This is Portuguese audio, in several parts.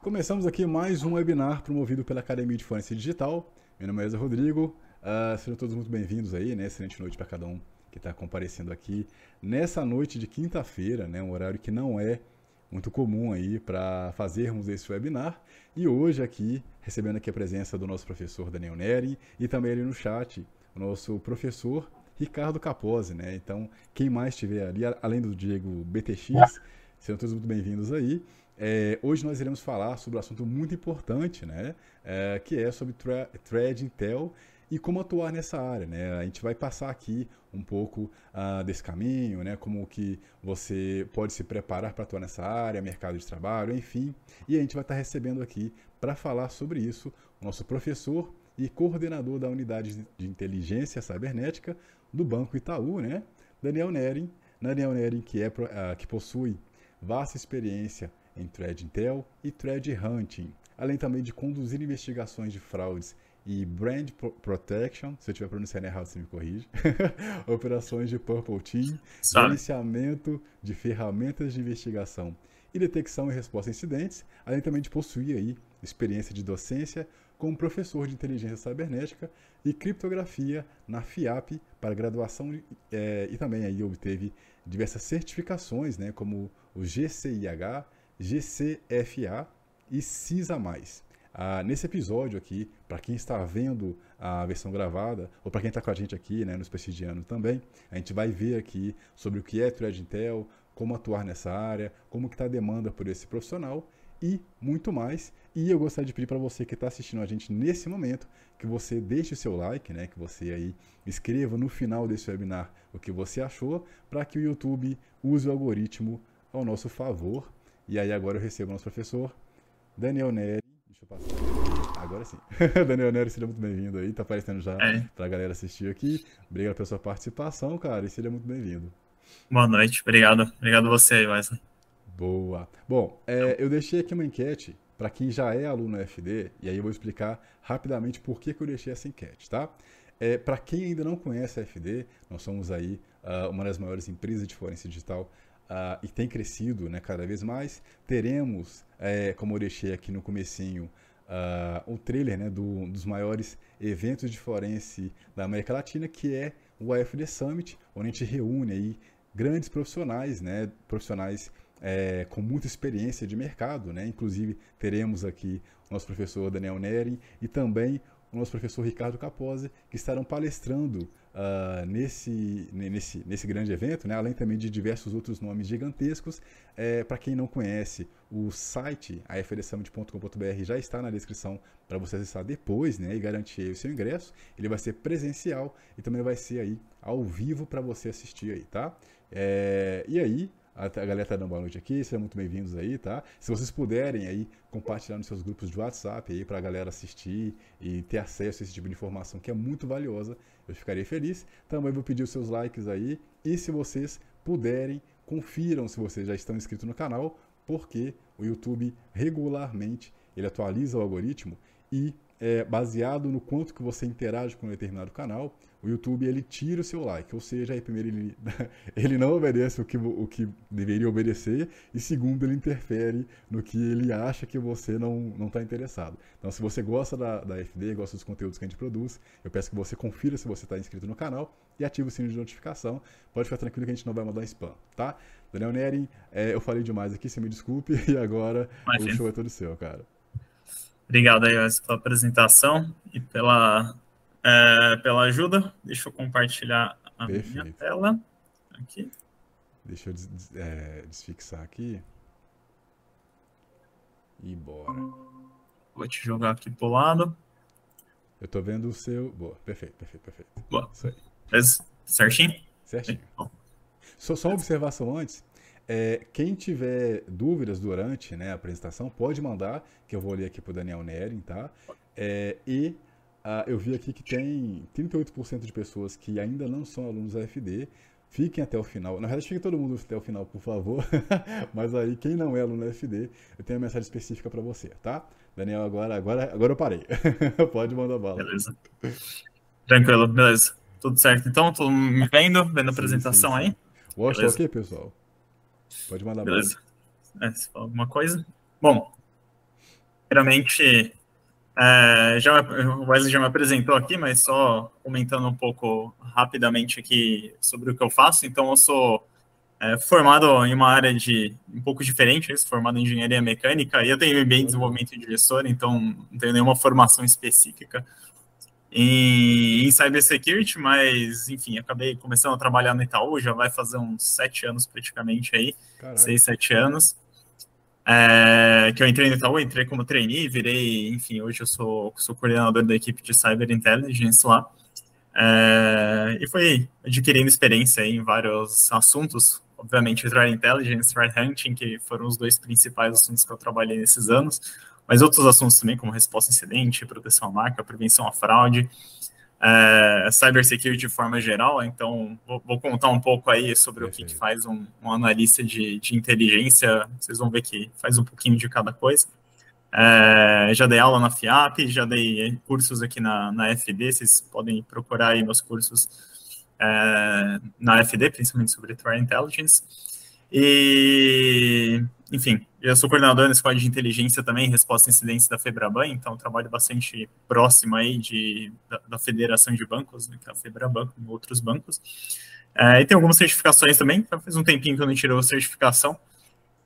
Começamos aqui mais um webinar promovido pela Academia de Forense Digital. Meu nome é Ezra Rodrigo. Uh, sejam todos muito bem-vindos aí, né? Excelente noite para cada um que está comparecendo aqui nessa noite de quinta-feira, né? Um horário que não é muito comum aí para fazermos esse webinar. E hoje aqui, recebendo aqui a presença do nosso professor Daniel Neri e também ali no chat, o nosso professor Ricardo Capozzi, né? Então, quem mais estiver ali, além do Diego BTX, sejam todos muito bem-vindos aí. É, hoje nós iremos falar sobre um assunto muito importante, né? É, que é sobre Thread Intel e como atuar nessa área, né? A gente vai passar aqui um pouco uh, desse caminho, né? Como que você pode se preparar para atuar nessa área, mercado de trabalho, enfim. E a gente vai estar recebendo aqui para falar sobre isso o nosso professor e coordenador da unidade de inteligência cibernética do Banco Itaú, né? Daniel Nering. Daniel Nering, que, é, uh, que possui vasta experiência em Thread Intel e Thread Hunting, além também de conduzir investigações de fraudes e Brand Protection, se eu estiver pronunciando errado, você me corrige, operações de Purple Team, gerenciamento de ferramentas de investigação e detecção e resposta a incidentes, além também de possuir aí experiência de docência como professor de inteligência cibernética e criptografia na FIAP para graduação é, e também aí obteve diversas certificações, né, como o GCIH, GCFA e CISA+. Ah, nesse episódio aqui, para quem está vendo a versão gravada, ou para quem está com a gente aqui, né, nos prestigiando também, a gente vai ver aqui sobre o que é Thread Intel, como atuar nessa área, como que está a demanda por esse profissional e muito mais. E eu gostaria de pedir para você que está assistindo a gente nesse momento, que você deixe o seu like, né, que você aí escreva no final desse webinar o que você achou, para que o YouTube use o algoritmo ao nosso favor e aí agora eu recebo o nosso professor, Daniel Neri. Deixa eu passar. Agora sim. Daniel Neri, seja muito bem-vindo aí. Tá aparecendo já é. pra galera assistir aqui. Obrigado pela sua participação, cara, e seja muito bem-vindo. Boa noite, obrigado. Obrigado a você, Wesley. Boa. Bom, é, eu deixei aqui uma enquete para quem já é aluno FD, e aí eu vou explicar rapidamente por que, que eu deixei essa enquete, tá? É, para quem ainda não conhece a FD, nós somos aí uh, uma das maiores empresas de forense digital uh, e tem crescido né, cada vez mais. Teremos, é, como eu deixei aqui no comecinho, uh, o trailer né, do, dos maiores eventos de forense da América Latina, que é o AFD Summit, onde a gente reúne aí grandes profissionais, né, profissionais é, com muita experiência de mercado, né? Inclusive teremos aqui o nosso professor Daniel Neri e também o nosso professor Ricardo Capozzi, que estarão palestrando uh, nesse, nesse, nesse grande evento, né? além também de diversos outros nomes gigantescos. É, para quem não conhece, o site afdsummit.com.br já está na descrição para você acessar depois né? e garantir o seu ingresso. Ele vai ser presencial e também vai ser aí ao vivo para você assistir aí, tá? É, e aí, a galera tá dando boa noite aqui, sejam muito bem-vindos aí, tá? Se vocês puderem aí compartilhar nos seus grupos de WhatsApp aí pra galera assistir e ter acesso a esse tipo de informação que é muito valiosa, eu ficarei feliz. Também vou pedir os seus likes aí e se vocês puderem, confiram se vocês já estão inscritos no canal, porque o YouTube regularmente ele atualiza o algoritmo e é, baseado no quanto que você interage com um determinado canal, o YouTube ele tira o seu like, ou seja, aí primeiro ele, ele não obedece o que, o que deveria obedecer e segundo ele interfere no que ele acha que você não está interessado. Então se você gosta da, da FD, gosta dos conteúdos que a gente produz, eu peço que você confira se você está inscrito no canal e ative o sininho de notificação. Pode ficar tranquilo que a gente não vai mandar spam, tá? Daniel Neri, é, eu falei demais aqui, você me desculpe, e agora Imagina. o show é todo seu, cara. Obrigado aí, pela apresentação e pela é, pela ajuda. Deixa eu compartilhar a Perfeito. minha tela. Aqui. Deixa eu des, é, desfixar aqui. E bora. Vou te jogar aqui pro lado. Eu tô vendo o seu. Boa, perfeito, perfeito, perfeito. Boa. Isso aí. Certinho? Certinho. Só, só uma observação antes. É, quem tiver dúvidas durante né, a apresentação, pode mandar, que eu vou ler aqui para o Daniel Nering, tá? É, e ah, eu vi aqui que tem 38% de pessoas que ainda não são alunos da FD. Fiquem até o final. Na verdade, fiquem todo mundo até o final, por favor. Mas aí, quem não é aluno da FD, eu tenho uma mensagem específica para você, tá? Daniel, agora, agora, agora eu parei. Pode mandar bala. Beleza. Tranquilo, beleza. Tudo certo. Então, tô me vendo, vendo a apresentação sim, sim, sim. aí. Áudio tá ok, pessoal? Pode mandar Beleza. É, se falar alguma coisa. Bom, primeiramente, é, já, o Wesley já me apresentou aqui, mas só comentando um pouco rapidamente aqui sobre o que eu faço. Então, eu sou é, formado em uma área de um pouco diferente, formado em engenharia mecânica, e eu tenho MBA em desenvolvimento de gestor, então não tenho nenhuma formação específica em, em cybersecurity, mas enfim, acabei começando a trabalhar no Itaú, já vai fazer uns sete anos praticamente aí, Caraca. seis, sete anos. É, que eu entrei no Itaú, entrei como trainee, virei, enfim, hoje eu sou, sou coordenador da equipe de Cyber Intelligence lá. É, e foi adquirindo experiência em vários assuntos, obviamente Threat Intelligence, Threat Hunting, que foram os dois principais assuntos que eu trabalhei nesses anos, mas outros assuntos também, como resposta a incidente, proteção à marca, prevenção à fraude, é, cybersecurity de forma geral. Então, vou, vou, contar um pouco aí sobre o que, que faz um, um analista de, de, inteligência. Vocês vão ver que faz um pouquinho de cada coisa. É, já dei aula na FIAP, já dei cursos aqui na, na FD. Vocês podem procurar aí meus cursos é, na FD, principalmente sobre Threat Intelligence. E, enfim, eu sou coordenador na Escola de Inteligência também, resposta a incidentes da FEBRABAN, então trabalho bastante próximo aí de, da, da Federação de Bancos, né, que é a FEBRABAN, com outros bancos. É, e tem algumas certificações também, faz um tempinho que eu não tirei a certificação.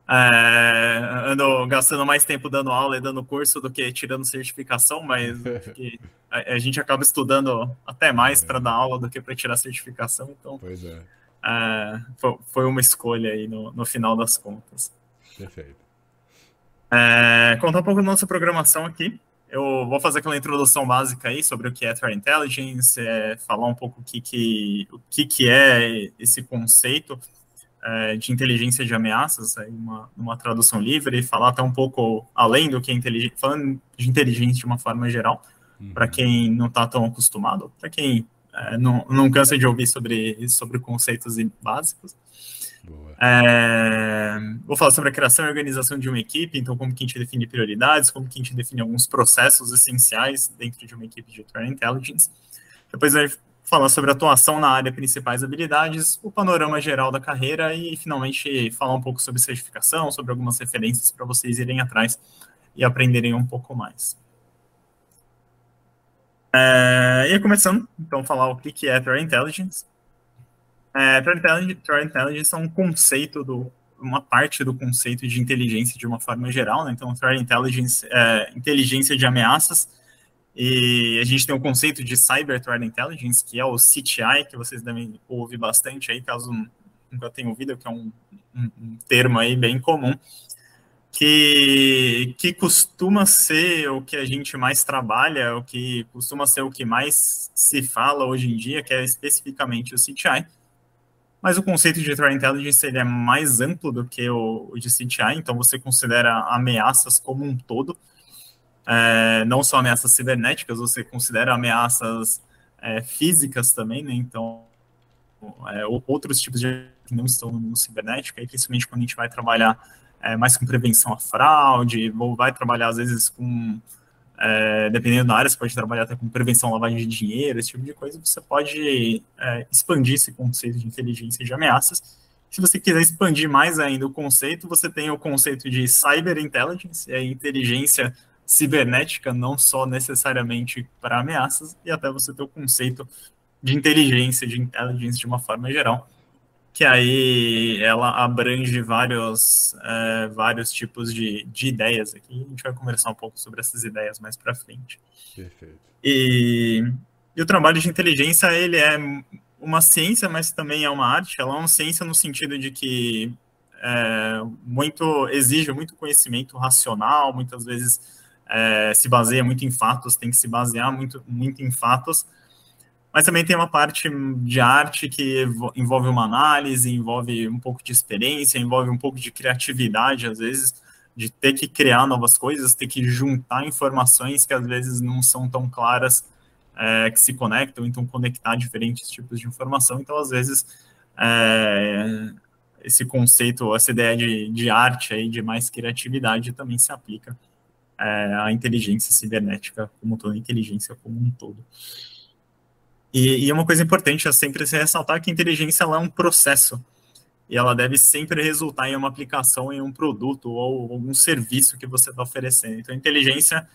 É, ando gastando mais tempo dando aula e dando curso do que tirando certificação, mas a, a, gente acaba estudando até mais é. para dar aula do que para tirar certificação, então pois é. é foi, foi, uma escolha aí no, no final das contas. Perfeito. É, contar um pouco da nossa programação aqui. Eu vou fazer aquela introdução básica aí sobre o que é Threat Intelligence, é, falar um pouco o que, que, o que, que é esse conceito é, de inteligência de ameaças, aí uma, uma tradução livre, falar até um pouco além do que é inteligência, falando de inteligência de uma forma geral, uhum. para quem não está tão acostumado, para quem é, não, não cansa de ouvir sobre, sobre conceitos básicos. É, vou falar sobre a criação e organização de uma equipe, então como que a gente define prioridades, como que a gente define alguns processos essenciais dentro de uma equipe de Threat Intelligence. Depois vai falar sobre atuação na área principais habilidades, o panorama geral da carreira e finalmente falar um pouco sobre certificação, sobre algumas referências para vocês irem atrás e aprenderem um pouco mais. É, e começando, então, falar o que é Threat Intelligence. É, threat, intelligence, é um conceito do uma parte do conceito de inteligência de uma forma geral, né? Então, threat intelligence é inteligência de ameaças. E a gente tem o conceito de cyber threat intelligence, que é o CTI, que vocês devem ouvir bastante aí, caso nunca tenham ouvido, que é um, um, um termo aí bem comum, que, que costuma ser o que a gente mais trabalha, o que costuma ser o que mais se fala hoje em dia, que é especificamente o CTI mas o conceito de threat intelligence ele é mais amplo do que o, o de CTI, então você considera ameaças como um todo, é, não só ameaças cibernéticas, você considera ameaças é, físicas também, né? Então, é, outros tipos de que não estão no mundo cibernético, aí, principalmente quando a gente vai trabalhar é, mais com prevenção à fraude, ou vai trabalhar às vezes com é, dependendo da área, você pode trabalhar até com prevenção, lavagem de dinheiro, esse tipo de coisa, você pode é, expandir esse conceito de inteligência de ameaças. Se você quiser expandir mais ainda o conceito, você tem o conceito de cyber intelligence, é inteligência cibernética, não só necessariamente para ameaças, e até você ter o conceito de inteligência, de intelligence de uma forma geral, que aí ela abrange vários, é, vários tipos de, de ideias aqui. A gente vai conversar um pouco sobre essas ideias mais para frente. Perfeito. E, e, o trabalho de inteligência, ele é uma ciência, mas também é uma arte. Ela é uma ciência no sentido de que é, muito exige muito conhecimento racional, muitas vezes é, se baseia muito em fatos, tem que se basear muito, muito em fatos, mas também tem uma parte de arte que envolve uma análise, envolve um pouco de experiência, envolve um pouco de criatividade, às vezes, de ter que criar novas coisas, ter que juntar informações que às vezes não são tão claras, é, que se conectam, então conectar diferentes tipos de informação. Então, às vezes, é, esse conceito, essa ideia de, de arte aí, de mais criatividade também se aplica é, à inteligência cibernética como toda inteligência como um todo. E, e uma coisa importante é sempre se ressaltar que a inteligência é um processo. e ela deve sempre resultar em uma aplicação em um produto ou algum serviço que você está oferecendo. Então, inteligência,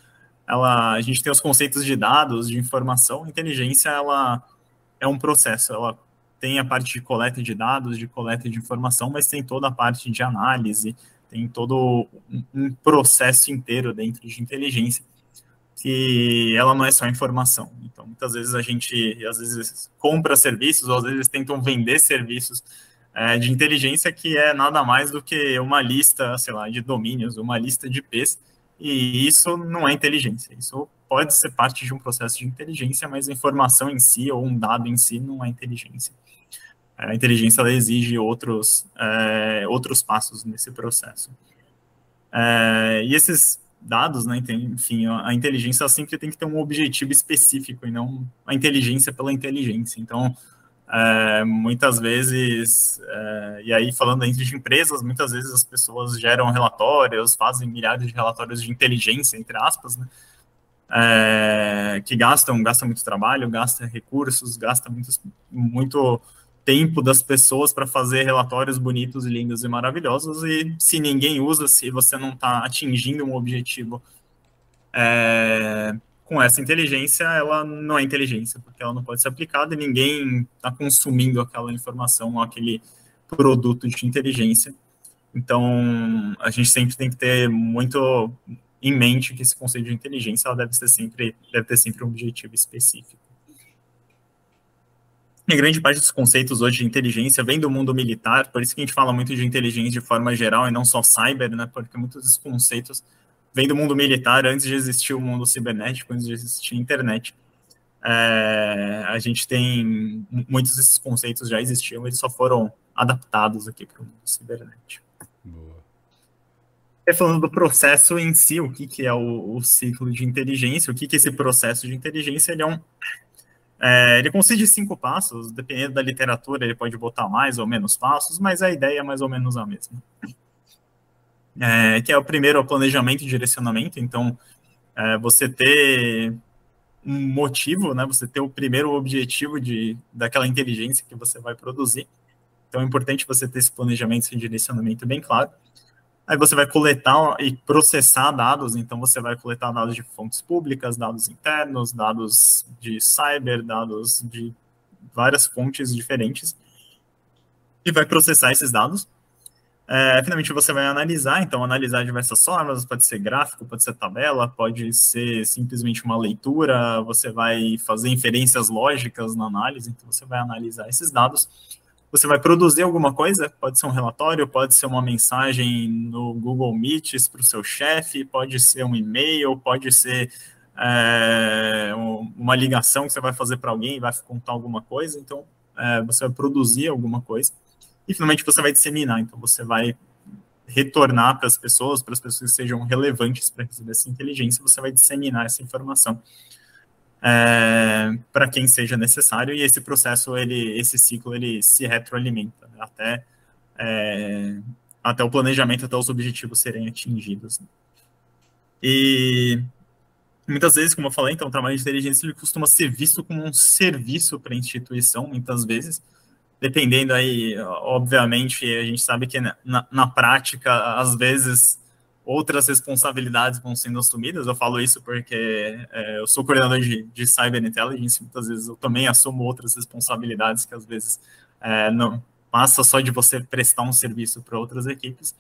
ela, a gente tem os conceitos de dados, de informação. Inteligência, ela é um processo. Ela tem a parte de coleta de dados, de coleta de informação, mas tem toda a parte de análise, tem todo um processo inteiro dentro de inteligência que ela não é só informação. Então, muitas vezes a gente, às vezes, compra serviços, ou às vezes tentam vender serviços é, de inteligência que é nada mais do que uma lista, sei lá, de domínios, uma lista de IPs, e isso não é inteligência. Isso pode ser parte de um processo de inteligência, mas a informação em si, ou um dado em si, não é inteligência. A inteligência exige outros, é, outros passos nesse processo. É, e esses dados, né? Enfim, a inteligência sempre tem que ter um objetivo específico e não a inteligência pela inteligência. Então, é, muitas vezes, é, e aí falando entre de empresas, muitas vezes as pessoas geram relatórios, fazem milhares de relatórios de inteligência, entre aspas, né? É, que gastam, gastam muito trabalho, gastam recursos, gastam muito, muito tempo das pessoas para fazer relatórios bonitos, lindos e maravilhosos, e se ninguém usa, se você não está atingindo um objetivo é, com essa inteligência, ela não é inteligência, porque ela não pode ser aplicada e ninguém está consumindo aquela informação, aquele produto de inteligência. Então, a gente sempre tem que ter muito em mente que esse conceito de inteligência ela deve, ser sempre, deve ter sempre um objetivo específico. E grande parte dos conceitos hoje de inteligência vem do mundo militar, por isso que a gente fala muito de inteligência de forma geral e não só cyber, né? Porque muitos desses conceitos vêm do mundo militar antes de existir o mundo cibernético, antes de existir a internet. É, a gente tem muitos desses conceitos já existiam, eles só foram adaptados aqui para o mundo cibernético. Boa. E falando do processo em si, o que, que é o, o ciclo de inteligência, o que, que esse processo de inteligência ele é um é, ele consiste em cinco passos, dependendo da literatura, ele pode botar mais ou menos passos, mas a ideia é mais ou menos a mesma. É, que é o primeiro, o planejamento e direcionamento. Então, é, você ter um motivo, né? Você ter o primeiro objetivo de, daquela inteligência que você vai produzir. Então, é importante você ter esse planejamento e direcionamento bem claro. Aí você vai coletar e processar dados, então você vai coletar dados de fontes públicas, dados internos, dados de cyber, dados de várias fontes diferentes, e vai processar esses dados. É, finalmente você vai analisar, então analisar diversas formas, pode ser gráfico, pode ser tabela, pode ser simplesmente uma leitura, você vai fazer inferências lógicas na análise, então você vai analisar esses dados você vai produzir alguma coisa, pode ser um relatório, pode ser uma mensagem no Google Meets para o seu chefe, pode ser um e-mail, pode ser é, uma ligação que você vai fazer para alguém e vai contar alguma coisa. Então, é, você vai produzir alguma coisa e finalmente você vai disseminar. Então, você vai retornar para as pessoas, para as pessoas que sejam relevantes para receber essa inteligência, você vai disseminar essa informação é, para quem seja necessário e esse processo ele esse ciclo ele se retroalimenta né, até é, até o planejamento até os objetivos serem atingidos e muitas vezes como eu falei então o trabalho de inteligência ele costuma ser visto como um serviço para a instituição muitas vezes. Dependendo aí obviamente a gente sabe que na, na prática às vezes outras responsabilidades vão sendo assumidas. Eu falo isso porque é, eu sou coordenador de, de Cyber Intelligence, muitas vezes eu também assumo outras responsabilidades que às vezes é, não passa só de você prestar um serviço para outras equipes.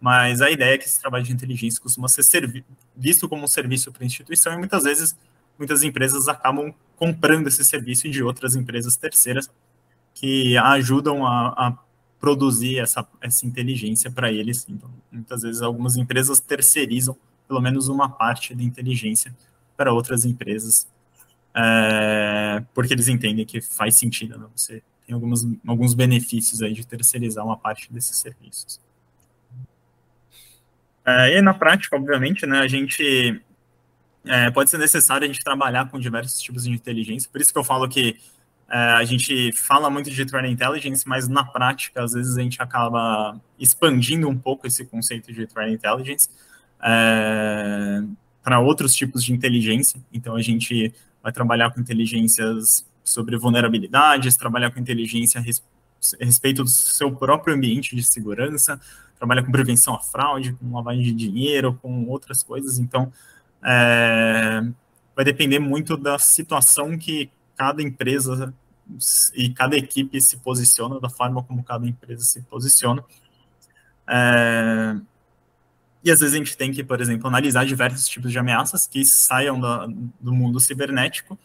Mas a ideia é que esse trabalho de inteligência costuma ser visto como um serviço para a instituição e muitas vezes muitas empresas acabam comprando esse serviço de outras empresas terceiras que ajudam a, a produzir essa, essa inteligência para eles. Então, muitas vezes, algumas empresas terceirizam pelo menos uma parte da inteligência para outras empresas, é, porque eles entendem que faz sentido, né? você tem algumas, alguns benefícios aí de terceirizar uma parte desses serviços. É, e na prática, obviamente, né, a gente é, pode ser necessário a gente trabalhar com diversos tipos de inteligência, por isso que eu falo que a gente fala muito de threat intelligence, mas na prática, às vezes a gente acaba expandindo um pouco esse conceito de threat intelligence é, para outros tipos de inteligência. Então, a gente vai trabalhar com inteligências sobre vulnerabilidades, trabalhar com inteligência a respeito do seu próprio ambiente de segurança, trabalha com prevenção à fraude, com lavagem de dinheiro, com outras coisas. Então, é, vai depender muito da situação que cada empresa e cada equipe se posiciona, da forma como cada empresa se posiciona. É, e às vezes a gente tem que, por exemplo, analisar diversos tipos de ameaças que saiam da, do mundo cibernético,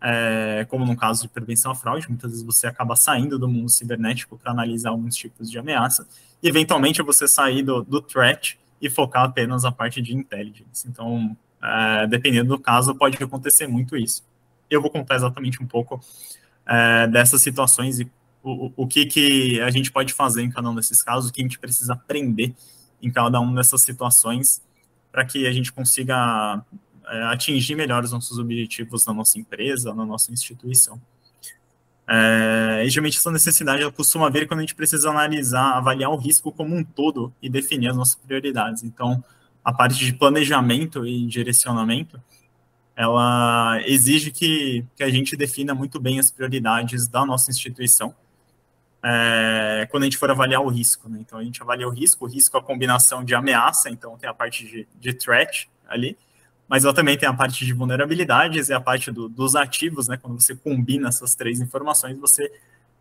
é, como no caso de prevenção à fraude, muitas vezes você acaba saindo do mundo cibernético para analisar alguns tipos de ameaça, e eventualmente você sair do, do threat e focar apenas na parte de intelligence. Então, é, dependendo do caso, pode acontecer muito isso. Eu vou contar exatamente um pouco é, dessas situações e o, o que, que a gente pode fazer em cada um desses casos, o que a gente precisa aprender em cada uma dessas situações para que a gente consiga é, atingir melhor os nossos objetivos na nossa empresa, na nossa instituição. É, e geralmente essa necessidade ela costuma vir quando a gente precisa analisar, avaliar o risco como um todo e definir as nossas prioridades. Então, a parte de planejamento e direcionamento, ela exige que, que a gente defina muito bem as prioridades da nossa instituição é, quando a gente for avaliar o risco. Né? Então, a gente avalia o risco, o risco é a combinação de ameaça, então tem a parte de, de threat ali, mas ela também tem a parte de vulnerabilidades e a parte do, dos ativos, né? Quando você combina essas três informações, você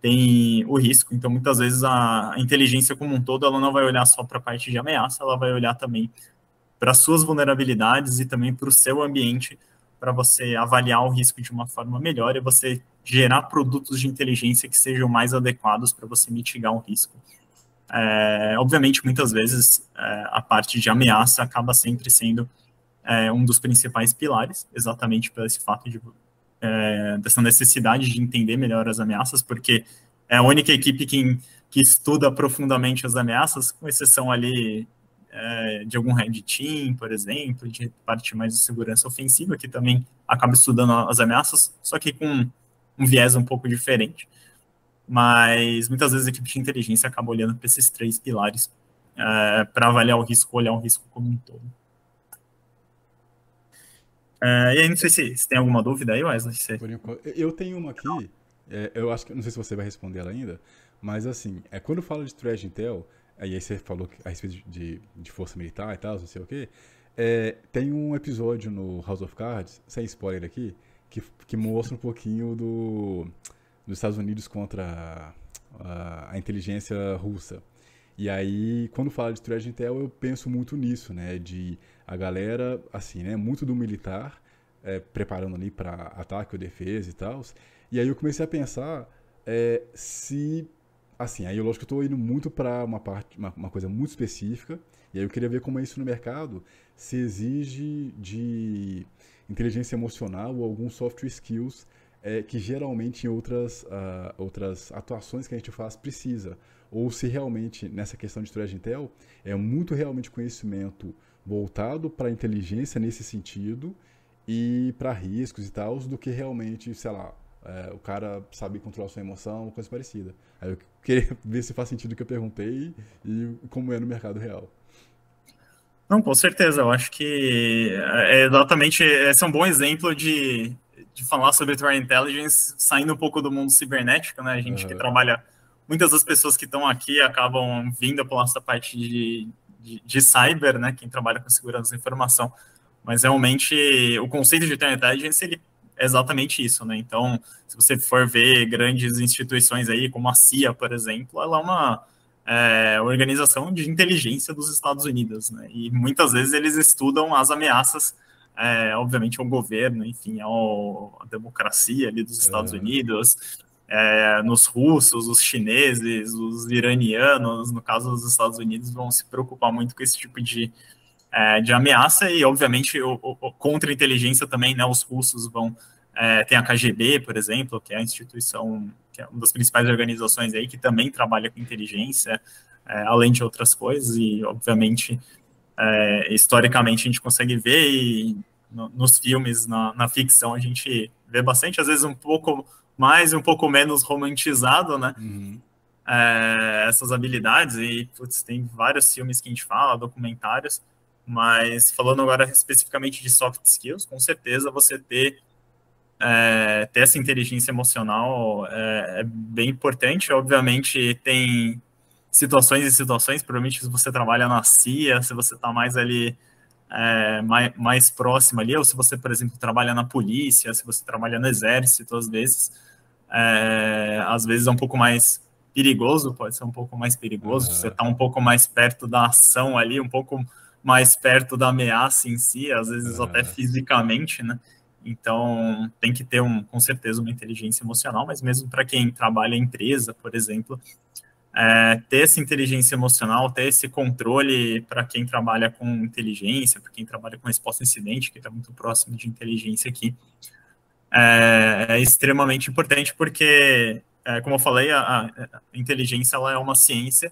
tem o risco. Então, muitas vezes a, a inteligência como um todo, ela não vai olhar só para a parte de ameaça, ela vai olhar também para suas vulnerabilidades e também para o seu ambiente, para você avaliar o risco de uma forma melhor e você gerar produtos de inteligência que sejam mais adequados para você mitigar o risco. É, obviamente, muitas vezes é, a parte de ameaça acaba sempre sendo é, um dos principais pilares, exatamente por esse fato de é, dessa necessidade de entender melhor as ameaças, porque é a única equipe que, que estuda profundamente as ameaças, com exceção ali é, de algum red team, por exemplo, de parte mais de segurança ofensiva, que também acaba estudando as ameaças, só que com um viés um pouco diferente. Mas muitas vezes a equipe de inteligência acaba olhando para esses três pilares é, para avaliar o risco, olhar o risco como um todo. É, e aí, não sei se, se, tem alguma dúvida aí, Wesley. Você... Eu tenho uma aqui, é, eu acho que, não sei se você vai responder ela ainda, mas assim, é, quando fala de threat intel, Aí você falou a respeito de, de força militar e tal, não sei o quê. É, tem um episódio no House of Cards, sem spoiler aqui, que, que mostra um pouquinho do, dos Estados Unidos contra a, a, inteligência russa. E aí, quando fala de threat intel, eu penso muito nisso, né? De a galera, assim, né? Muito do militar, é, preparando ali para ataque ou defesa e tal. E aí eu comecei a pensar é, se assim, aí eu lógico que eu estou indo muito para uma parte, uma, uma, coisa muito específica, e aí eu queria ver como é isso no mercado, se exige de inteligência emocional ou alguns soft skills é, que geralmente em outras, uh, outras atuações que a gente faz precisa, ou se realmente nessa questão de threat intel é muito realmente conhecimento voltado para inteligência nesse sentido e para riscos e tal, do que realmente, sei lá, é, o cara sabe controlar sua emoção, coisa parecida. Aí eu queria ver se faz sentido o que eu perguntei e como é no mercado real. Não, com certeza. Eu acho que é exatamente esse é um bom exemplo de, de falar sobre threat intelligence saindo um pouco do mundo cibernético, né? A gente uhum. que trabalha, muitas das pessoas que estão aqui acabam vindo pela nossa parte de, de, de, cyber, né? Quem trabalha com segurança da informação. Mas realmente o conceito de threat intelligence ele exatamente isso, né? Então, se você for ver grandes instituições aí, como a CIA, por exemplo, ela é uma é, organização de inteligência dos Estados Unidos, né? E muitas vezes eles estudam as ameaças, é, obviamente, ao governo, enfim, ao, à democracia ali dos Estados é. Unidos, é, nos russos, os chineses, os iranianos, no caso dos Estados Unidos, vão se preocupar muito com esse tipo de é, de ameaça e, obviamente, o, o contra-inteligência também, né? Os russos vão é, tem a KGB, por exemplo, que é a instituição, que é uma das principais organizações aí que também trabalha com inteligência, é, além de outras coisas e, obviamente, é, historicamente a gente consegue ver e no, nos filmes, na, na ficção a gente vê bastante, às vezes um pouco mais, um pouco menos romantizado, né? Uhum. É, essas habilidades e putz, tem vários filmes que a gente fala, documentários, mas falando agora especificamente de soft skills, com certeza você ter é, ter essa inteligência emocional é, é, bem importante. Obviamente, tem situações e situações. Provavelmente, se você trabalha na CIA, se você está mais ali, é, mais, mais próximo ali, ou se você, por exemplo, trabalha na polícia, se você trabalha no exército, às vezes, é, às vezes é um pouco mais perigoso, pode ser um pouco mais perigoso. Uhum. Você está um pouco mais perto da ação ali, um pouco mais perto da ameaça em si, às vezes uhum. até fisicamente, né? Então, tem que ter, um, com certeza, uma inteligência emocional, mas mesmo para quem trabalha em empresa, por exemplo, é, ter essa inteligência emocional, ter esse controle para quem trabalha com inteligência, para quem trabalha com resposta a incidente, que está muito próximo de inteligência aqui, é, é extremamente importante porque, é, como eu falei, a, a, inteligência ela é uma ciência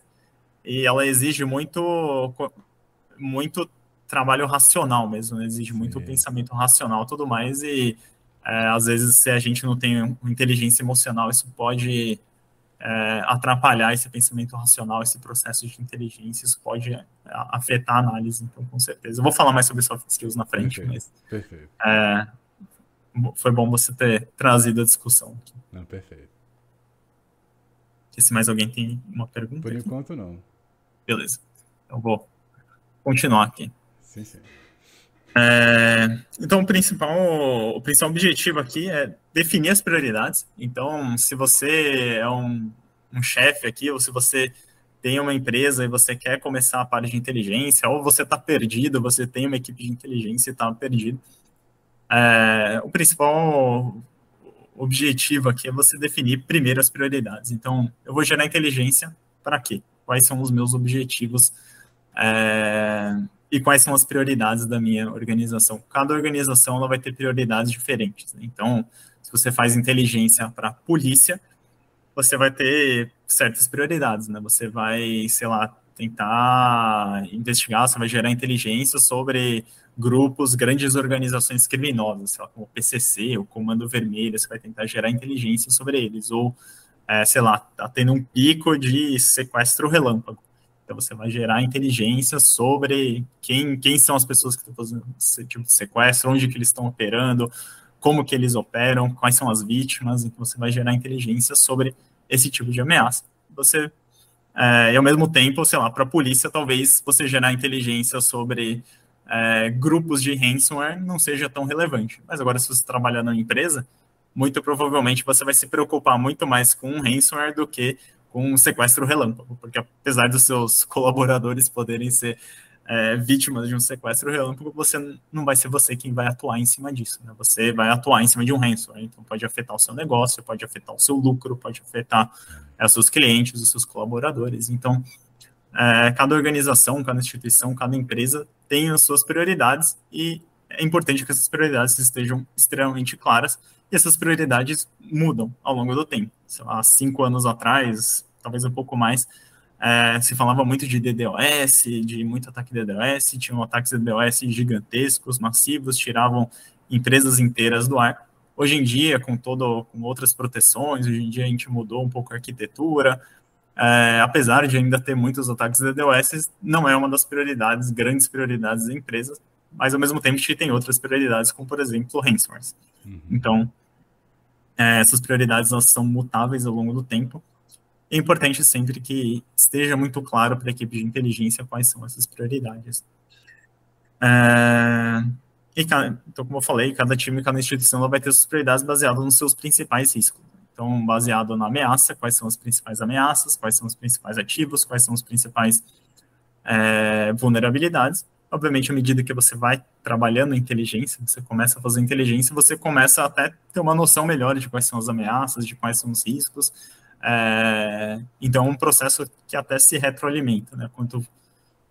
e ela exige muito, muito trabalho racional mesmo, né? exige muito Sim. pensamento racional tudo mais, e é, às vezes se a gente não tem inteligência emocional, isso pode é, atrapalhar esse pensamento racional, esse processo de inteligência, isso pode é, afetar a análise, então com certeza. Eu vou falar mais sobre soft skills na frente, perfeito, mas perfeito. É, foi bom você ter trazido a discussão. Aqui. Não, perfeito. Se mais alguém tem uma pergunta? Por enquanto, não. Beleza. Eu vou continuar aqui. Sim, sim. É, então, o principal, o principal objetivo aqui é definir as prioridades. Então, se você é um, um chefe aqui, ou se você tem uma empresa e você quer começar a parte de inteligência, ou você está perdido, você tem uma equipe de inteligência e está perdido, é, o principal objetivo aqui é você definir primeiro as prioridades. Então, eu vou gerar inteligência para quê? Quais são os meus objetivos? É, e quais são as prioridades da minha organização. Cada organização ela vai ter prioridades diferentes. Né? Então, se você faz inteligência para polícia, você vai ter certas prioridades, né? Você vai, sei lá, tentar investigar, você vai gerar inteligência sobre grupos, grandes organizações criminosas, sei lá, como o PCC, o Comando Vermelho, você vai tentar gerar inteligência sobre eles, ou, é, sei lá, tá tendo um pico de sequestro relâmpago. Então você vai gerar inteligência sobre quem, quem são as pessoas que estão fazendo esse tipo de sequestro, onde que eles estão operando, como que eles operam, quais são as vítimas, então você vai gerar inteligência sobre esse tipo de ameaça. Você, é, e ao mesmo tempo, sei lá, para a polícia, talvez você gerar inteligência sobre é, grupos de ransomware não seja tão relevante. Mas agora, se você trabalhar na empresa, muito provavelmente você vai se preocupar muito mais com um ransomware do que com um sequestro relâmpago, porque apesar dos seus colaboradores poderem ser é, vítimas de um sequestro relâmpago, você não vai ser você quem vai atuar em cima disso, né? Você vai atuar em cima de um ransomware, então pode afetar o seu negócio, pode afetar o seu lucro, pode afetar é, os seus clientes, os seus colaboradores. Então, é, cada organização, cada instituição, cada empresa tem as suas prioridades e é importante que essas prioridades estejam extremamente claras e essas prioridades mudam ao longo do tempo. Sei lá, cinco anos atrás, talvez um pouco mais, é, se falava muito de DDoS, de muito ataque de DDoS, tinham ataques de DDoS gigantescos, massivos, tiravam empresas inteiras do ar. Hoje em dia, com todo, com outras proteções, hoje em dia a gente mudou um pouco a arquitetura, é, apesar de ainda ter muitos ataques de DDoS, não é uma das prioridades, grandes prioridades da empresa, mas ao mesmo tempo a gente tem outras prioridades, como por exemplo ransomware. Uhum. Então, essas prioridades elas são mutáveis ao longo do tempo. É importante sempre que esteja muito claro para a equipe de inteligência quais são essas prioridades. É, e, então, como eu falei, cada time, cada instituição vai ter suas prioridades baseadas nos seus principais riscos. Então, baseado na ameaça, quais são as principais ameaças, quais são os principais ativos, quais são as principais é, vulnerabilidades obviamente, à medida que você vai trabalhando a inteligência, você começa a fazer inteligência, você começa até ter uma noção melhor de quais são as ameaças, de quais são os riscos. É, então, é um processo que até se retroalimenta, né? Quanto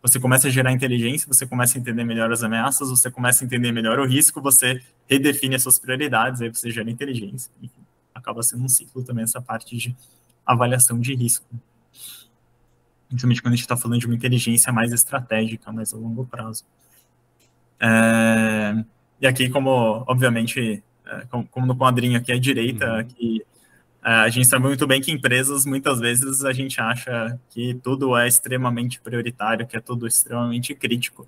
você começa a gerar inteligência, você começa a entender melhor as ameaças, você começa a entender melhor o risco, você redefine as suas prioridades, aí você gera inteligência. Enfim, acaba sendo um ciclo também essa parte de avaliação de risco principalmente quando a gente está falando de uma inteligência mais estratégica, mais a longo prazo. É, e aqui, como, obviamente, é, como, como, no quadrinho aqui à direita, uhum. que é, a gente sabe muito bem que empresas, muitas vezes, a gente acha que tudo é extremamente prioritário, que é tudo extremamente crítico.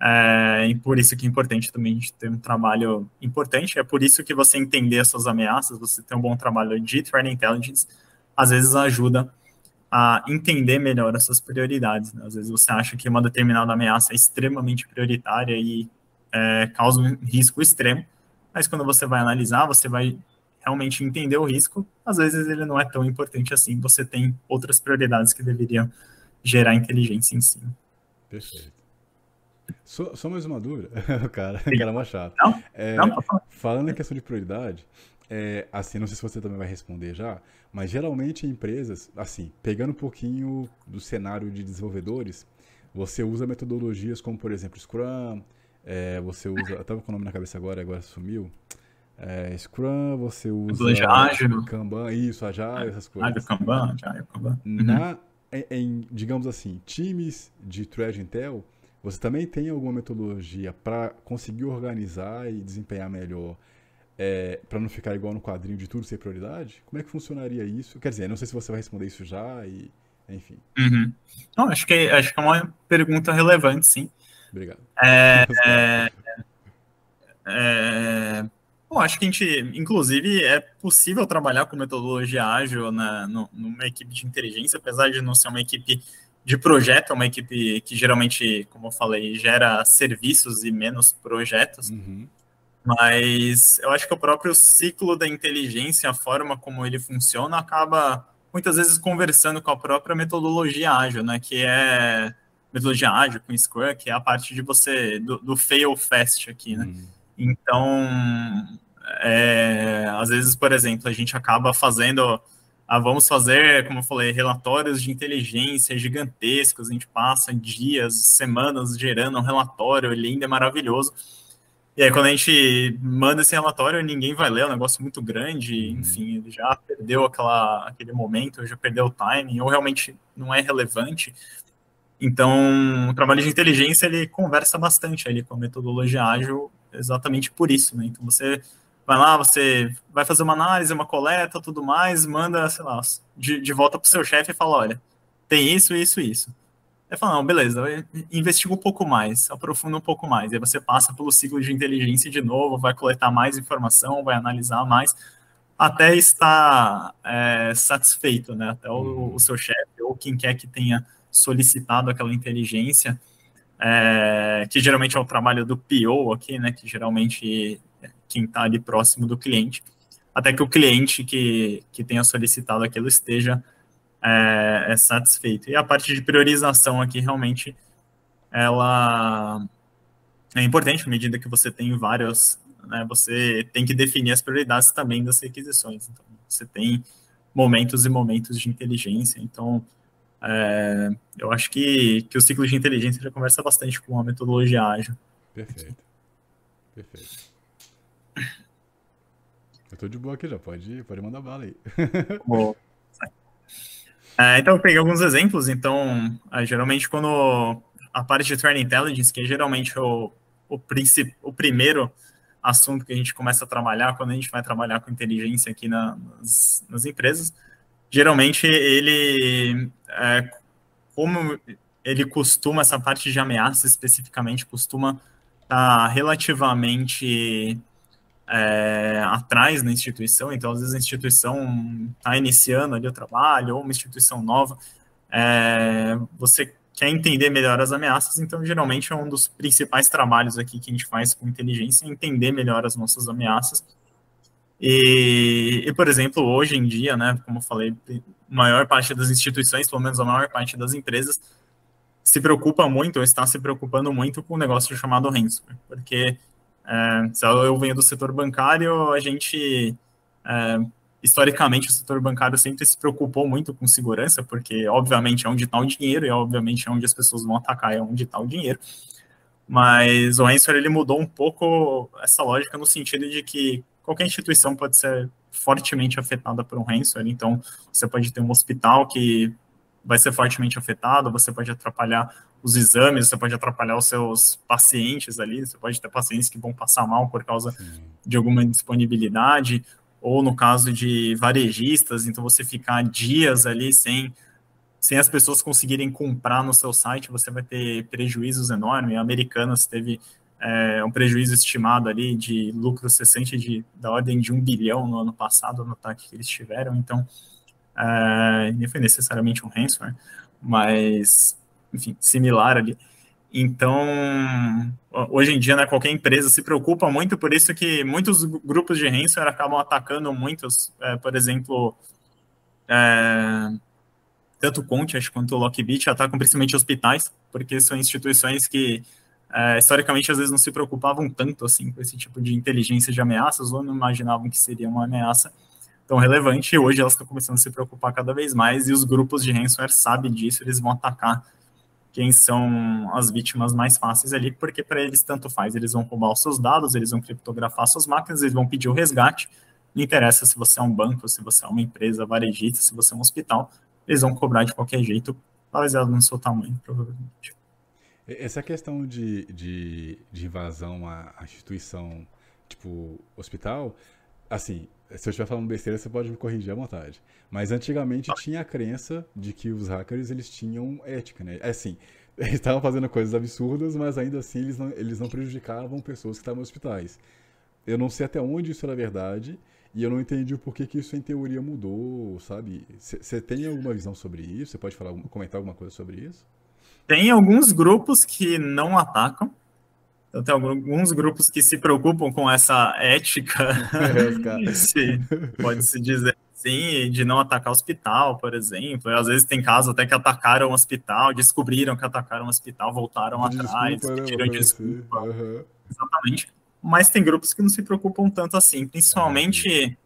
É, e por isso que é importante também a gente ter um trabalho importante. É por isso que você entender as suas ameaças, você ter um bom trabalho de threat intelligence, às vezes ajuda a entender melhor as suas prioridades. Né? Às vezes você acha que uma determinada ameaça é extremamente prioritária e é, causa um risco extremo, mas quando você vai analisar, você vai realmente entender o risco, às vezes ele não é tão importante assim, você tem outras prioridades que deveriam gerar inteligência em si. Perfeito. Só, só mais uma dúvida, cara, cara machado. Não, é, não, falando em questão de prioridade, é, assim, não sei se você também vai responder já, mas geralmente empresas, assim, pegando um pouquinho do cenário de desenvolvedores, você usa metodologias como, por exemplo, Scrum, é, você usa. Eu tava com o nome na cabeça agora, agora sumiu. É, Scrum, você usa. Ágil. Kanban, isso, Agile, essas coisas. Ágil, Kanban, Agile, Kanban. Uhum. Na, em, em, digamos assim, times de Thread Intel, você também tem alguma metodologia para conseguir organizar e desempenhar melhor, é, para não ficar igual no quadrinho de tudo ser prioridade? Como é que funcionaria isso? Quer dizer, não sei se você vai responder isso já e, enfim. Uhum. Não, acho que acho que é uma pergunta relevante, sim. Obrigado. É, é, é, bom, acho que a gente, inclusive, é possível trabalhar com metodologia ágil na, no, numa equipe de inteligência, apesar de não ser uma equipe de projeto, é uma equipe que geralmente, como eu falei, gera serviços e menos projetos. Uhum. Mas eu acho que o próprio ciclo da inteligência, a forma como ele funciona, acaba muitas vezes conversando com a própria metodologia ágil, né? Que é metodologia ágil com Scrum, que é a parte de você do, do fail fast aqui, né? Uhum. Então, é, às vezes, por exemplo, a gente acaba fazendo, ah, vamos fazer, como eu falei, relatórios de inteligência gigantescos, a gente passa dias, semanas gerando um relatório, lindo, é maravilhoso. E aí, quando a gente manda esse relatório, ninguém vai ler, é um negócio muito grande, uhum. enfim, ele já perdeu aquela, aquele momento, já perdeu o timing, ou realmente não é relevante. Então, o trabalho de inteligência ele conversa bastante ali com a metodologia ágil, exatamente por isso, né? Então você vai lá, você vai fazer uma análise, uma coleta, tudo mais, manda, sei lá, de, de volta para o seu chefe e fala, olha, tem isso, isso, isso. Aí fala, não, beleza, investiga um pouco mais, aprofunda um pouco mais. Aí você passa pelo ciclo de inteligência de novo, vai coletar mais informação, vai analisar mais, até estar é, satisfeito, né? Até o, o seu chefe ou quem quer que tenha solicitado aquela inteligência, é, que geralmente é o trabalho do PO aqui, né, que geralmente é quem está ali próximo do cliente, até que o cliente que, que tenha solicitado aquilo esteja é, é satisfeito. E a parte de priorização aqui realmente ela é importante à medida que você tem vários, né, você tem que definir as prioridades também das requisições. Então, você tem momentos e momentos de inteligência, então é, eu acho que, que o ciclo de inteligência já conversa bastante com a metodologia ágil. Perfeito. Perfeito. Eu tô de boa aqui já, pode, pode mandar bala aí. Bom. É, então, eu peguei alguns exemplos. Então, é, geralmente, quando a parte de Training Intelligence, que é geralmente o, o, o primeiro assunto que a gente começa a trabalhar quando a gente vai trabalhar com inteligência aqui na, nas, nas empresas, geralmente ele, é, como ele costuma, essa parte de ameaça especificamente, costuma estar tá relativamente é, atrás na instituição, então às vezes a instituição está iniciando ali o trabalho, ou uma instituição nova, é, você quer entender melhor as ameaças, então geralmente é um dos principais trabalhos aqui que a gente faz com inteligência, é entender melhor as nossas ameaças. E, e, por exemplo, hoje em dia, né, como eu falei, a maior parte das instituições, pelo menos a maior parte das empresas, se preocupa muito, ou está se preocupando muito com um negócio chamado ransomware, porque é, se eu venho do setor bancário, a gente, é, historicamente, o setor bancário sempre se preocupou muito com segurança, porque, obviamente, é onde está o dinheiro, e, obviamente, é onde as pessoas vão atacar, é onde está o dinheiro, mas o ransomware, ele mudou um pouco essa lógica no sentido de que qualquer instituição pode ser fortemente afetada por um ransomware, então você pode ter um hospital que vai ser fortemente afetado, você pode atrapalhar os exames, você pode atrapalhar os seus pacientes ali, você pode ter pacientes que vão passar mal por causa Sim. de alguma disponibilidade, ou no caso de varejistas, então você ficar dias ali sem sem as pessoas conseguirem comprar no seu site, você vai ter prejuízos enormes. A Americanas teve é, um prejuízo estimado ali de lucro cessante de, da ordem de um bilhão no ano passado, no ataque que eles tiveram. Então, é, nem foi necessariamente um ransomware, mas, enfim, similar ali. Então, hoje em dia, né, qualquer empresa se preocupa muito, por isso que muitos grupos de ransomware acabam atacando muitos, é, por exemplo, é, tanto o Contias quanto o Lockbit atacam principalmente hospitais, porque são instituições que é, historicamente às vezes não se preocupavam tanto assim com esse tipo de inteligência de ameaças ou não imaginavam que seria uma ameaça tão relevante e hoje elas estão começando a se preocupar cada vez mais e os grupos de ransomware sabem disso, eles vão atacar quem são as vítimas mais fáceis ali, porque para eles tanto faz, eles vão roubar os seus dados, eles vão criptografar suas máquinas, eles vão pedir o resgate, não interessa se você é um banco, se você é uma empresa varejista, se você é um hospital, eles vão cobrar de qualquer jeito, baseado no seu tamanho, provavelmente. Essa questão de, de, de invasão à, instituição, tipo, hospital, assim, se eu estiver falando besteira, você pode me corrigir à vontade. Mas antigamente tinha a crença de que os hackers eles tinham ética, né? É assim, eles estavam fazendo coisas absurdas, mas ainda assim eles não, eles não prejudicavam pessoas que estavam em hospitais. Eu não sei até onde isso era verdade, e eu não entendi o porquê que isso em teoria mudou, sabe? Você tem alguma visão sobre isso? Você pode falar, comentar alguma coisa sobre isso? Tem alguns grupos que não atacam. Então, tem alguns grupos que se preocupam com essa ética, pode-se dizer assim, de não atacar hospital, por exemplo. E, às vezes tem casos até que atacaram o hospital, descobriram que atacaram o hospital, voltaram atrás, desculpa, né, pediram desculpa. Uhum. Exatamente mas tem grupos que não se preocupam tanto assim, principalmente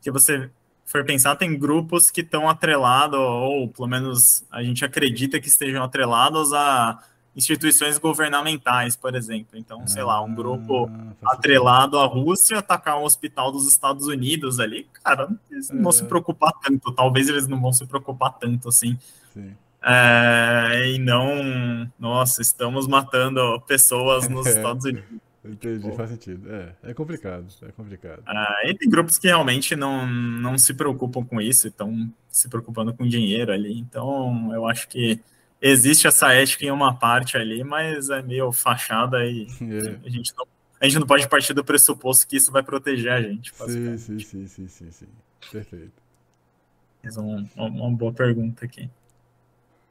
que você for pensar, tem grupos que estão atrelados, ou pelo menos a gente acredita que estejam atrelados a instituições governamentais, por exemplo. Então, sei lá, um grupo ah, atrelado à Rússia atacar um hospital dos Estados Unidos ali, cara, eles não vão se é. preocupar tanto. Talvez eles não vão se preocupar tanto assim. Sim. É, e não, nossa, estamos matando pessoas nos Estados Unidos. Entendi, Pô. faz sentido. É, é complicado, é complicado. Ah, e tem grupos que realmente não, não se preocupam com isso, estão se preocupando com dinheiro ali. Então, eu acho que existe essa ética em uma parte ali, mas é meio fachada e é. a, gente não, a gente não pode partir do pressuposto que isso vai proteger a gente. Sim, sim, sim, sim, sim, sim. Perfeito. Fiz um, uma boa pergunta aqui.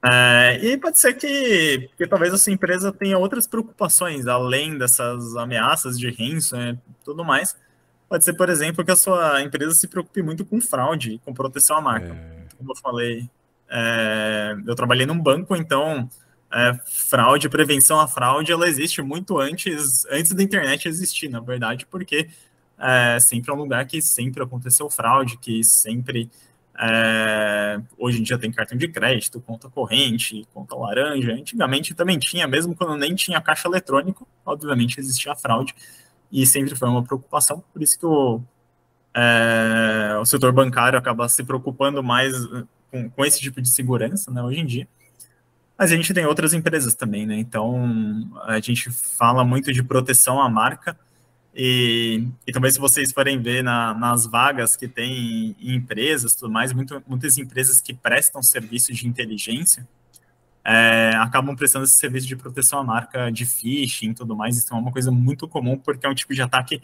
É, e pode ser que, que talvez a sua empresa tenha outras preocupações, além dessas ameaças de ransomware e tudo mais. Pode ser, por exemplo, que a sua empresa se preocupe muito com fraude, com proteção à marca. É... Como eu falei, é, eu trabalhei num banco, então é, fraude, prevenção à fraude, ela existe muito antes, antes da internet existir, na verdade, porque é, sempre é um lugar que sempre aconteceu fraude, que sempre é, hoje em dia tem cartão de crédito, conta corrente, conta laranja. Antigamente também tinha, mesmo quando nem tinha caixa eletrônico, obviamente existia fraude e sempre foi uma preocupação. Por isso que o, é, o setor bancário acaba se preocupando mais com, com, esse tipo de segurança, né, hoje em dia. Mas a gente tem outras empresas também, né? Então a gente fala muito de proteção à marca e, e também se vocês forem ver na, nas vagas que tem em empresas, tudo mais, muito, muitas empresas que prestam serviço de inteligência é, acabam prestando esse serviço de proteção à marca, de phishing e tudo mais. Isso é uma coisa muito comum, porque é um tipo de ataque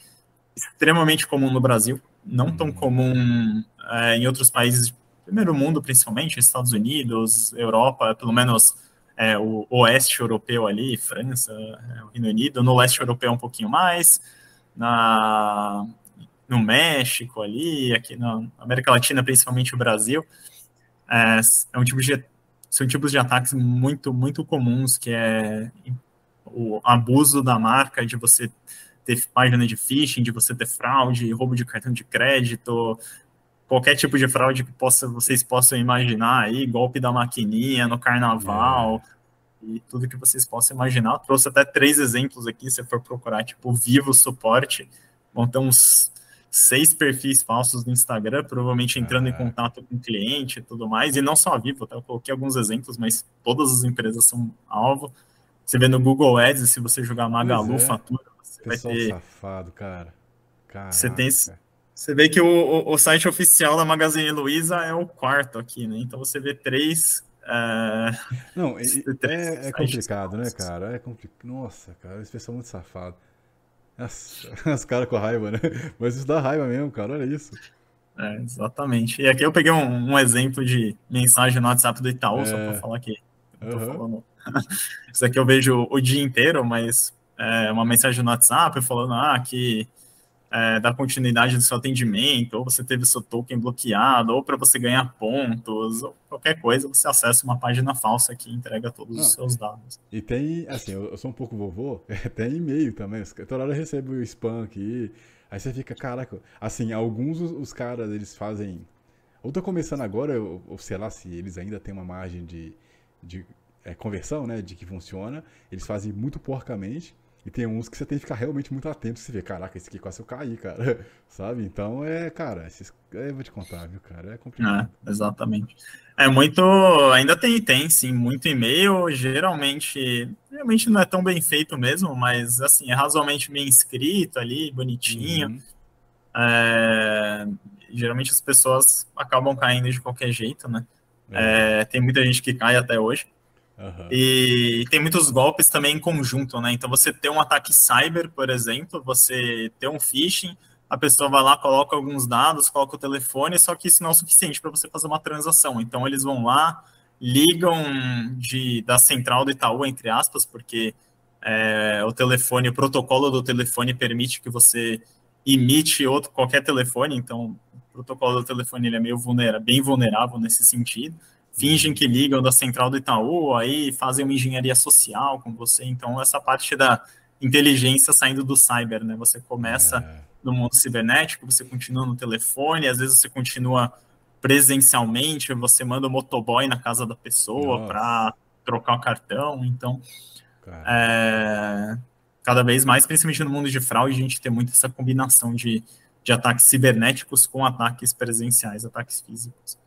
extremamente comum no Brasil, não tão uhum. comum é, em outros países, primeiro mundo principalmente, Estados Unidos, Europa, pelo menos é, o oeste europeu ali, França, é, o Reino Unido, no leste europeu um pouquinho mais, na, no México ali, aqui na América Latina, principalmente o Brasil, é, é um tipo de, são tipos de ataques muito, muito comuns, que é o abuso da marca, de você ter página de phishing, de você ter fraude, roubo de cartão de crédito, qualquer tipo de fraude que possa, vocês possam imaginar aí, golpe da maquininha no carnaval, é e tudo que vocês possam imaginar. Eu trouxe até três exemplos aqui, se for procurar, tipo, Vivo Suporte, vão ter uns seis perfis falsos no Instagram, provavelmente entrando ah. em contato com o cliente e tudo mais, e não só a Vivo, tá? eu coloquei alguns exemplos, mas todas as empresas são alvo. Você vê no Google Ads, se você jogar Magalu, é. fatura, você Pessoal vai ter... safado, cara. Caraca. Você tem... Você vê que o, o, o site oficial da Magazine Luiza é o quarto aqui, né? Então você vê três É... Não, é, é complicado, né, cara? É complicado. Nossa, cara, esse pessoal é muito safado. As, as caras com raiva, né? Mas isso dá raiva mesmo, cara, olha isso. É, exatamente. E aqui eu peguei um, um, exemplo de mensagem no WhatsApp do Itaú, é. só para falar que uhum. Isso aqui eu vejo o dia inteiro, mas é uma mensagem no WhatsApp falando ah, que é, dar continuidade do seu atendimento, ou você teve seu token bloqueado, ou para você ganhar pontos, ou qualquer coisa, você acessa uma página falsa que entrega todos os seus dados. E tem, assim, eu, sou um pouco vovô, tem e-mail também, toda hora eu recebo o spam aqui, aí você fica, caraca, assim, alguns os, os caras, eles fazem, ou tô começando agora, ou, ou, sei lá se eles ainda têm uma margem de, de é, conversão, né, de que funciona, eles fazem muito porcamente, e tem uns que você tem que ficar realmente muito atento. Você vê, caraca, esse aqui quase eu caí, cara. Sabe? Então é, cara, esses, é, eu vou te contar, viu, cara? É complicado. É, exatamente. É muito. Ainda tem, tem, sim, muito e-mail. Geralmente, realmente não é tão bem feito mesmo, mas assim, é razoavelmente bem escrito ali, bonitinho. Uhum. É, geralmente as pessoas acabam caindo de qualquer jeito, né? É. É, tem muita gente que cai até hoje. Uhum. E tem muitos golpes também em conjunto, né? Então você tem um ataque cyber, por exemplo, você tem um phishing, a pessoa vai lá, coloca alguns dados, coloca o telefone, só que isso não é o suficiente para você fazer uma transação. Então eles vão lá, ligam de, da central do Itaú, entre aspas, porque é, o telefone, o protocolo do telefone permite que você imite outro, qualquer telefone, então o protocolo do telefone ele é meio vulnerável, bem vulnerável nesse sentido fingem que ligam da central do Itaú, aí fazem uma engenharia social com você. Então, essa parte da inteligência saindo do cyber, né? Você começa é. no mundo cibernético, você continua no telefone, às vezes você continua presencialmente, você manda o motoboy na casa da pessoa para trocar o cartão. Então, é, cada vez mais, principalmente no mundo de fraude, a gente tem muito essa combinação de, de ataques cibernéticos com ataques presenciais, ataques físicos.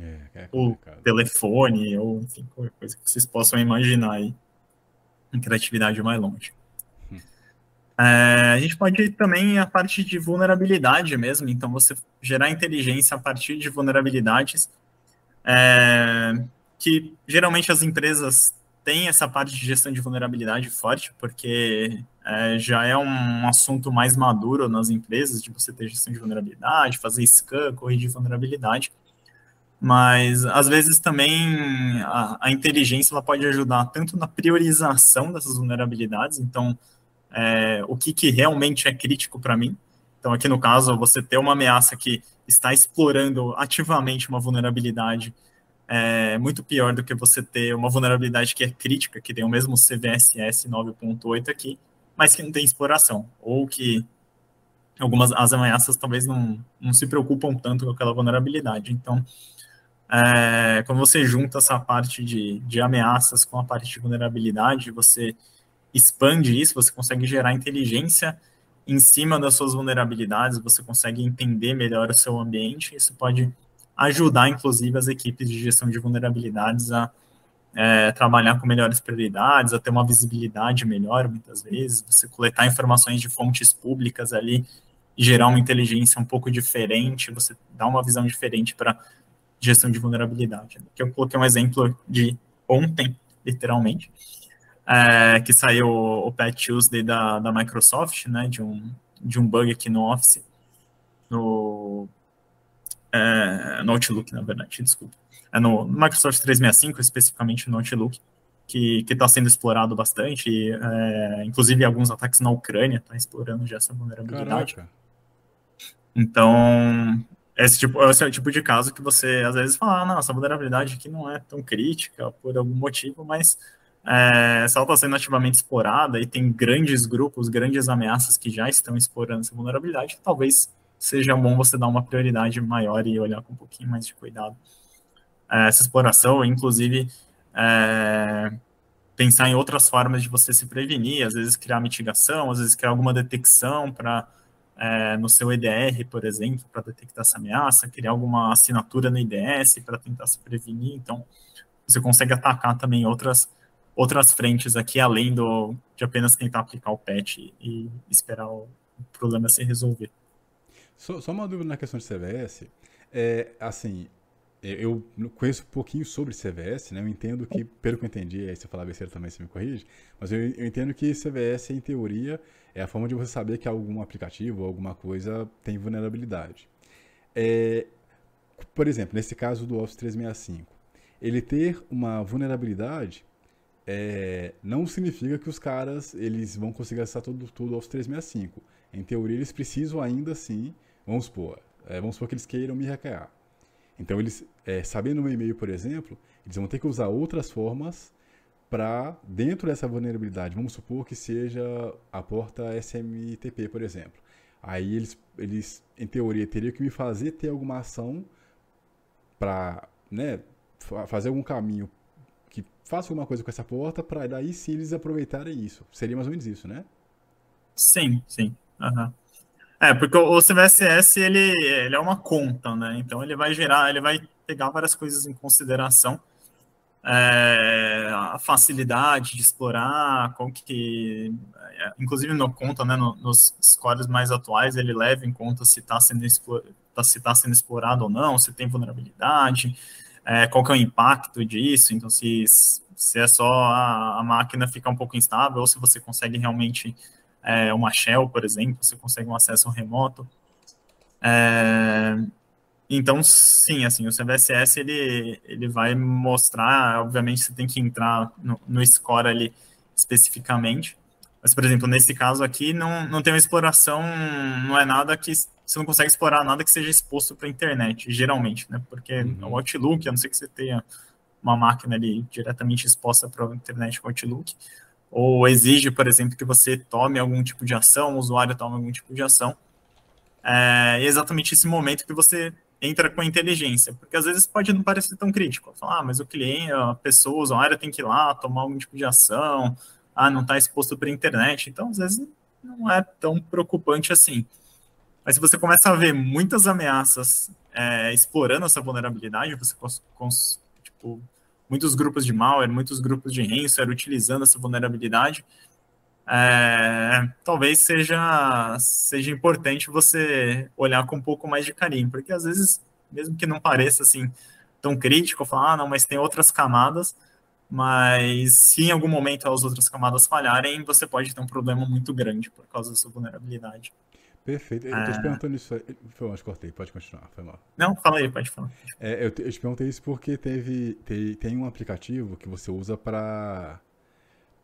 É, é ou telefone, ou enfim, qualquer coisa que vocês possam imaginar aí. Em criatividade mais longe. Hum. É, a gente pode ir também a parte de vulnerabilidade mesmo, então você gerar inteligência a partir de vulnerabilidades, é, que geralmente as empresas têm essa parte de gestão de vulnerabilidade forte, porque é, já é um assunto mais maduro nas empresas, de você ter gestão de vulnerabilidade, fazer scan, corrigir vulnerabilidade mas às vezes também a, a, inteligência ela pode ajudar tanto na priorização dessas vulnerabilidades, então é, o que, que realmente é crítico para mim. Então aqui no caso você ter uma ameaça que está explorando ativamente uma vulnerabilidade é muito pior do que você ter uma vulnerabilidade que é crítica, que tem o mesmo CVSS 9.8 aqui, mas que não tem exploração, ou que algumas as ameaças talvez não, não se preocupam tanto com aquela vulnerabilidade. Então, é, quando você junta essa parte de, de ameaças com a parte de vulnerabilidade, você expande isso, você consegue gerar inteligência em cima das suas vulnerabilidades, você consegue entender melhor o seu ambiente, isso pode ajudar, inclusive, as equipes de gestão de vulnerabilidades a é, trabalhar com melhores prioridades, a ter uma visibilidade melhor, muitas vezes, você coletar informações de fontes públicas ali gerar uma inteligência um pouco diferente, você dá uma visão diferente para gestão de vulnerabilidade. Que eu coloquei um exemplo de ontem, literalmente, é, que saiu o Patch Tuesday da, da Microsoft, né, de um, de um bug aqui no Office, no, é, no Outlook, na verdade, desculpa. É no, no Microsoft 365, especificamente no Outlook, que está sendo explorado bastante, e, é, inclusive alguns ataques na Ucrânia estão tá explorando já essa vulnerabilidade. Caraca. Então, esse, tipo, esse é o tipo de caso que você às vezes fala, ah, não, essa vulnerabilidade aqui não é tão crítica por algum motivo, mas é, se ela está sendo ativamente explorada e tem grandes grupos, grandes ameaças que já estão explorando essa vulnerabilidade, talvez seja bom você dar uma prioridade maior e olhar com um pouquinho mais de cuidado. É, essa exploração, inclusive, é, pensar em outras formas de você se prevenir, às vezes criar mitigação, às vezes criar alguma detecção para é, no seu EDR, por exemplo, para detectar essa ameaça, criar alguma assinatura no IDS para tentar se prevenir. Então, você consegue atacar também outras, outras frentes aqui, além do, de apenas tentar aplicar o patch e, esperar o problema se resolver. Só, só, uma dúvida na questão de CVS. É, assim, eu conheço um pouquinho sobre CVS, né? Eu entendo que, pelo que eu entendi, aí você falar besteira também, você me corrige, mas eu, eu, entendo que CVS, em teoria, é a forma de você saber que algum aplicativo ou alguma coisa tem vulnerabilidade. É, por exemplo, nesse caso do Office 365, ele ter uma vulnerabilidade é, não significa que os caras eles vão conseguir acessar todo, o Office 365. Em teoria, eles precisam ainda assim, vamos supor, é, vamos supor que eles queiram me hackear. Então, eles, é, sabendo o e-mail, por exemplo, eles vão ter que usar outras formas para, dentro dessa vulnerabilidade, vamos supor que seja a porta SMTP, por exemplo. Aí eles, eles em teoria, teriam que me fazer ter alguma ação para né, fazer algum caminho que faça alguma coisa com essa porta para daí sim eles aproveitarem isso. Seria mais ou menos isso, né? Sim, sim. Uhum. É, porque o CVSS ele, ele é uma conta, né? Então ele vai gerar, ele vai pegar várias coisas em consideração. É, a facilidade de explorar, com que, é, inclusive no conta, né, no, nos scores mais atuais, ele leva em conta se está sendo, tá, se tá sendo explorado ou não, se tem vulnerabilidade, é, qual que é o impacto disso, então se, se é só a, a máquina ficar um pouco instável, ou se você consegue realmente é, uma shell, por exemplo, você consegue um acesso remoto. É, então, sim, assim, o CVSS, ele, ele vai mostrar, obviamente, você tem que entrar no, no score ali especificamente, mas, por exemplo, nesse caso aqui, não, não tem uma exploração, não é nada que, você não consegue explorar nada que seja exposto para a internet, geralmente, né, porque uhum. o Outlook, a não ser que você tenha uma máquina ali diretamente exposta para a internet com o Outlook, ou exige, por exemplo, que você tome algum tipo de ação, o usuário tome algum tipo de ação. É exatamente esse momento que você entra com a inteligência, porque às vezes pode não parecer tão crítico. Falar, ah, mas o cliente, a pessoa, o usuário tem que ir lá tomar algum tipo de ação, ah, não está exposto para a internet. Então, às vezes, não é tão preocupante assim. Mas se você começa a ver muitas ameaças é, explorando essa vulnerabilidade, você tipo, muitos grupos de malware, muitos grupos de ransomware utilizando essa vulnerabilidade, é, talvez seja, seja importante você olhar com um pouco mais de carinho, porque às vezes, mesmo que não pareça assim tão crítico, falar, ah, não, mas tem outras camadas, mas se em algum momento as outras camadas falharem, você pode ter um problema muito grande por causa dessa vulnerabilidade. Perfeito. Eu tô te é. perguntando isso. Foi mal, cortei, pode continuar, foi mal. Não, fala aí, pode falar. É, eu, te, eu te perguntei isso porque teve, tem, tem um aplicativo que você usa para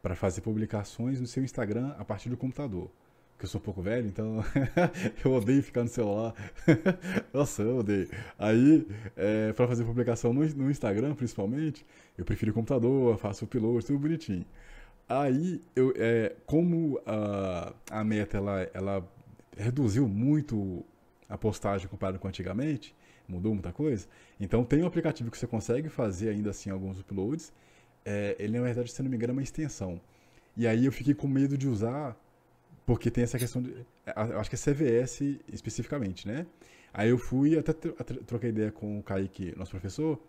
para fazer publicações no seu Instagram a partir do computador. Porque eu sou um pouco velho, então eu odeio ficar no celular. Nossa, eu odeio. Aí, é, para fazer publicação no, no, Instagram, principalmente, eu prefiro o computador, faço o upload, tudo bonitinho. Aí, eu, é, como a, a meta ela, ela reduziu muito a postagem comparado com antigamente, mudou muita coisa. Então tem um aplicativo que você consegue fazer ainda assim alguns uploads. É, ele na verdade, se não me engano, é uma extensão. E aí eu fiquei com medo de usar, porque tem essa questão de. Acho que é CVS especificamente, né? Aí eu fui, até troquei ideia com o Kaique, nosso professor,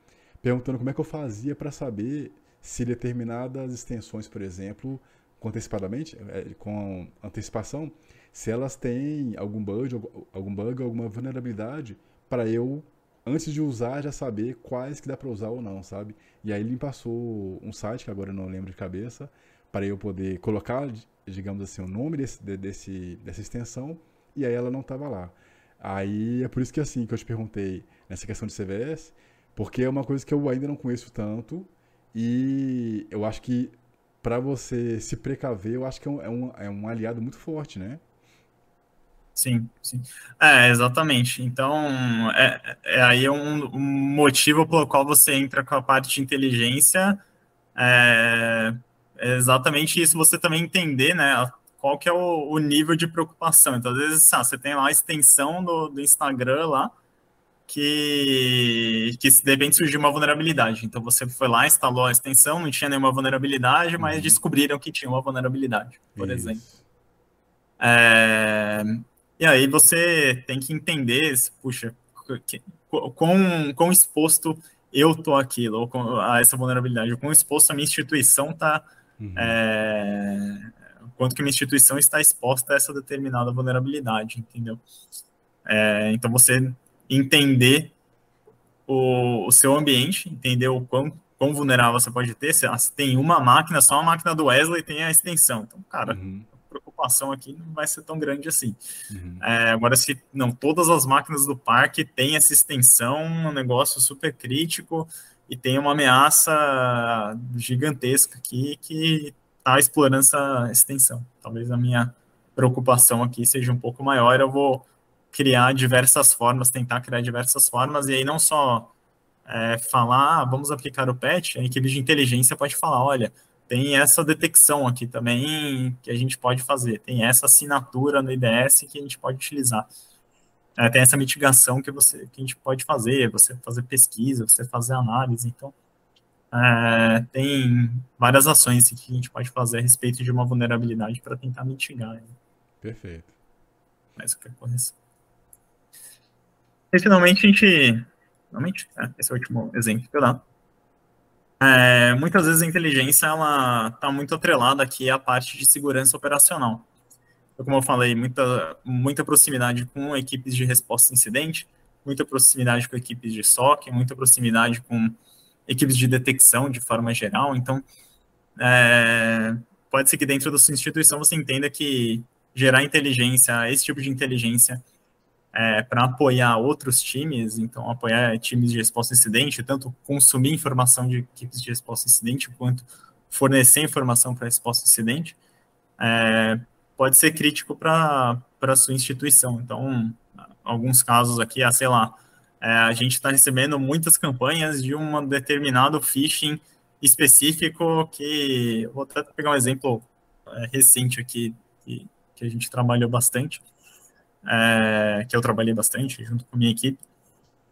perguntando como é que eu fazia para saber se determinadas extensões, por exemplo, antecipadamente, é, com antecipação, se elas têm algum bug, algum bug, alguma vulnerabilidade, para eu antes de usar já saber quais que dá para usar ou não, sabe? E aí ele me passou um site que agora eu não lembro de cabeça, para eu poder colocar, digamos assim, o nome desse, desse dessa extensão e aí ela não estava lá. Aí é por isso que assim que eu te perguntei nessa questão de CVS, porque é uma coisa que eu ainda não conheço tanto e eu acho que para você se precaver, eu acho que é um, é um, é um aliado muito forte, né? Sim, sim. É, exatamente. Então, é, é aí é um, um, motivo pelo qual você entra com a parte de inteligência. É, é exatamente isso, você também entender, né, qual que é o, o nível de preocupação. Então, às vezes, ah, você tem lá a extensão do, do Instagram lá, que, que de repente surgiu uma vulnerabilidade. Então, você foi lá, instalou a extensão, não tinha nenhuma vulnerabilidade, mas uhum. descobriram que tinha uma vulnerabilidade, por isso. exemplo. É, e aí você tem que entender, puxa, quão, quão exposto eu tô aquilo, ou a essa vulnerabilidade, o quão exposto a minha instituição está, uhum. é, quanto que minha instituição está exposta a essa determinada vulnerabilidade, entendeu? É, então você entender o, o seu ambiente, entender o quão, quão vulnerável você pode ter. Se, se tem uma máquina, só a máquina do Wesley tem a extensão. Então, cara, uhum. Preocupação aqui não vai ser tão grande assim. Uhum. É, agora, se não todas as máquinas do parque têm essa extensão, um negócio super crítico e tem uma ameaça gigantesca aqui que está explorando essa extensão. Talvez a minha preocupação aqui seja um pouco maior. Eu vou criar diversas formas, tentar criar diversas formas, e aí não só é, falar, ah, vamos aplicar o patch, a equipe de inteligência pode falar, olha, tem essa detecção aqui também que a gente pode fazer, tem essa assinatura no IDS que a gente pode utilizar. É, tem essa mitigação que, você, que a gente pode fazer, você fazer pesquisa, você fazer análise, então é, tem várias ações que a gente pode fazer a respeito de uma vulnerabilidade para tentar mitigar. Né? Perfeito. Mas o que é correção. E finalmente a gente. Finalmente, é, esse é o último exemplo que eu dou. É, muitas vezes a inteligência ela está muito atrelada aqui à parte de segurança operacional. Então, como eu falei, muita, muita proximidade com equipes de resposta a incidente, muita proximidade com equipes de SOC, muita proximidade com equipes de detecção de forma geral. Então, é, pode ser que dentro da sua instituição você entenda que gerar inteligência, esse tipo de inteligência, é, para apoiar outros times, então apoiar times de resposta a incidente, tanto consumir informação de equipes de resposta a incidente, quanto fornecer informação para resposta a incidente, é, pode ser crítico para a sua instituição. Então, alguns casos aqui, ah, sei lá, é, a gente está recebendo muitas campanhas de um determinado phishing específico que, vou até pegar um exemplo é, recente aqui, que, que a gente trabalhou bastante, é, que eu trabalhei bastante junto com a minha equipe,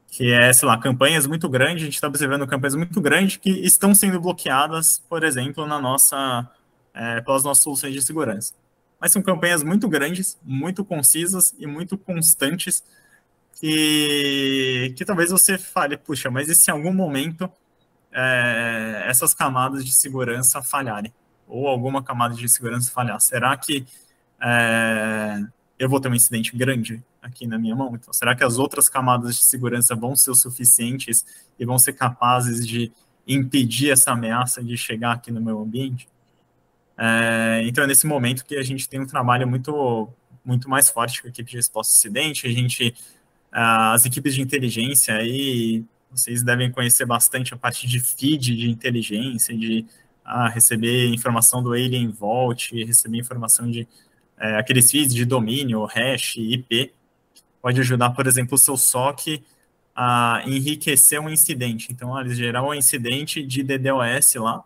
que é, sei lá, campanhas muito grandes, a gente está observando campanhas muito grandes que estão sendo bloqueadas, por exemplo, na nossa, é, pelas nossas soluções de segurança. Mas são campanhas muito grandes, muito concisas e muito constantes, que, que talvez você fale, puxa, mas e se em algum momento é, essas camadas de segurança falharem? Ou alguma camada de segurança falhar? Será que é, eu vou ter um incidente grande aqui na minha mão. Então, será que as outras camadas de segurança vão ser o suficientes e vão ser capazes de impedir essa ameaça de chegar aqui no meu ambiente? É, então, é nesse momento que a gente tem um trabalho muito, muito mais forte com a equipe de resposta a incidente. A gente, as equipes de inteligência aí, vocês devem conhecer bastante a parte de feed de inteligência, de ah, receber informação do Alien Vault, receber informação de é, aqueles feeds de domínio, hash, IP, pode ajudar, por exemplo, o seu SOC a enriquecer um incidente. Então, eles gerar um incidente de DDoS lá,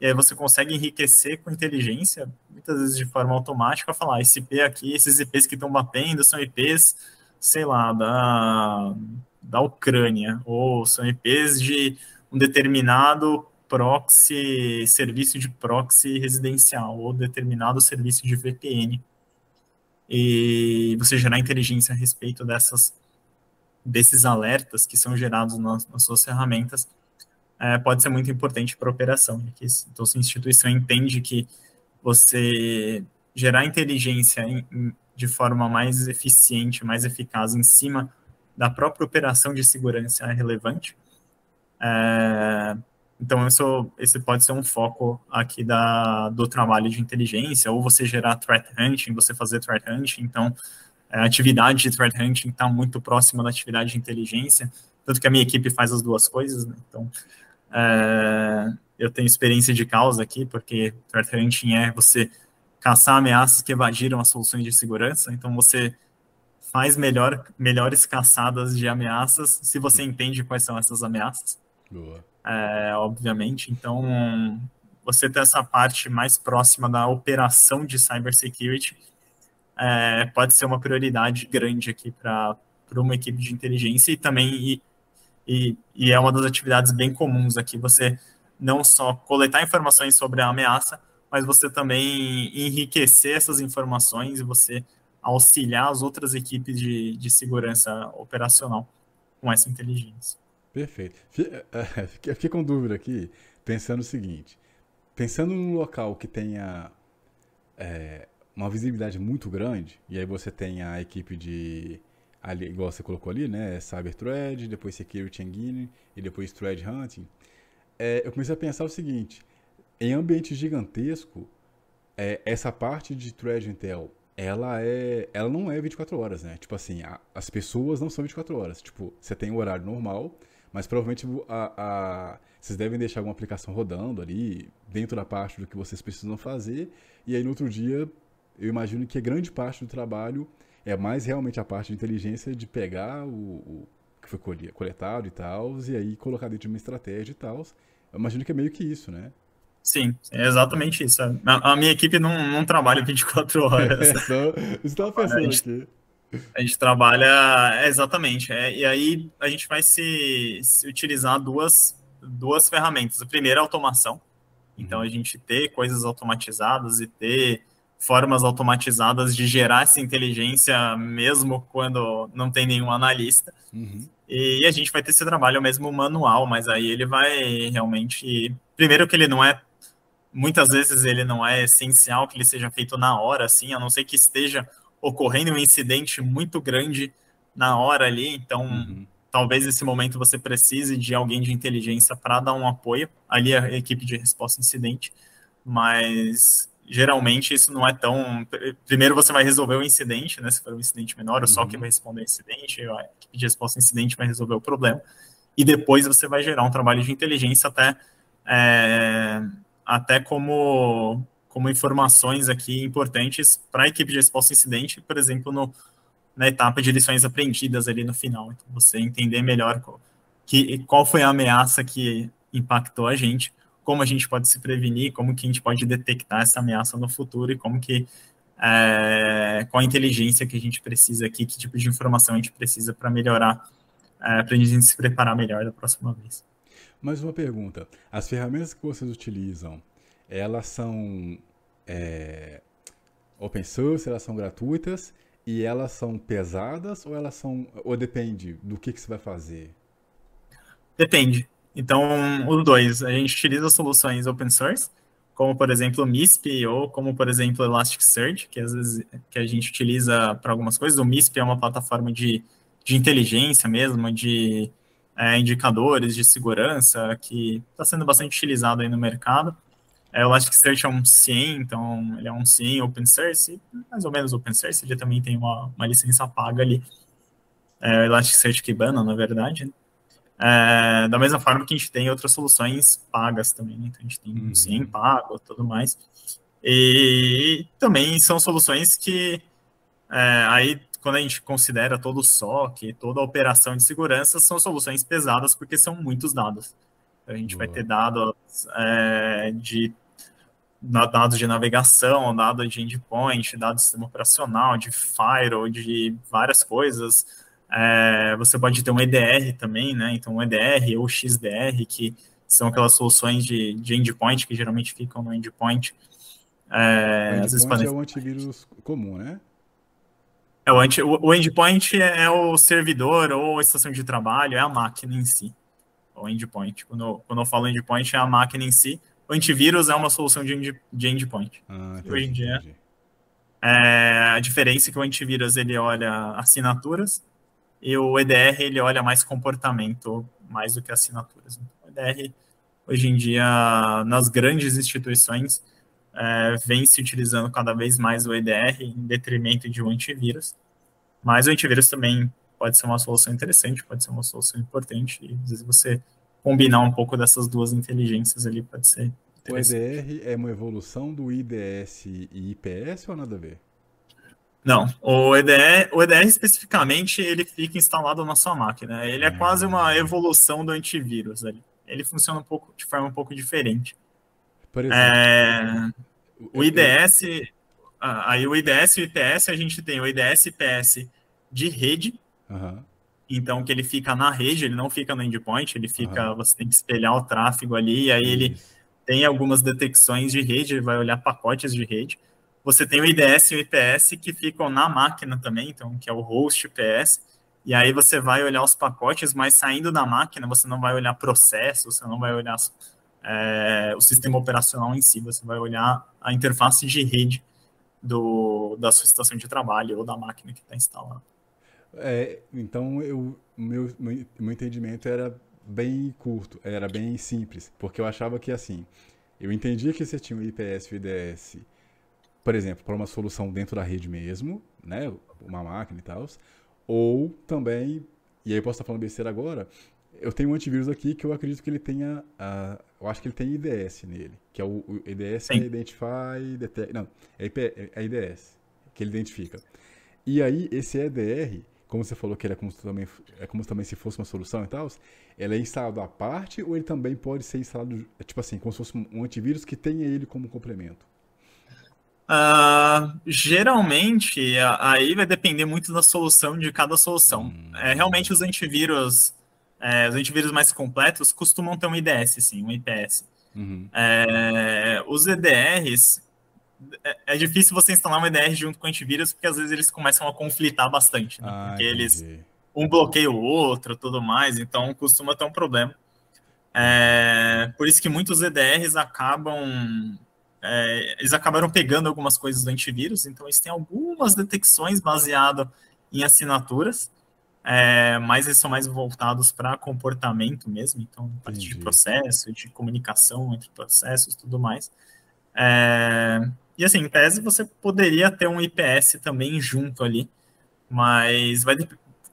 e aí você consegue enriquecer com inteligência, muitas vezes de forma automática, falar, ah, esse IP aqui, esses IPs que estão batendo são IPs, sei lá, da, da Ucrânia, ou são IPs de um determinado proxy, serviço de proxy residencial, ou determinado serviço de VPN e você gerar inteligência a respeito dessas desses alertas que são gerados nas, nas suas ferramentas é, pode ser muito importante para a operação. Então, se a instituição entende que você gerar inteligência em, em, de forma mais eficiente, mais eficaz em cima da própria operação de segurança é relevante, é, então, isso, esse pode ser um foco aqui da, do trabalho de inteligência, ou você gerar threat hunting, você fazer threat hunting. Então, a atividade de threat hunting está muito próxima da atividade de inteligência, tanto que a minha equipe faz as duas coisas. Né? Então, é, eu tenho experiência de causa aqui, porque threat hunting é você caçar ameaças que evadiram as soluções de segurança. Então, você faz melhor, melhores caçadas de ameaças se você entende quais são essas ameaças. Boa é, obviamente. Então, você ter essa parte mais próxima da operação de cybersecurity é, pode ser uma prioridade grande aqui para uma equipe de inteligência e também e, e, e, é uma das atividades bem comuns aqui, você não só coletar informações sobre a ameaça, mas você também enriquecer essas informações e você auxiliar as outras equipes de, de segurança operacional com essa inteligência. Perfeito. É, fiquei com dúvida aqui, pensando o seguinte: pensando num local que tenha é, uma visibilidade muito grande, e aí você tem a equipe de ali, igual você colocou ali, né? Cyberthread, depois Security Engine e depois Thread Hunting. É, eu comecei a pensar o seguinte: em ambiente gigantesco, é, essa parte de Thread Intel, ela é, ela não é 24 horas, né? Tipo assim, a, as pessoas não são 24 horas. Tipo, você tem o horário normal, mas provavelmente a, a, vocês devem deixar alguma aplicação rodando ali dentro da parte do que vocês precisam fazer. E aí no outro dia, eu imagino que a grande parte do trabalho é mais realmente a parte de inteligência de pegar o, o que foi coletado e tal, e aí colocar dentro de uma estratégia e tal. Eu imagino que é meio que isso, né? Sim, é exatamente isso. A, a minha equipe não, não trabalha 24 horas. É, só, estava pensando aqui. A gente trabalha, é, exatamente. É, e aí a gente vai se, se, utilizar duas, duas ferramentas. A primeira é a automação. Então uhum. a gente ter coisas automatizadas e ter formas automatizadas de gerar essa inteligência mesmo quando não tem nenhum analista. Uhum. E a gente vai ter esse trabalho mesmo manual, mas aí ele vai realmente. Primeiro, que ele não é. Muitas vezes ele não é essencial que ele seja feito na hora, assim, a não ser que esteja ocorrendo um incidente muito grande na hora ali. Então, uhum. talvez nesse momento você precise de alguém de inteligência para dar um apoio. Ali a equipe de resposta incidente. Mas geralmente isso não é tão. Primeiro você vai resolver o incidente, né? Se for um incidente menor, o SOC uhum. vai responder o incidente, a equipe de resposta incidente vai resolver o problema. E depois você vai gerar um trabalho de inteligência até, é, até como, como informações aqui importantes para a equipe de resposta incidente, por exemplo, no, na etapa de lições aprendidas ali no final. Então, você entender melhor qual, que, qual foi a ameaça que impactou a gente como a gente pode se prevenir, como que a gente pode detectar essa ameaça no futuro e como que é, qual a inteligência que a gente precisa aqui, que tipo de informação a gente precisa para melhorar, é, para a gente se preparar melhor da próxima vez. Mais uma pergunta: as ferramentas que vocês utilizam, elas são é, open source, elas são gratuitas e elas são pesadas ou elas são ou depende do que, que você vai fazer? Depende. Então, os dois, a gente utiliza soluções open source, como por exemplo o MISP ou como por exemplo Elasticsearch, que às vezes que a gente utiliza para algumas coisas. O MISP é uma plataforma de, de inteligência mesmo, de é, indicadores de segurança, que está sendo bastante utilizado aí no mercado. É, o Elasticsearch é um CIEM, então ele é um CIEM open source, mais ou menos open source, ele também tem uma, uma licença paga ali. É, o Elasticsearch Kibana, na verdade. Né? É, da mesma forma que a gente tem outras soluções pagas também, né? então a gente tem uhum. sim pago tudo mais. E também são soluções que é, aí quando a gente considera todo o SOC, toda a operação de segurança, são soluções pesadas porque são muitos dados. Então, a gente Boa. vai ter dados é, de dados de navegação, dados de endpoint, dados de sistema operacional, de firewall, de várias coisas, é, você pode ter um EDR também, né? Então, um EDR ou XDR, que são aquelas soluções de, de endpoint que geralmente ficam no endpoint. É, o endpoint podem... é o antivírus comum, né? É, o, anti, o, o endpoint é o servidor ou a estação de trabalho, é a máquina em si. O endpoint. Quando, quando eu falo endpoint, é a máquina em si. O antivírus é uma solução de, end, de endpoint. Ah, entendi, Hoje em dia, é, a diferença é que o antivírus ele olha assinaturas e o EDR ele olha mais comportamento mais do que assinaturas. Então, o EDR hoje em dia nas grandes instituições é, vem se utilizando cada vez mais o EDR em detrimento de um antivírus, mas o antivírus também pode ser uma solução interessante, pode ser uma solução importante e às vezes você combinar um pouco dessas duas inteligências ali pode ser o EDR é uma evolução do IDS e IPS ou nada a ver? Não, o EDR, o EDR especificamente ele fica instalado na sua máquina. Ele é quase uma ah. evolução do antivírus ali. Ele funciona um pouco de forma um pouco diferente. Por exemplo, é, o IDS, aí o IDS e o IPS a gente tem o IDS e IPS de rede. Uhum. Então que ele fica na rede, ele não fica no endpoint, ele fica, uhum. você tem que espelhar o tráfego ali, e aí Isso. ele tem algumas detecções de rede, ele vai olhar pacotes de rede. Você tem o IDS e o IPS que ficam na máquina também, então que é o host IPS. E aí você vai olhar os pacotes, mas saindo da máquina, você não vai olhar processo, você não vai olhar é, o sistema operacional em si, você vai olhar a interface de rede do, da sua estação de trabalho ou da máquina que está instalada. É, então, eu, meu, meu, meu entendimento era bem curto, era bem simples, porque eu achava que assim, eu entendia que você tinha o IPS e IDS, por exemplo, para uma solução dentro da rede mesmo, né, uma máquina e tal, ou também, e aí eu posso estar falando besteira agora, eu tenho um antivírus aqui que eu acredito que ele tenha, uh, eu acho que ele tem IDS nele, que é o, o IDS Sim. Identify, Detect, não, é, IP, é IDS, que ele identifica. E aí, esse EDR, como você falou que ele é como, também, é como também se fosse uma solução e tal, ele é instalado à parte ou ele também pode ser instalado, é tipo assim, como se fosse um antivírus que tenha ele como complemento? Uh, geralmente, aí vai depender muito da solução de cada solução. Hum, é, realmente, os antivírus, é, os antivírus mais completos costumam ter um IDS, sim, um IPS. Uhum. É, os EDRs, é, é, difícil você instalar um EDR junto com antivírus, porque às vezes eles começam a conflitar bastante, né? ah, porque entendi. eles um bloqueia o outro, tudo mais, então costuma ter um problema. É, por isso que muitos EDRs acabam é, eles acabaram pegando algumas coisas do antivírus, então eles têm algumas detecções baseadas em assinaturas, é, mas eles são mais voltados para comportamento mesmo, então parte de processo, de comunicação entre processos, tudo mais. É, e assim, em tese você poderia ter um IPS também junto ali, mas vai, de,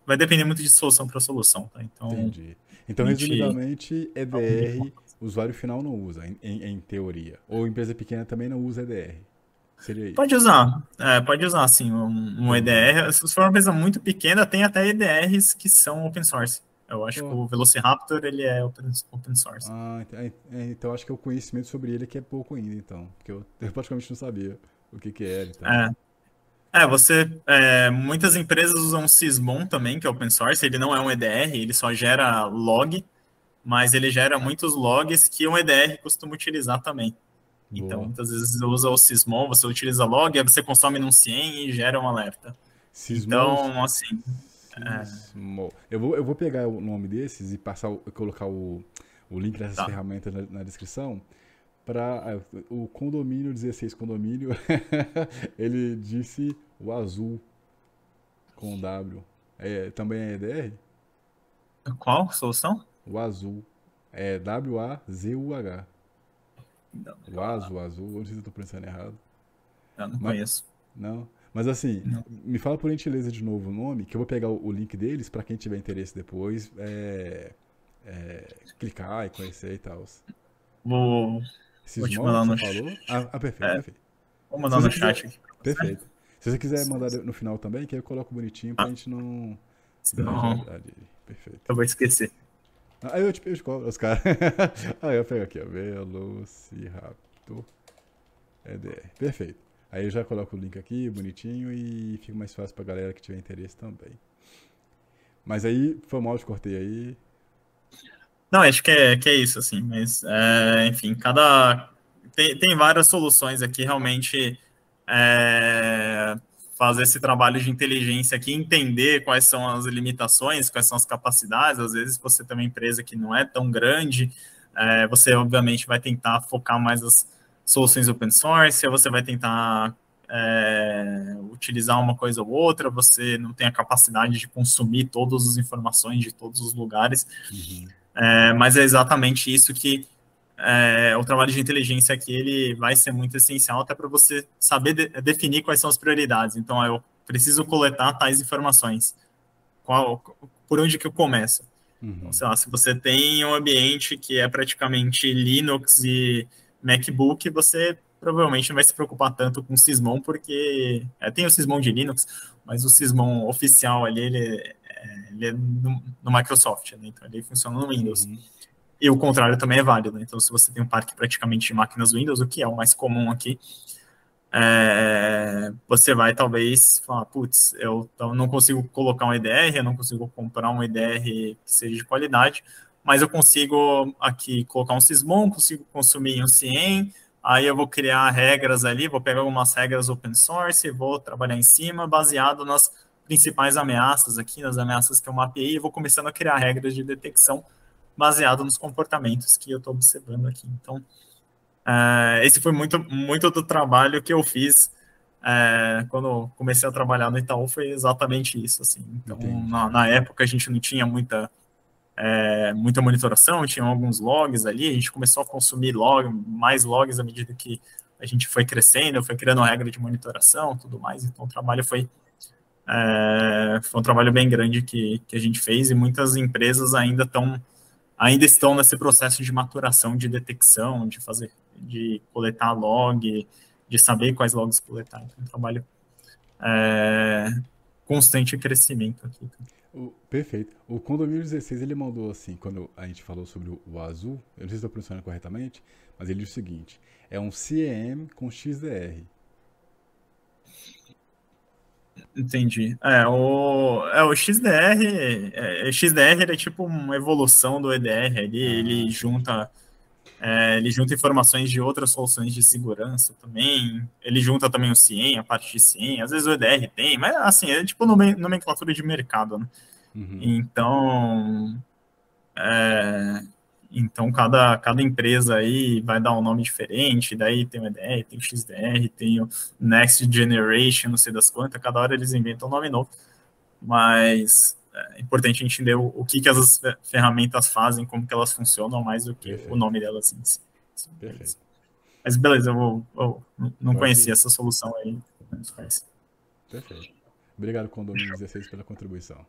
vai depender muito de solução para solução, tá? Então, Entendi. Então, resumidamente, EDR o usuário final não usa, em, em, em, teoria. Ou empresa pequena também não usa EDR. Seria isso. Pode usar, é, pode usar sim um, um, EDR. Se for uma empresa muito pequena, tem até EDRs que são open source. Eu acho oh. que o Velociraptor ele é open, open source. Ah, é, é, então acho que o conhecimento sobre ele é que é pouco ainda, então. Porque eu, eu praticamente não sabia o que, que era. Então. É. É, você. É, muitas empresas usam o Sysmon também, que é open source. Ele não é um EDR, ele só gera log mas ele gera muitos logs que um EDR costuma utilizar também. Boa. Então, muitas vezes você usa o Sysmon, você utiliza log, aí você consome num CIEM e gera um alerta. Sysmon, então, assim... É... Eu, vou, eu vou pegar o nome desses e passar, colocar o, o link dessas tá. ferramentas na, na descrição para é, o condomínio 16 condomínio ele disse o azul com W é, também é EDR? Qual solução? O azul. É W-A-Z-U-H. O azul, azul. Não sei se eu tô pensando errado. Eu não Mas, conheço. Não. Mas assim, não. me fala por gentileza de novo o nome, que eu vou pegar o, o link deles para quem tiver interesse depois é, é, clicar e conhecer e tal. Vou, vou te mandar no chat. Ah, ah, perfeito, é, perfeito. Vou mandar no quiser, chat aqui. Perfeito. Se você quiser mandar no final também, que aí eu coloco bonitinho pra ah. gente não. Não. Perfeito. Eu vou esquecer. Aí eu, tipo, eu escolho os caras. Aí eu pego aqui, ó. Velociraptor EDR. Perfeito. Aí eu já coloco o link aqui, bonitinho, e fica mais fácil pra galera que tiver interesse também. Mas aí, foi mal, te cortei aí. Não, acho que é, que é isso, assim. Mas, é, enfim, cada. Tem, tem várias soluções aqui, realmente. É, fazer esse trabalho de inteligência aqui, entender quais são as limitações, quais são as capacidades. Às vezes você tem uma empresa que não é tão grande, é, você obviamente vai tentar focar mais as soluções open source, você vai tentar é, utilizar uma coisa ou outra, você não tem a capacidade de consumir todas as informações de todos os lugares. Uhum. É, mas é exatamente isso que é, o trabalho de inteligência aqui ele vai ser muito essencial até para você saber de, definir quais são as prioridades. Então, eu preciso coletar tais informações. Qual, por onde que eu começo? Uhum. Então, sei lá, se você tem um ambiente que é praticamente Linux e MacBook, você provavelmente não vai se preocupar tanto com o Sysmon, porque é, tem o Sysmon de Linux, mas o Sysmon oficial ali, ele, é, ele é no, no Microsoft, né? então ele funciona no Windows. Uhum. E o contrário também é válido. Então, se você tem um parque praticamente de máquinas Windows, o que é o mais comum aqui, é, você vai talvez falar, putz, eu não consigo colocar um EDR, eu não consigo comprar um EDR que seja de qualidade, mas eu consigo aqui colocar um Sysmon, consigo consumir um CIEM, aí eu vou criar regras ali, vou pegar algumas regras open source, vou trabalhar em cima, baseado nas principais ameaças aqui, nas ameaças que eu mapeei, e vou começando a criar regras de detecção baseado nos comportamentos que eu estou observando aqui. Então, uh, esse foi muito, muito do trabalho que eu fiz é, quando comecei a trabalhar no Itaú foi exatamente isso. Assim. Então, na, na, época a gente não tinha muita, é, muita monitoração, tinha alguns logs ali, a gente começou a consumir log, mais logs à medida que a gente foi crescendo, foi criando uma regra de monitoração, tudo mais. Então o trabalho foi é, foi um trabalho bem grande que, que a gente fez e muitas empresas ainda estão ainda estão nesse processo de maturação, de detecção, de fazer, de coletar log, de saber quais logs coletar. Então, um trabalho é, constante crescimento aqui. O, perfeito. O Condomínio 16 ele mandou assim, quando a gente falou sobre o, o azul, eu não sei se estou pronunciando corretamente, mas ele diz o seguinte: é um CEM com XDR. Entendi. É, o, é, o XDR, é, XDR é tipo uma evolução do EDR ali, ah. ele junta é, ele junta informações de outras soluções de segurança também. Ele junta também o CIEM, a parte de CIEM. Às vezes o EDR tem, mas assim, é tipo nomenclatura de mercado, né? Uhum. Então, é, então cada, cada empresa aí vai dar um nome diferente. Daí tem o EDR, tem o XDR, tem o Next Generation, não sei das quantas. Cada hora eles inventam um nome novo. Mas é importante entender o, o que, que as ferramentas fazem, como que elas funcionam, mais do que Perfeito. o nome delas em si. Perfeito. Mas beleza, eu, vou, eu não Pode conhecia ir. essa solução aí. Perfeito. Obrigado, Condomínio 16, pela contribuição.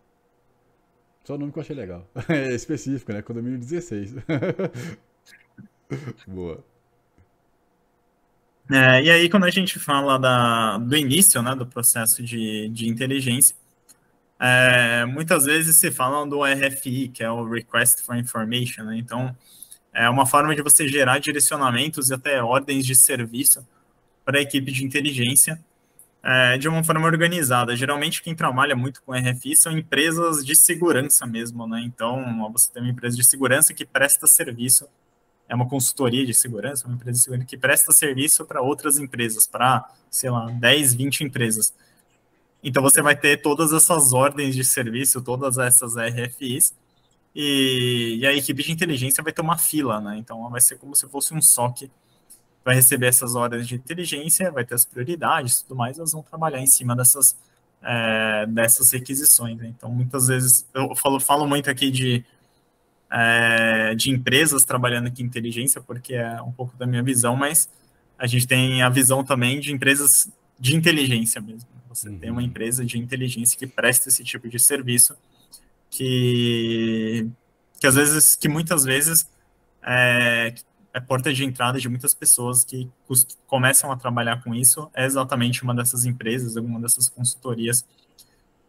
Só o nome que eu achei legal. É específico, né? Condomínio 16. Boa. É, e aí, quando a gente fala da, do início né, do processo de, de inteligência, é, muitas vezes se falam do RFI, que é o Request for Information, né? Então, é uma forma de você gerar direcionamentos e até ordens de serviço para a equipe de inteligência é, de uma forma organizada. Geralmente, quem trabalha muito com RFI são empresas de segurança mesmo, né? Então, você tem uma empresa de segurança que presta serviço, é uma consultoria de segurança, uma empresa de segurança que presta serviço para outras empresas, para, sei lá, 10, 20 empresas. Então você vai ter todas essas ordens de serviço, todas essas RFIs, e, e, a equipe de inteligência vai ter uma fila, né? Então vai ser como se fosse um SOC, vai receber essas ordens de inteligência, vai ter as prioridades e tudo mais, elas vão trabalhar em cima dessas, é, dessas requisições. Né? Então muitas vezes, eu falo, falo muito aqui de, é, de empresas trabalhando com inteligência, porque é um pouco da minha visão, mas a gente tem a visão também de empresas de inteligência mesmo. Você uhum. tem uma empresa de inteligência que presta esse tipo de serviço, que, que às vezes, que muitas vezes é, é porta de entrada de muitas pessoas que começam a trabalhar com isso. É exatamente uma dessas empresas, alguma dessas consultorias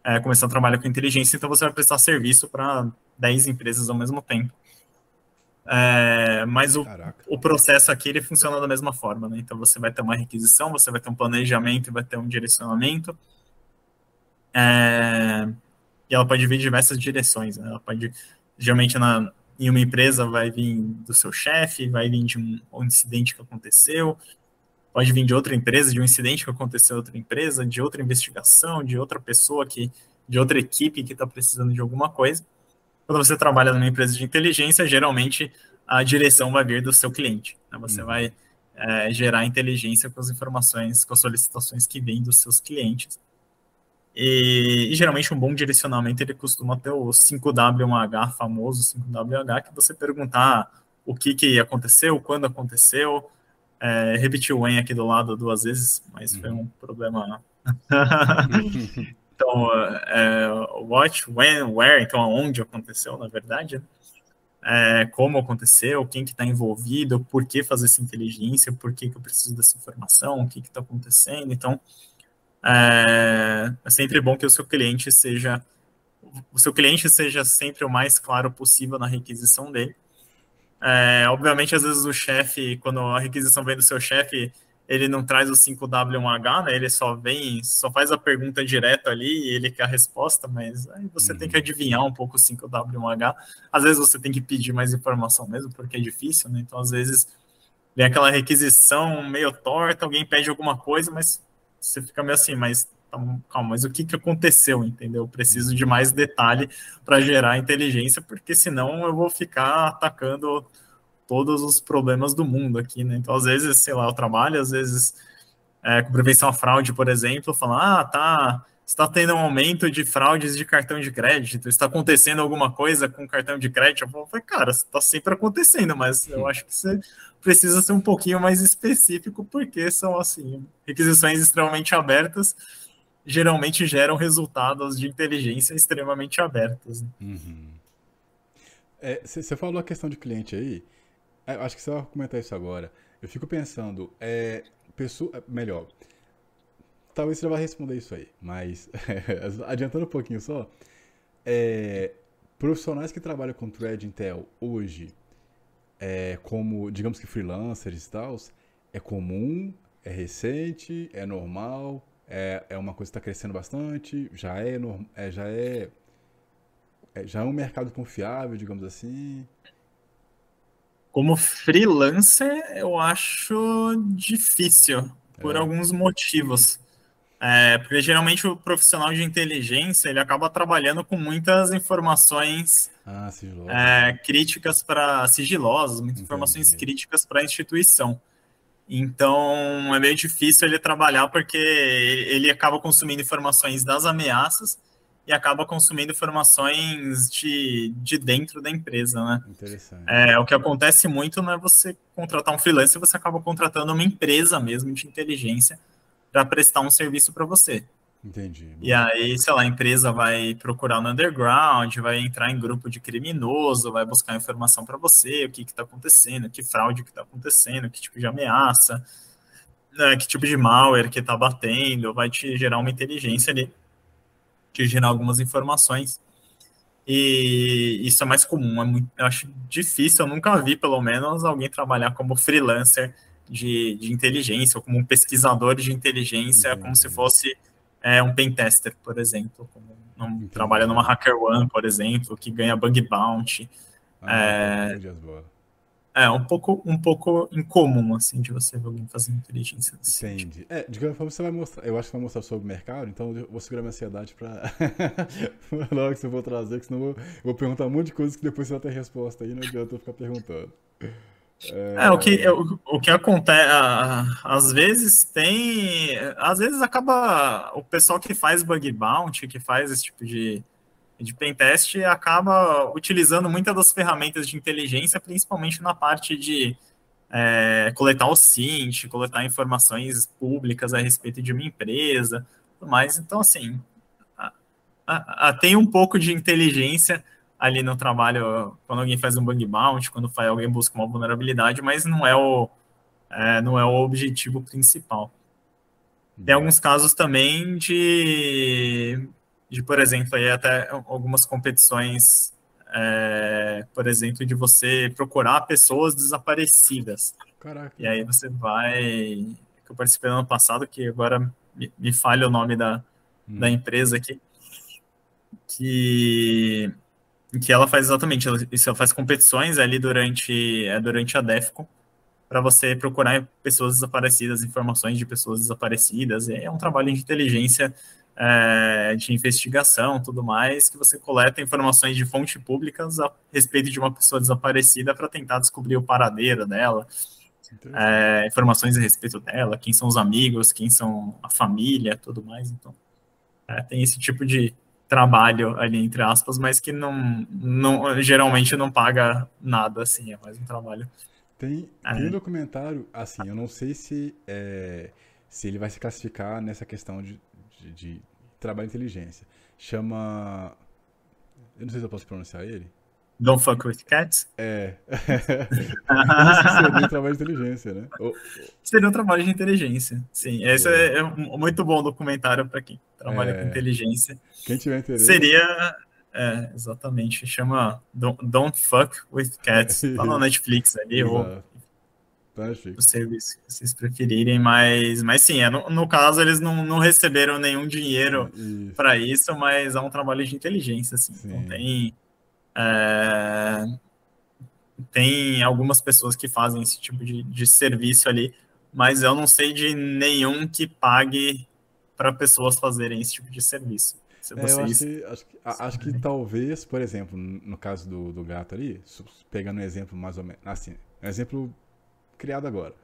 é, começar a trabalhar com inteligência, então você vai prestar serviço para 10 empresas ao mesmo tempo. É, mas o, o processo aqui ele funciona da mesma forma, né? Então você vai ter uma requisição, você vai ter um planejamento, vai ter um direcionamento. É, e ela pode vir de diversas direções. Né? Ela pode, geralmente, na, em uma empresa, vai vir do seu chefe, vai vir de um, um incidente que aconteceu, pode vir de outra empresa, de um incidente que aconteceu em outra empresa, de outra investigação, de outra pessoa que, de outra equipe que está precisando de alguma coisa. Quando você trabalha numa empresa de inteligência, geralmente a direção vai vir do seu cliente. Né? Você uhum. vai é, gerar inteligência com as informações, com as solicitações que vêm dos seus clientes. E, e, geralmente um bom direcionamento ele costuma ter o 5W1H, famoso 5WH, que você perguntar o que, que aconteceu, quando aconteceu. É, repetir o when aqui do lado duas vezes, mas uhum. foi um problema. Então, é, what, when, where, então aonde aconteceu, na verdade, é, como aconteceu, quem que está envolvido, por que fazer essa inteligência, por que, que eu preciso dessa informação, o que está acontecendo. Então, é, é, sempre bom que o seu cliente seja o seu cliente seja sempre o mais claro possível na requisição dele. É, obviamente, às vezes o chefe, quando a requisição vem do seu chefe, ele não traz o 5W1H, né? Ele só vem, só faz a pergunta direto ali e ele quer a resposta, mas aí você uhum. tem que uhum. adivinhar um pouco o 5W1H. Às vezes você tem que pedir mais informação mesmo, porque é difícil, né? Então, às vezes, vem aquela requisição meio torta, alguém pede alguma coisa, mas você fica meio assim, mas tá, calma, mas o que, que aconteceu, entendeu? Eu preciso de mais detalhe para gerar inteligência, porque senão eu vou ficar atacando todos os problemas do mundo aqui, né? Então, às vezes, sei lá, eu trabalho, às vezes é, com prevenção à fraude, por exemplo, falar, ah, tá, está tendo um aumento de fraudes de cartão de crédito, está acontecendo alguma coisa com cartão de crédito. Eu falei, cara, está sempre acontecendo, mas eu acho que você precisa ser um pouquinho mais específico, porque são, assim, requisições extremamente abertas, geralmente geram resultados de inteligência extremamente abertos. Uhum. Você é, falou a questão de cliente aí, acho que você vai comentar isso agora. Eu fico pensando, é, pessoa, é, melhor, talvez você vai responder isso aí, mas adiantando um pouquinho só, é, profissionais que trabalham com Thread Intel hoje, é, como, digamos que freelancers e tal, é comum, é recente, é normal, é, é uma coisa que está crescendo bastante, já é, é, já é, é, já é um mercado confiável, digamos assim. Como freelancer, eu acho difícil, por é. alguns motivos. É, porque geralmente o profissional de inteligência ele acaba trabalhando com muitas informações ah, é, críticas para sigilosas, muitas Entendi. informações críticas para a instituição. Então é meio difícil ele trabalhar porque ele acaba consumindo informações das ameaças e acaba consumindo informações de, de dentro da empresa, né? Interessante. É, o que acontece muito não é você contratar um freelancer, você acaba contratando uma empresa mesmo de inteligência para prestar um serviço para você. Entendi. E aí, sei lá, a empresa vai procurar no underground, vai entrar em grupo de criminoso, vai buscar informação para você, o que está acontecendo, que fraude que está acontecendo, que tipo de ameaça, né, que tipo de malware que está batendo, vai te gerar uma inteligência ali de gerar algumas informações. E isso é mais comum, é muito, eu acho difícil, eu nunca vi, pelo menos, alguém trabalhar como freelancer de, de inteligência, ou como um pesquisador de inteligência, como se fosse é, um pentester, por exemplo, como um, trabalha numa HackerOne, por exemplo, que ganha bug bounty. Ah, é, é um pouco, um pouco incomum, assim, de você ver alguém fazendo inteligência. Entendi. É, de qualquer forma, você vai mostrar. Eu acho que vai mostrar sobre o mercado, então eu vou segurar minha ansiedade pra. na hora que você for trazer, que senão eu vou, eu vou perguntar um monte de coisas que depois você vai ter resposta aí, não adianta eu ficar perguntando. É... é, o que, o, o que acontece, às vezes tem, às vezes acaba, o pessoal que faz bug bounty, que faz esse tipo de, de pentest acaba utilizando muitas das ferramentas de inteligência, principalmente na parte de é, coletar o SINT, coletar informações públicas a respeito de uma empresa, mas então assim a, a, a, tem um pouco de inteligência ali no trabalho quando alguém faz um bug bounty, quando faz, alguém busca uma vulnerabilidade, mas não é o é, não é o objetivo principal. Tem alguns casos também de de, por exemplo, aí até algumas competições, é, por exemplo, de você procurar pessoas desaparecidas. Caraca. E aí você vai. Que eu participei no ano passado, que agora me, me falha o nome da, hum. da empresa aqui. Que, que ela faz exatamente isso, ela faz competições ali durante, é, durante a DEFCON para você procurar pessoas desaparecidas, informações de pessoas desaparecidas. É um trabalho de inteligência é, de investigação, tudo mais, que você coleta informações de fontes públicas a respeito de uma pessoa desaparecida para tentar descobrir o paradeiro dela, é, informações a respeito dela, quem são os amigos, quem são a família, tudo mais. Então, é, tem esse tipo de trabalho ali, entre aspas, mas que não, não geralmente não paga nada, assim, é mais um trabalho. Tem, é. tem um documentário, assim, eu não sei se, é, se ele vai se classificar nessa questão de, de, de trabalho de inteligência. Chama. Eu não sei se eu posso pronunciar ele. Don't fuck with cats? É. seria um trabalho de inteligência, né? Seria um trabalho de inteligência, sim. Esse é, é um muito bom documentário para quem trabalha é. com inteligência. Quem tiver interesse. Seria. É, exatamente. Chama Don't, Don't Fuck with Cats. Tá no Netflix ali, ou o serviço que vocês preferirem, mas, mas sim, é, no, no caso eles não, não receberam nenhum dinheiro para isso, mas é um trabalho de inteligência, assim. Então, sim. Então tem, é, tem algumas pessoas que fazem esse tipo de, de serviço ali, mas eu não sei de nenhum que pague para pessoas fazerem esse tipo de serviço. Se vocês... É, eu acho que, acho que, acho que talvez, por exemplo, no caso do, do gato ali, pegando um exemplo mais ou menos, assim, um exemplo criado agora.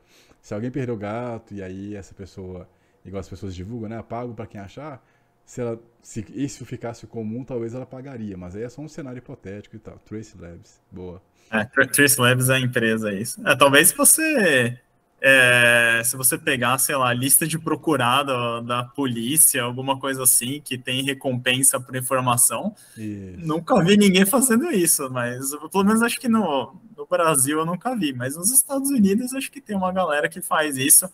Se alguém perdeu o gato e aí essa pessoa, igual as pessoas divulgam, né? Pago para quem achar. Se, ela, se isso ficasse comum, talvez ela pagaria, mas aí é só um cenário hipotético e tal. Trace Labs, boa. É, Trace Labs é a empresa, é isso. É, talvez você é, se você pegar, sei lá, a lista de procurado da polícia, alguma coisa assim, que tem recompensa por informação, isso. nunca vi ninguém fazendo isso, mas pelo menos acho que no, no Brasil eu nunca vi, mas nos Estados Unidos acho que tem uma galera que faz isso,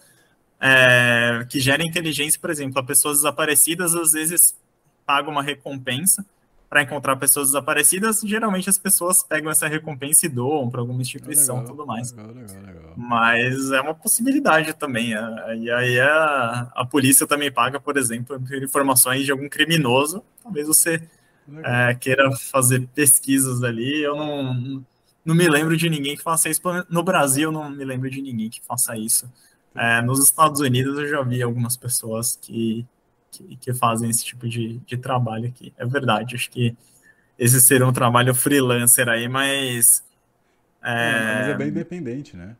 é, que gera inteligência, por exemplo, a pessoas desaparecidas às vezes pagam uma recompensa para encontrar pessoas desaparecidas, geralmente as pessoas pegam essa recompensa e doam para alguma instituição e tudo mais. Legal, legal, legal. Mas é uma possibilidade também. É, e aí a, a polícia também paga, por exemplo, por informações de algum criminoso. Talvez você é, queira fazer pesquisas ali. Eu não, não me lembro de ninguém que faça isso. No Brasil, eu não me lembro de ninguém que faça isso. É, nos Estados Unidos, eu já vi algumas pessoas que que, que fazem esse tipo de, de trabalho aqui. É verdade, acho que esse seria um trabalho freelancer aí, mas. É, mas é bem independente, né?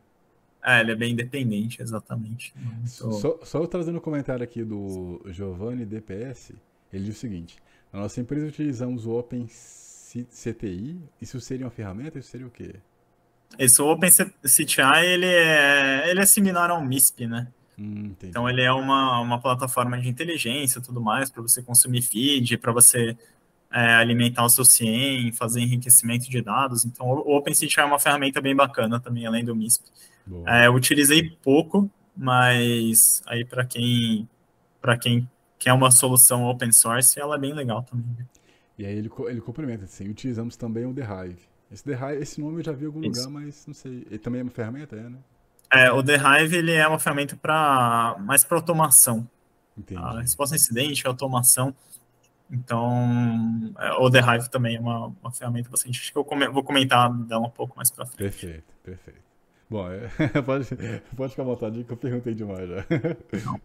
É, ele é bem independente, exatamente. Só, só eu trazendo um comentário aqui do Giovanni DPS, ele diz o seguinte: na nossa empresa utilizamos o OpenCTI. Isso seria uma ferramenta? Isso seria o quê? Esse OpenCTI ele é, ele é similar ao MISP, né? Hum, então ele é uma, uma plataforma de inteligência e tudo mais para você consumir feed, para você é, alimentar o seu CIEM, fazer enriquecimento de dados. Então o OpenCity é uma ferramenta bem bacana também, além do MISP. É, eu utilizei pouco, mas aí para quem para quem quer uma solução open source, ela é bem legal também. E aí ele, ele complementa assim, utilizamos também o The Hive. Esse, The Hive, esse nome eu já vi em algum Isso. lugar, mas não sei. Ele também é uma ferramenta, é, né? É, o The Hive ele é uma ferramenta para mais para automação. Entendi. A resposta a incidente, a automação. Então, é, o The Hive também é uma, uma ferramenta bastante. Acho que eu come, vou comentar dela um pouco mais para frente. Perfeito, perfeito. Bom, é, pode, pode ficar à vontade que eu perguntei demais já. Não,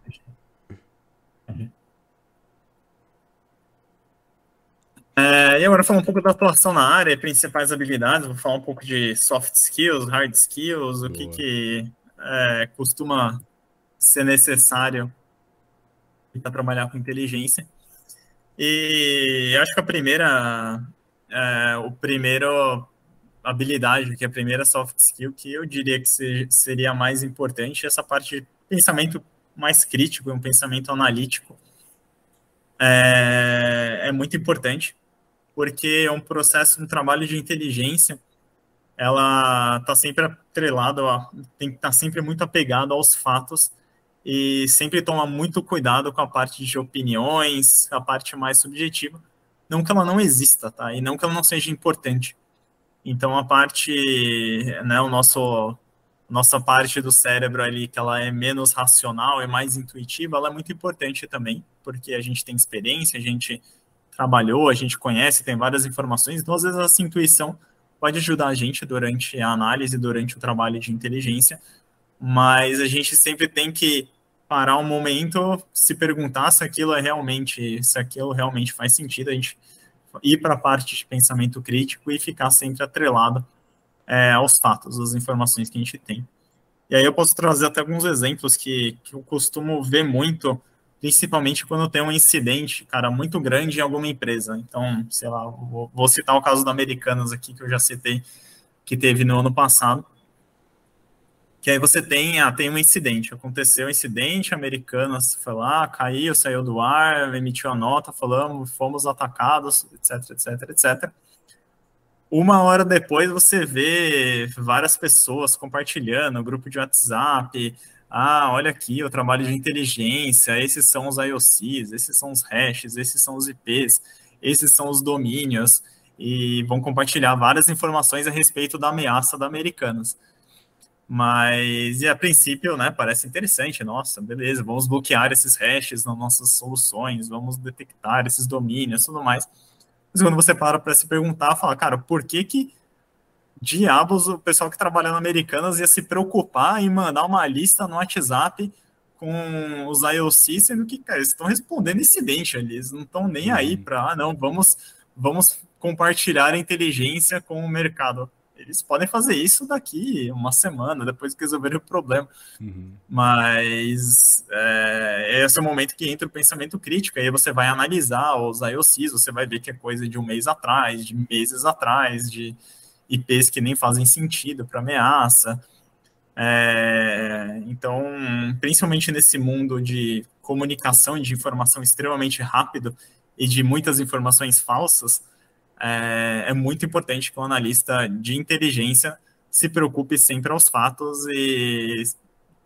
uhum. É, e agora falar um pouco da atuação na área, principais habilidades, vou falar um pouco de soft skills, hard skills, Boa. o que, que é, costuma ser necessário para trabalhar com inteligência. E acho que a primeira, é, o primeiro habilidade, que é a primeira soft skill, que eu diria que seria a mais importante, é essa parte de pensamento mais crítico, um pensamento analítico. É, é muito importante, porque é um processo, um trabalho de inteligência ela está sempre atrelada, tem que estar tá sempre muito apegada aos fatos e sempre toma muito cuidado com a parte de opiniões, a parte mais subjetiva. Não que ela não exista, tá? E não que ela não seja importante. Então a parte, né, o nosso nossa parte do cérebro ali que ela é menos racional, é mais intuitiva, ela é muito importante também, porque a gente tem experiência, a gente trabalhou, a gente conhece, tem várias informações, então às vezes essa intuição pode ajudar a gente durante a análise, durante o trabalho de inteligência, mas a gente sempre tem que parar um momento, se perguntar se aquilo é realmente, se aquilo realmente faz sentido, a gente ir para a parte de pensamento crítico e ficar sempre atrelado é, aos fatos, às informações que a gente tem. E aí eu posso trazer até alguns exemplos que, que eu costumo ver muito principalmente quando tem um incidente, cara, muito grande em alguma empresa. Então, sei lá, vou, vou citar o caso da Americanas aqui, que eu já citei, que teve no ano passado. Que aí você tem, ah, tem um incidente, aconteceu um incidente, Americanas foi lá, caiu, saiu do ar, emitiu a nota, falamos, fomos atacados, etc, etc, etc. Uma hora depois você vê várias pessoas compartilhando, grupo de WhatsApp, ah, olha aqui, o trabalho de inteligência, esses são os IOCs, esses são os hashes, esses são os IPs, esses são os domínios, e vão compartilhar várias informações a respeito da ameaça da Americanas. Mas, e a princípio, né, parece interessante, nossa, beleza, vamos bloquear esses hashes nas nossas soluções, vamos detectar esses domínios tudo mais. Mas quando você para para se perguntar, fala, cara, por que que diabos o pessoal que trabalha na Americanas ia se preocupar em mandar uma lista no WhatsApp com os IOC, sendo que, cara, eles estão respondendo incidente ali, eles não estão nem aí uhum. para, ah, não, vamos, vamos compartilhar a inteligência com o mercado. eles podem fazer isso daqui uma semana, depois que resolverem o problema. Uhum. Mas é, esse é o momento que entra o pensamento crítico, aí você vai analisar os IOCs, você vai ver que é coisa de um mês atrás, de meses atrás, de IPs que nem fazem sentido para ameaça. É, então, principalmente nesse mundo de comunicação e de informação extremamente rápido e de muitas informações falsas, é, é muito importante que o analista de inteligência se preocupe sempre aos fatos e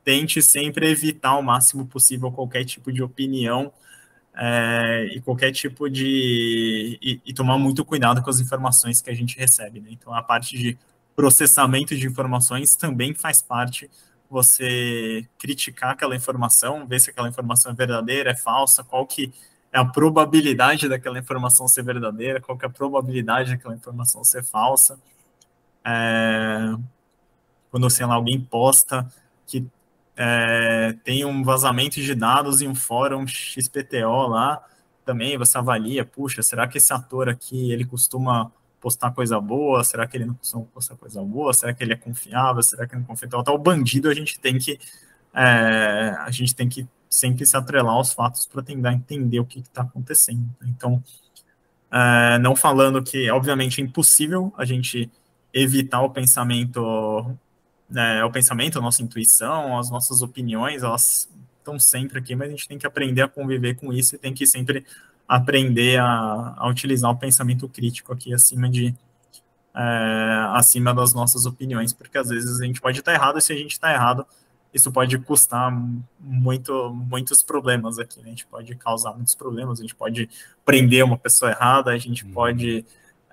tente sempre evitar ao máximo possível qualquer tipo de opinião é, e qualquer tipo de. E, e, tomar muito cuidado com as informações que a gente recebe. Né? Então, a parte de processamento de informações também faz parte você criticar aquela informação, ver se aquela informação é verdadeira, é falsa, qual que é a probabilidade daquela informação ser verdadeira, qual que é a probabilidade daquela informação ser falsa. É, quando sei lá, alguém posta é, tem um vazamento de dados em um fórum XPTO lá, também você avalia, puxa, será que esse ator aqui, ele costuma postar coisa boa? Será que ele não costuma postar coisa boa? Será que ele é confiável? Será que ele não é confiável? Então, o bandido a gente tem que é, a gente tem que sempre se atrelar aos fatos para tentar entender o que está acontecendo. Então, é, não falando que, obviamente, é impossível a gente evitar o pensamento, é, o pensamento, a nossa intuição, as nossas opiniões, elas estão sempre aqui, mas a gente tem que aprender a conviver com isso e tem que sempre aprender a, a utilizar o pensamento crítico aqui acima de é, acima das nossas opiniões, porque às vezes a gente pode estar errado e se a gente está errado, isso pode custar muito, muitos problemas aqui, né? A gente pode causar muitos problemas, a gente pode prender uma pessoa errada, a gente uhum. pode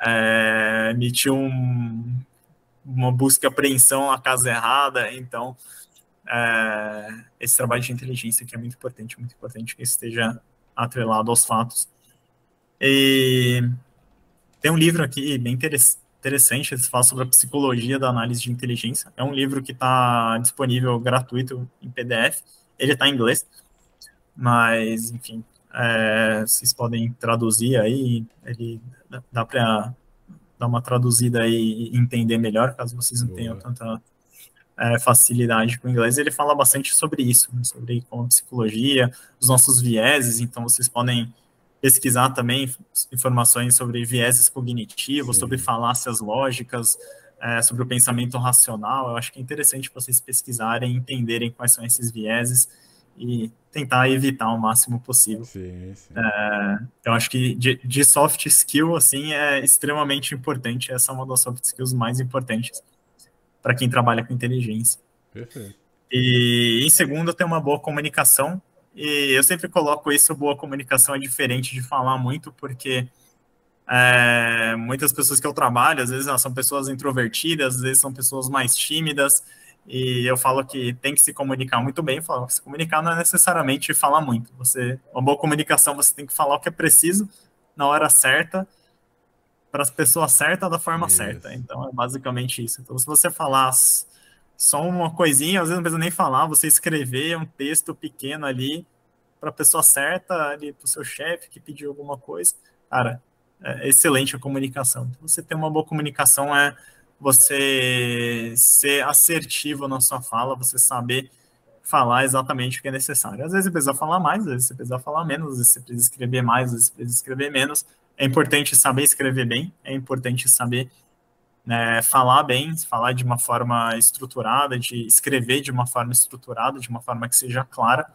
é, emitir um, uma busca e apreensão na casa errada, então é, esse trabalho de inteligência aqui é muito importante, muito importante que esteja atrelado aos fatos. E tem um livro aqui bem interessante interessante, ele fala sobre a psicologia da análise de inteligência. É um livro que está disponível gratuito em PDF. Ele está em inglês, mas, enfim, é, vocês podem traduzir aí, ele dá para dar uma traduzida aí e entender melhor, caso vocês não tenham tanta é, facilidade com o inglês. Ele fala bastante sobre isso, né, sobre como psicologia, os nossos vieses, então vocês podem pesquisar também informações sobre vieses cognitivos, Sim. sobre falácias lógicas, é, sobre o pensamento racional. Eu acho que é interessante vocês pesquisarem, entenderem quais são esses vieses e tentar evitar o máximo possível. Sim, sim. É, eu acho que de, de, soft skill, assim, é extremamente importante. Essa é uma das soft skills mais importantes para quem trabalha com inteligência. Perfeito. E em segundo, ter uma boa comunicação e eu sempre coloco isso, boa comunicação é diferente de falar muito, porque é, muitas pessoas que eu trabalho, às vezes elas são pessoas introvertidas, às vezes são pessoas mais tímidas, e eu falo que tem que se comunicar muito bem. Eu falo que se comunicar não é necessariamente falar muito. Você, uma boa comunicação, você tem que falar o que é preciso na hora certa para as pessoas certas da forma isso. certa. Então é basicamente isso. Então, se você falar só uma coisinha, às vezes não precisa nem falar, você escrever um texto pequeno ali para a pessoa certa, ali para o seu chefe que pediu alguma coisa. Cara, é excelente a comunicação. Então, você ter uma boa comunicação é você ser assertivo na sua fala, você saber falar exatamente o que é necessário. Às vezes você precisa falar mais, às vezes você precisa falar menos, às vezes você precisa escrever mais, às vezes você precisa escrever menos. É importante saber escrever bem, é importante saber né, falar bem, falar de uma forma estruturada, de escrever de uma forma estruturada, de uma forma que seja clara,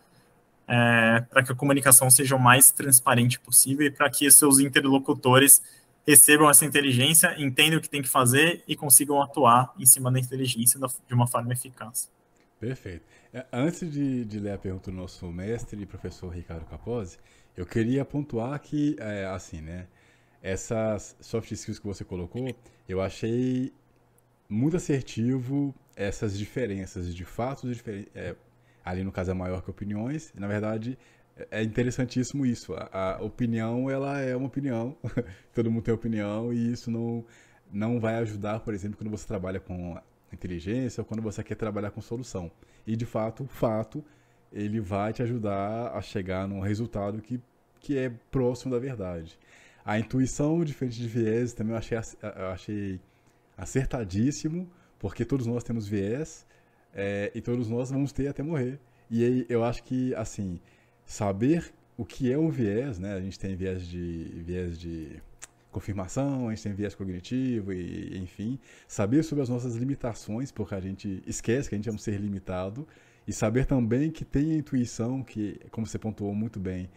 é, para que a comunicação seja o mais transparente possível e para que seus interlocutores recebam essa inteligência, entendam o que tem que fazer e consigam atuar em cima da inteligência de uma forma eficaz. Perfeito. É, antes de, de ler a pergunta do nosso mestre professor Ricardo Capozzi, eu queria pontuar que, é, assim, né, essas soft skills que você colocou, eu achei muito assertivo essas diferenças de fatos é, ali no caso é maior que opiniões. Na verdade, é interessantíssimo isso. A, a opinião ela é uma opinião. Todo mundo tem opinião e isso não não vai ajudar, por exemplo, quando você trabalha com inteligência ou quando você quer trabalhar com solução. E de fato, o fato ele vai te ajudar a chegar num resultado que, que é próximo da verdade. A intuição, diferente de viés, também eu achei, eu achei acertadíssimo, porque todos nós temos viés é, e todos nós vamos ter até morrer. E aí eu acho que, assim, saber o que é um viés, né? A gente tem viés de, viés de confirmação, a gente tem viés cognitivo e, enfim, saber sobre as nossas limitações, porque a gente esquece que a gente é um ser limitado, e saber também que tem a intuição, que, como você pontuou muito bem,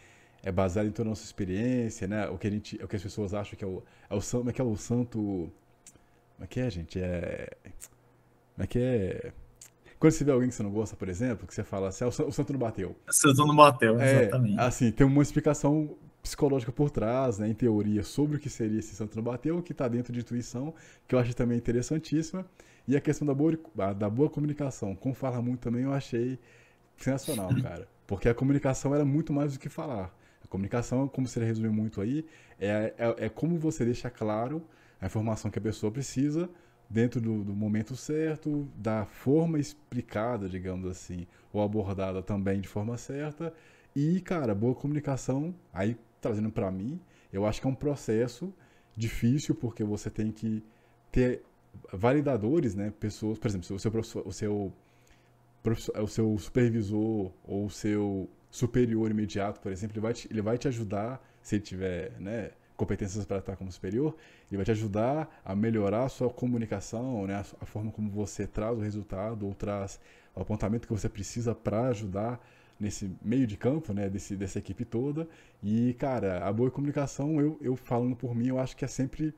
é baseado em toda a nossa experiência, né? O que, a gente, o que as pessoas acham que é o, é o, como é que é o santo... Como é que é, gente? É... Como é que é... Quando você vê alguém que você não gosta, por exemplo, que você fala assim, ah, o santo não bateu. O santo não bateu, é, exatamente. Assim, tem uma explicação psicológica por trás, né, em teoria, sobre o que seria esse santo não bateu, que está dentro de intuição, que eu acho também interessantíssima. E a questão da boa, da boa comunicação, como fala muito também, eu achei sensacional, cara. Porque a comunicação era muito mais do que falar. A comunicação, como você resumiu muito aí, é, é, é como você deixa claro a informação que a pessoa precisa dentro do, do, momento certo, da forma explicada, digamos assim, ou abordada também de forma certa. E, cara, boa comunicação, aí trazendo para mim, eu acho que é um processo difícil porque você tem que ter validadores, né, pessoas, por exemplo, o seu o seu o seu supervisor ou o seu superior imediato, por exemplo, ele vai te, ele vai te ajudar se ele tiver, né, competências para estar como superior, ele vai te ajudar a melhorar a sua comunicação, né, a, forma como você traz o resultado ou traz o apontamento que você precisa para ajudar nesse meio de campo, né, desse, dessa equipe toda. E, cara, a boa comunicação, eu, eu falando por mim, eu acho que é sempre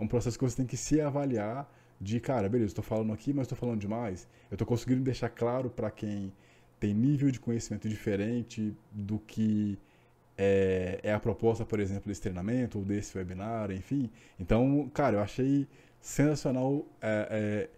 um processo que você tem que se avaliar de, cara, beleza, estou falando aqui, mas estou falando demais. Eu estou conseguindo deixar claro para quem tem nível de conhecimento diferente do que é, é, a proposta, por exemplo, desse treinamento ou desse webinar, enfim. Então, cara, eu achei sensacional, é,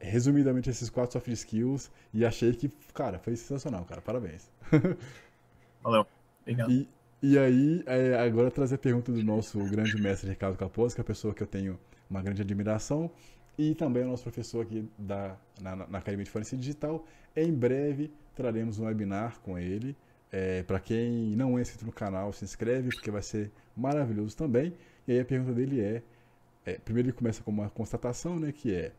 é, resumidamente, esses quatro soft skills e achei que, cara, foi sensacional, cara. Parabéns. Valeu. Obrigado. E, e aí, é, agora trazer a pergunta do nosso grande mestre Ricardo Capozzi, que é a pessoa que eu tenho uma grande admiração, e também o nosso professor aqui da, na, na Academia de Forense Digital. Em breve traremos um webinar com ele. É, para quem não é inscrito no canal, se inscreve, porque vai ser maravilhoso também. E aí a pergunta dele é, é primeiro ele começa com uma constatação, né, que é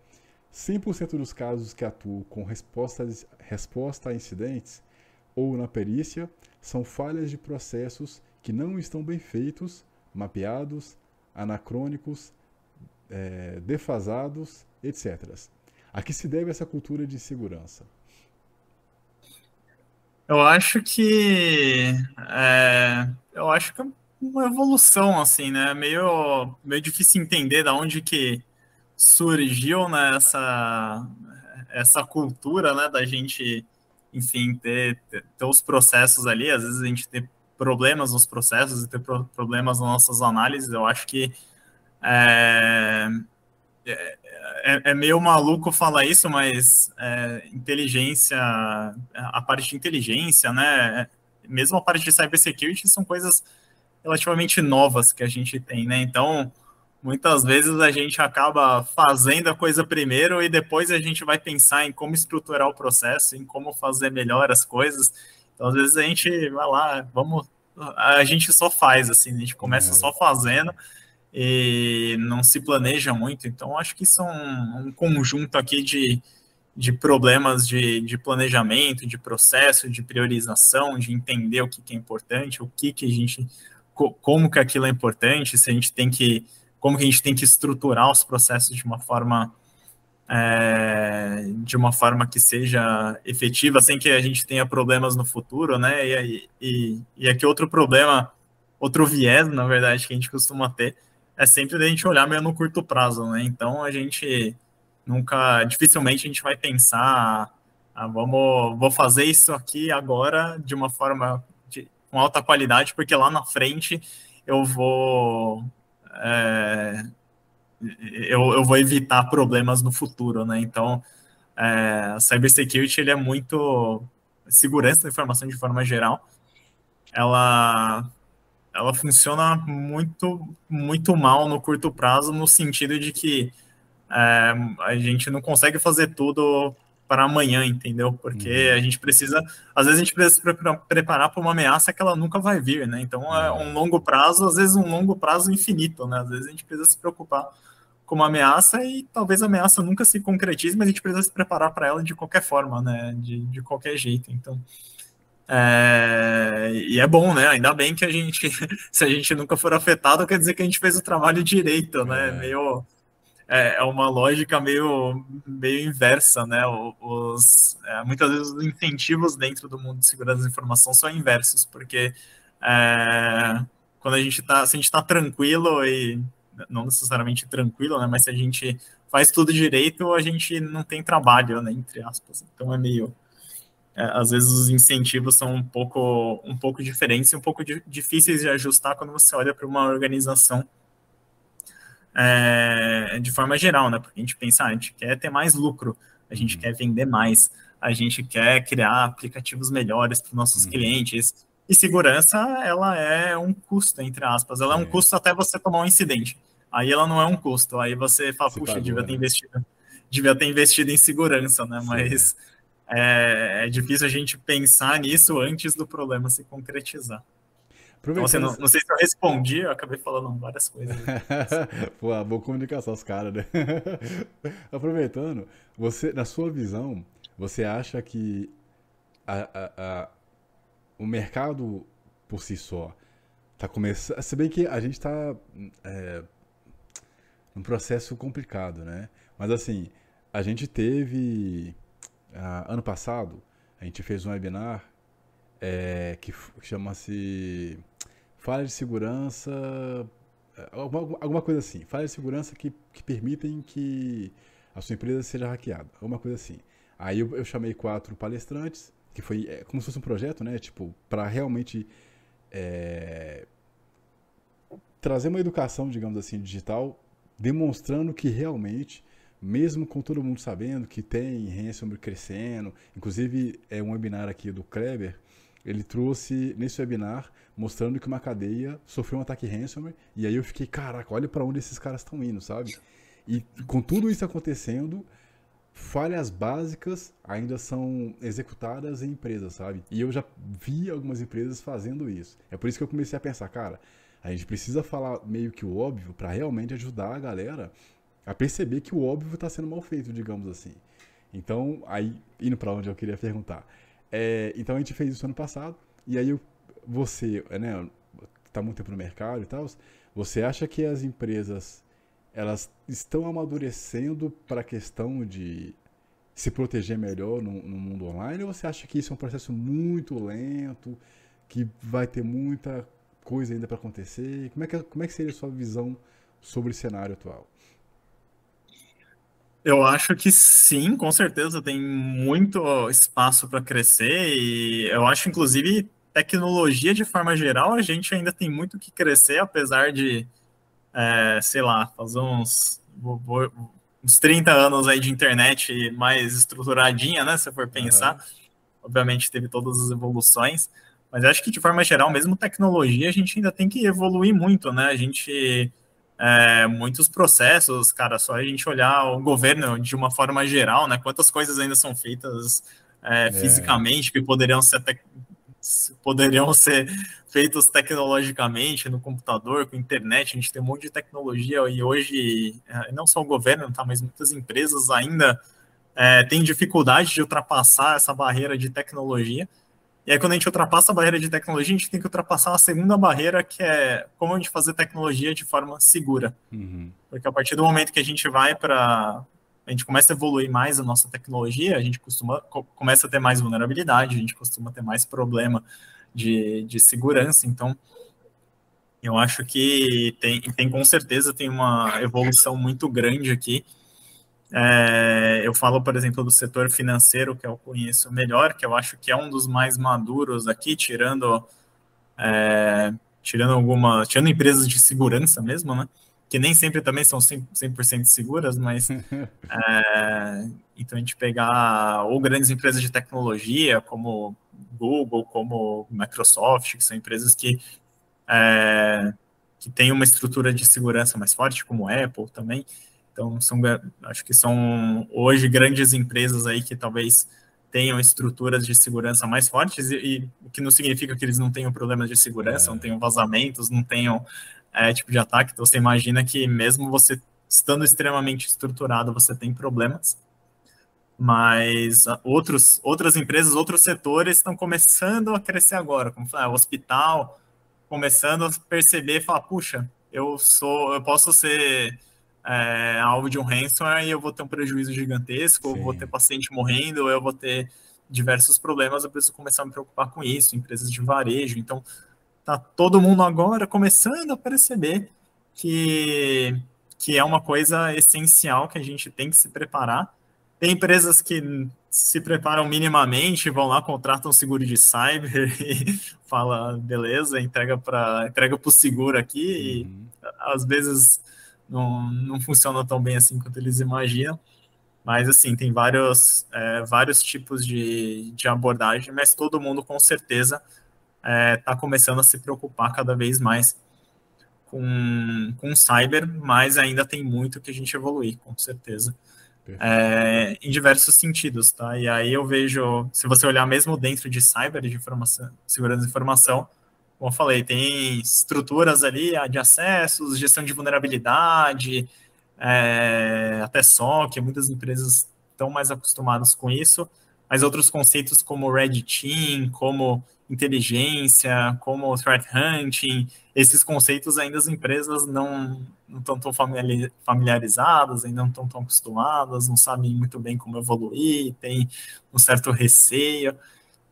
100% dos casos que atuam com respostas, resposta a incidentes ou na perícia são falhas de processos que não estão bem feitos, mapeados, anacrônicos, é, defasados, etc. A que se deve essa cultura de segurança? Eu acho que é, eu acho que é uma evolução assim, né? Meio meio difícil entender da onde que surgiu né, essa essa cultura, né, da gente, enfim, ter, ter, ter os processos ali. Às vezes a gente tem problemas nos processos e ter problemas nas nossas análises. Eu acho que é, é, é, é, meio maluco falar isso, mas é, inteligência, a parte de inteligência, né? Mesmo a parte de cybersecurity são coisas relativamente novas que a gente tem, né? Então, muitas vezes a gente acaba fazendo a coisa primeiro e depois a gente vai pensar em como estruturar o processo, em como fazer melhor as coisas. Então, às vezes a gente vai lá, vamos, a gente só faz assim, a gente começa é. só fazendo e não se planeja muito. Então, acho que são um, conjunto aqui de, de problemas de, de planejamento, de processo, de priorização, de entender o que, que é importante, o que, que a gente, como que aquilo é importante, se a gente tem que, como que a gente tem que estruturar os processos de uma forma é, de uma forma que seja efetiva, sem que a gente tenha problemas no futuro, né? E, e, e aqui outro problema, outro viés, na verdade, que a gente costuma ter é sempre da gente olhar meio no curto prazo, né? Então a gente nunca, dificilmente a gente vai pensar, ah, vamos, vou fazer isso aqui agora de uma forma de, com alta qualidade, porque lá na frente eu vou é, eu, eu vou evitar problemas no futuro, né? Então é, a cybersecurity ele é muito segurança da informação de forma geral. Ela ela funciona muito, muito mal no curto prazo, no sentido de que é, a gente não consegue fazer tudo para amanhã, entendeu? Porque uhum. a gente precisa, às vezes a gente precisa se preparar para uma ameaça que ela nunca vai vir, né? Então é uhum. um longo prazo, às vezes um longo prazo infinito, né? Às vezes a gente precisa se preocupar como ameaça e talvez a ameaça nunca se concretize, mas a gente precisa se preparar para ela de qualquer forma, né? De, de qualquer jeito. Então, é, e é bom, né? Ainda bem que a gente, se a gente nunca for afetado, quer dizer que a gente fez o trabalho direito, né? É. Meio é, é uma lógica meio, meio inversa, né? Os, é, muitas vezes os incentivos dentro do mundo de segurança da informação são inversos, porque é, quando a gente está, se a gente está tranquilo e não necessariamente tranquilo, né? Mas se a gente faz tudo direito, a gente não tem trabalho, né? Entre aspas. Então é meio às vezes os incentivos são um pouco, um pouco diferentes e um pouco de, difíceis de ajustar quando você olha para uma organização é, de forma geral, né? Porque a gente pensa, ah, a gente quer ter mais lucro, a gente uhum. quer vender mais, a gente quer criar aplicativos melhores para os nossos uhum. clientes. E segurança, ela é um custo, entre aspas. Ela é, é um custo até você tomar um incidente. Aí ela não é um custo. Aí você fala, Se puxa, pagou, devia ter né? investido, devia ter investido em segurança, né? Sim, Mas é. É, é difícil a gente pensar nisso antes do problema se concretizar. Então, assim, não, não, sei se eu respondi, eu acabei falando várias coisas. Pô, boa comunicação os caras, né? Aproveitando, você, na sua visão, você acha que a, a, a, o mercado por si só tá começando. Se bem que a gente está é, num processo complicado, né? Mas assim, a gente teve. Ano passado, a gente fez um webinar é, que, que chama-se falha de segurança, é, alguma, alguma coisa assim, falha de segurança que, que permitem que a sua empresa seja hackeada, alguma coisa assim. Aí eu, eu chamei quatro palestrantes, que foi é, como se fosse um projeto, né? Tipo, para realmente é, trazer uma educação, digamos assim, digital, demonstrando que realmente, mesmo com todo mundo sabendo que tem ransomware crescendo, inclusive é um webinar aqui do Kleber, ele trouxe nesse webinar mostrando que uma cadeia sofreu um ataque ransomware e aí eu fiquei, caraca, olha para onde esses caras estão indo, sabe? E com tudo isso acontecendo, falhas básicas ainda são executadas em empresas, sabe? E eu já vi algumas empresas fazendo isso. É por isso que eu comecei a pensar, cara, a gente precisa falar meio que o óbvio para realmente ajudar a galera a perceber que o óbvio está sendo mal feito, digamos assim. Então, aí, indo para onde eu queria perguntar. É, então a gente fez isso ano passado, e aí você, né, tá muito tempo no mercado e tal, você acha que as empresas elas estão amadurecendo para a questão de se proteger melhor no, no, mundo online, ou você acha que isso é um processo muito lento, que vai ter muita coisa ainda para acontecer? Como é, que, como é que seria a sua visão sobre o cenário atual? Eu acho que sim, com certeza tem muito espaço para crescer e eu acho, inclusive, tecnologia de forma geral, a gente ainda tem muito que crescer, apesar de, é, sei lá, fazer uns, uns 30 anos aí de internet mais estruturadinha, né? Se for pensar. Uhum. Obviamente teve todas as evoluções, mas acho que de forma geral, mesmo tecnologia, a gente ainda tem que evoluir muito, né? A gente é, muitos processos, cara, só a gente olhar o governo de uma forma geral, né? Quantas coisas ainda são feitas é, é. fisicamente que poderiam ser poderiam ser feitos tecnologicamente no computador, com internet, a gente tem um monte de tecnologia e hoje é, não só o governo, tá, mas muitas empresas ainda é, têm dificuldade de ultrapassar essa barreira de tecnologia. E aí, quando a gente ultrapassa a barreira de tecnologia, a gente tem que ultrapassar a segunda barreira, que é como a gente fazer tecnologia de forma segura. Uhum. Porque a partir do momento que a gente vai para. A gente começa a evoluir mais a nossa tecnologia, a gente costuma, começa a ter mais vulnerabilidade, a gente costuma ter mais problema de, de segurança. Então, eu acho que tem, tem com certeza tem uma evolução muito grande aqui é, eu falo, por exemplo, do setor financeiro, que eu conheço melhor, que eu acho que é um dos mais maduros aqui, tirando, é, tirando alguma, tirando empresas de segurança mesmo, né? Que nem sempre também são 100%, 100 seguras, mas é, então a gente pegar ou grandes empresas de tecnologia, como Google, como Microsoft, que são empresas que é, que têm uma estrutura de segurança mais forte, como Apple também. Então, são, acho que são hoje grandes empresas aí que talvez tenham estruturas de segurança mais fortes, e, o que não significa que eles não tenham problemas de segurança, é. não tenham vazamentos, não tenham é, tipo de ataque. Então, você imagina que mesmo você estando extremamente estruturado, você tem problemas. Mas outros, outras empresas, outros setores estão começando a crescer agora, como falar, o hospital, começando a perceber, falar, puxa, eu sou, eu posso ser é, alvo de um ransomware e eu vou ter um prejuízo gigantesco, Sim. eu vou ter paciente morrendo, eu vou ter diversos problemas, eu preciso começar a me preocupar com isso, empresas de varejo. Então, tá todo mundo agora começando a perceber que, que é uma coisa essencial que a gente tem que se preparar. Tem empresas que se preparam minimamente, vão lá, contratam seguro de cyber e fala, beleza, entrega para entrega o seguro aqui uhum. e às vezes não, não funciona tão bem assim quanto eles imaginam. Mas, assim, tem vários, é, vários tipos de, de abordagem, mas todo mundo, com certeza, está é, tá começando a se preocupar cada vez mais com, com cyber, mas ainda tem muito que a gente evoluir, com certeza. É, em diversos sentidos, tá? E aí eu vejo, se você olhar mesmo dentro de cyber, de informação, segurança de informação, como eu falei, tem estruturas ali de acessos, gestão de vulnerabilidade, é, até SOC, muitas empresas estão mais acostumadas com isso, mas outros conceitos como Red Team, como inteligência, como threat hunting, esses conceitos ainda as empresas não, não estão tão familiarizadas, ainda não estão tão acostumadas, não sabem muito bem como evoluir, tem um certo receio.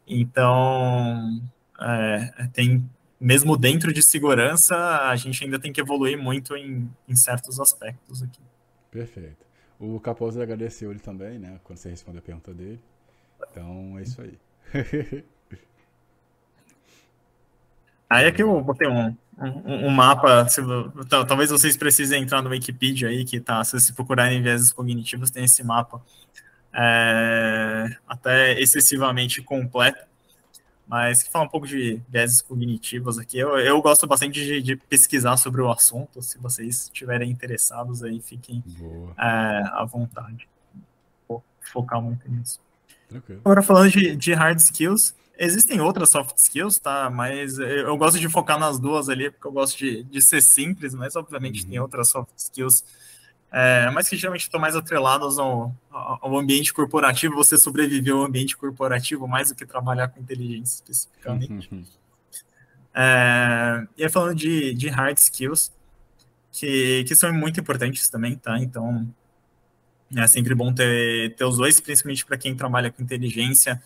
Então, é, tem mesmo dentro de segurança, a gente ainda tem que evoluir muito em, em certos aspectos aqui. Perfeito. O Capozzi agradeceu ele também, né, quando você respondeu a pergunta dele. Então, é isso aí. aí aqui eu botei um, um, um mapa, se, talvez vocês precisem entrar no Wikipedia aí, que tá, se vocês procurarem vieses cognitivos, tem esse mapa é, até excessivamente completo mas que fala um pouco de viéses cognitivos aqui. Eu, eu gosto bastante de, de, pesquisar sobre o assunto. Se vocês estiverem interessados aí, fiquem é, à vontade. Vou focar muito nisso. Okay. Agora falando de, de hard skills, existem outras soft skills, tá? Mas eu gosto de focar nas duas ali, porque eu gosto de, de ser simples, mas obviamente uhum. tem outras soft skills é, mas que geralmente estão mais atrelados ao, ao, ambiente corporativo, você sobreviver ao ambiente corporativo mais do que trabalhar com inteligência especificamente. Uhum. É, e aí falando de, de hard skills, que, que são muito importantes também, tá? Então, é sempre bom ter, ter os dois, principalmente para quem trabalha com inteligência.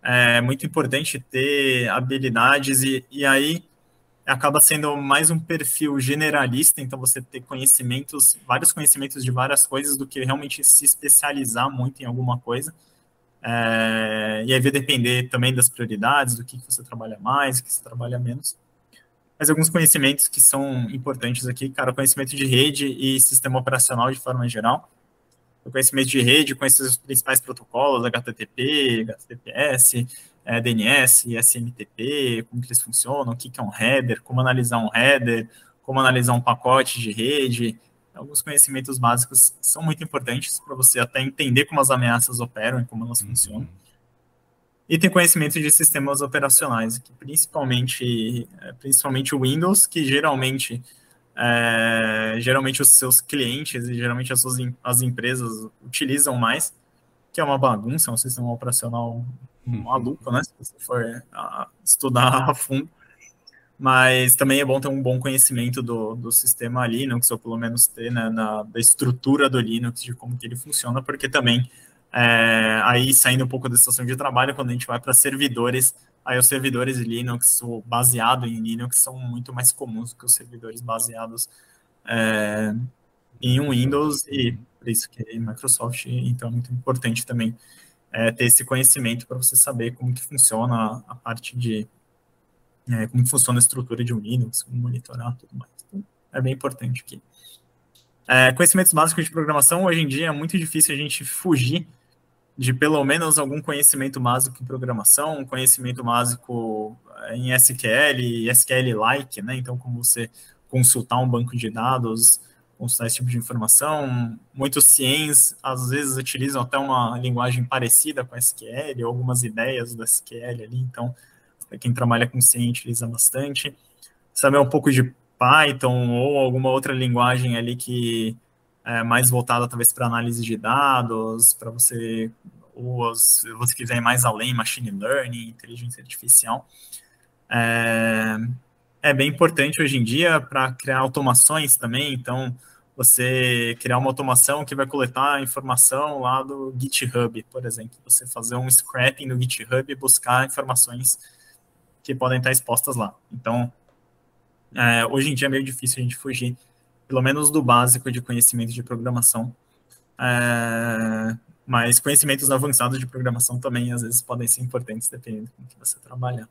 É muito importante ter habilidades e, e aí acaba sendo mais um perfil generalista, então você ter conhecimentos, vários conhecimentos de várias coisas, do que realmente se especializar muito em alguma coisa. É, e aí vai depender também das prioridades, do que, que você trabalha mais, o que você trabalha menos. Mas alguns conhecimentos que são importantes aqui, cara, conhecimento de rede e sistema operacional de forma geral. O conhecimento de rede, conhecer os principais protocolos, HTTP, HTTPS, é, DNS, SMTP, como que eles funcionam, o que, que é um header, como analisar um header, como analisar um pacote de rede. Alguns conhecimentos básicos são muito importantes para você até entender como as ameaças operam e como elas uhum. funcionam. E tem conhecimento de sistemas operacionais, que principalmente, é, principalmente o Windows, que geralmente, é, geralmente os seus clientes e geralmente as, suas, as empresas utilizam mais, que é uma bagunça, é um sistema operacional Uhum. maluco, né? Se você for estudar a fundo. Mas também é bom ter um bom conhecimento do, do sistema Linux, ou pelo menos ter né, na, da estrutura do Linux, de como que ele funciona, porque também, é, aí saindo um pouco da estação de trabalho, quando a gente vai para servidores, aí os servidores Linux, ou baseado em Linux, são muito mais comuns que os servidores baseados é, em um Windows, e por isso que Microsoft, então, é muito importante também é, ter esse conhecimento para você saber como que funciona a parte de é, como funciona a estrutura de um Linux, como monitorar tudo mais. Então, é bem importante aqui. É, conhecimentos básicos de programação, hoje em dia é muito difícil a gente fugir de pelo menos algum conhecimento básico em programação, um conhecimento básico é, em SQL, SQL-like, né? Então, como você consultar um banco de dados, consultar esse tipo de informação. Muitos ciens, às vezes, utilizam até uma linguagem parecida com SQL, algumas ideias do SQL ali, então, para quem trabalha com CIEM, utiliza bastante. Saber um pouco de Python ou alguma outra linguagem ali que é, mais voltada talvez para análise de dados, para você, ou se você quiser ir mais além, machine learning, inteligência artificial. É, é bem importante hoje em dia para criar automações também, então você criar uma automação que vai coletar informação lá do GitHub, por exemplo, você fazer um scrapping no GitHub e buscar informações que podem estar expostas lá. Então, é, hoje em dia é meio difícil a gente fugir pelo menos do básico de conhecimento de programação. É, mas conhecimentos avançados de programação também, às vezes, podem ser importantes, dependendo com que você trabalhar.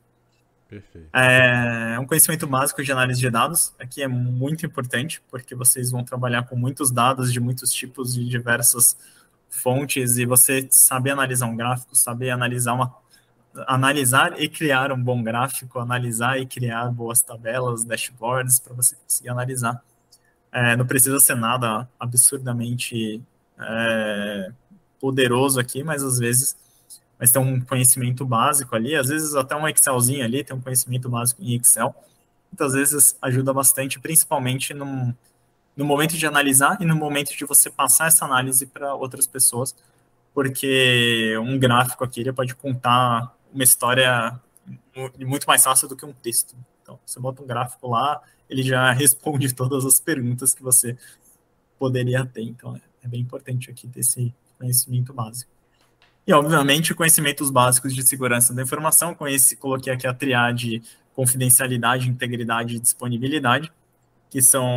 Perfeito. É um conhecimento básico de análise de dados, aqui é muito importante, porque vocês vão trabalhar com muitos dados de muitos tipos de diversas fontes, e você saber analisar um gráfico, saber analisar uma analisar e criar um bom gráfico, analisar e criar boas tabelas, dashboards para você conseguir analisar. É, não precisa ser nada absurdamente é, poderoso aqui, mas às vezes mas tem um conhecimento básico ali, às vezes até um Excelzinho ali tem um conhecimento básico em Excel. Muitas vezes ajuda bastante, principalmente no, no momento de analisar e no momento de você passar essa análise para outras pessoas, porque um gráfico aqui ele pode contar uma história muito mais fácil do que um texto. Então, você bota um gráfico lá, ele já responde todas as perguntas que você poderia ter. Então, é bem importante aqui ter esse conhecimento básico. E, obviamente, conhecimentos básicos de segurança da informação. Conheci, coloquei aqui a triade confidencialidade, integridade e disponibilidade, que são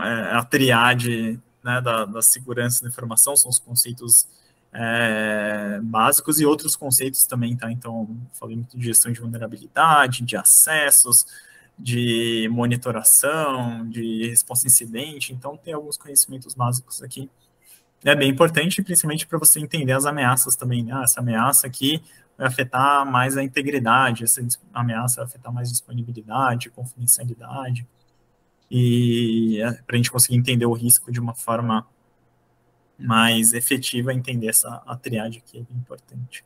é, a triade né, da, da segurança da informação, são os conceitos é, básicos e outros conceitos também, tá? Então, falei muito de gestão de vulnerabilidade, de acessos, de monitoração, de resposta incidente, então tem alguns conhecimentos básicos aqui. É bem importante, principalmente para você entender as ameaças também. Ah, essa ameaça aqui vai afetar mais a integridade, essa ameaça vai afetar mais disponibilidade, confidencialidade, e é, para a gente conseguir entender o risco de uma forma mais efetiva entender essa a triade aqui é bem importante.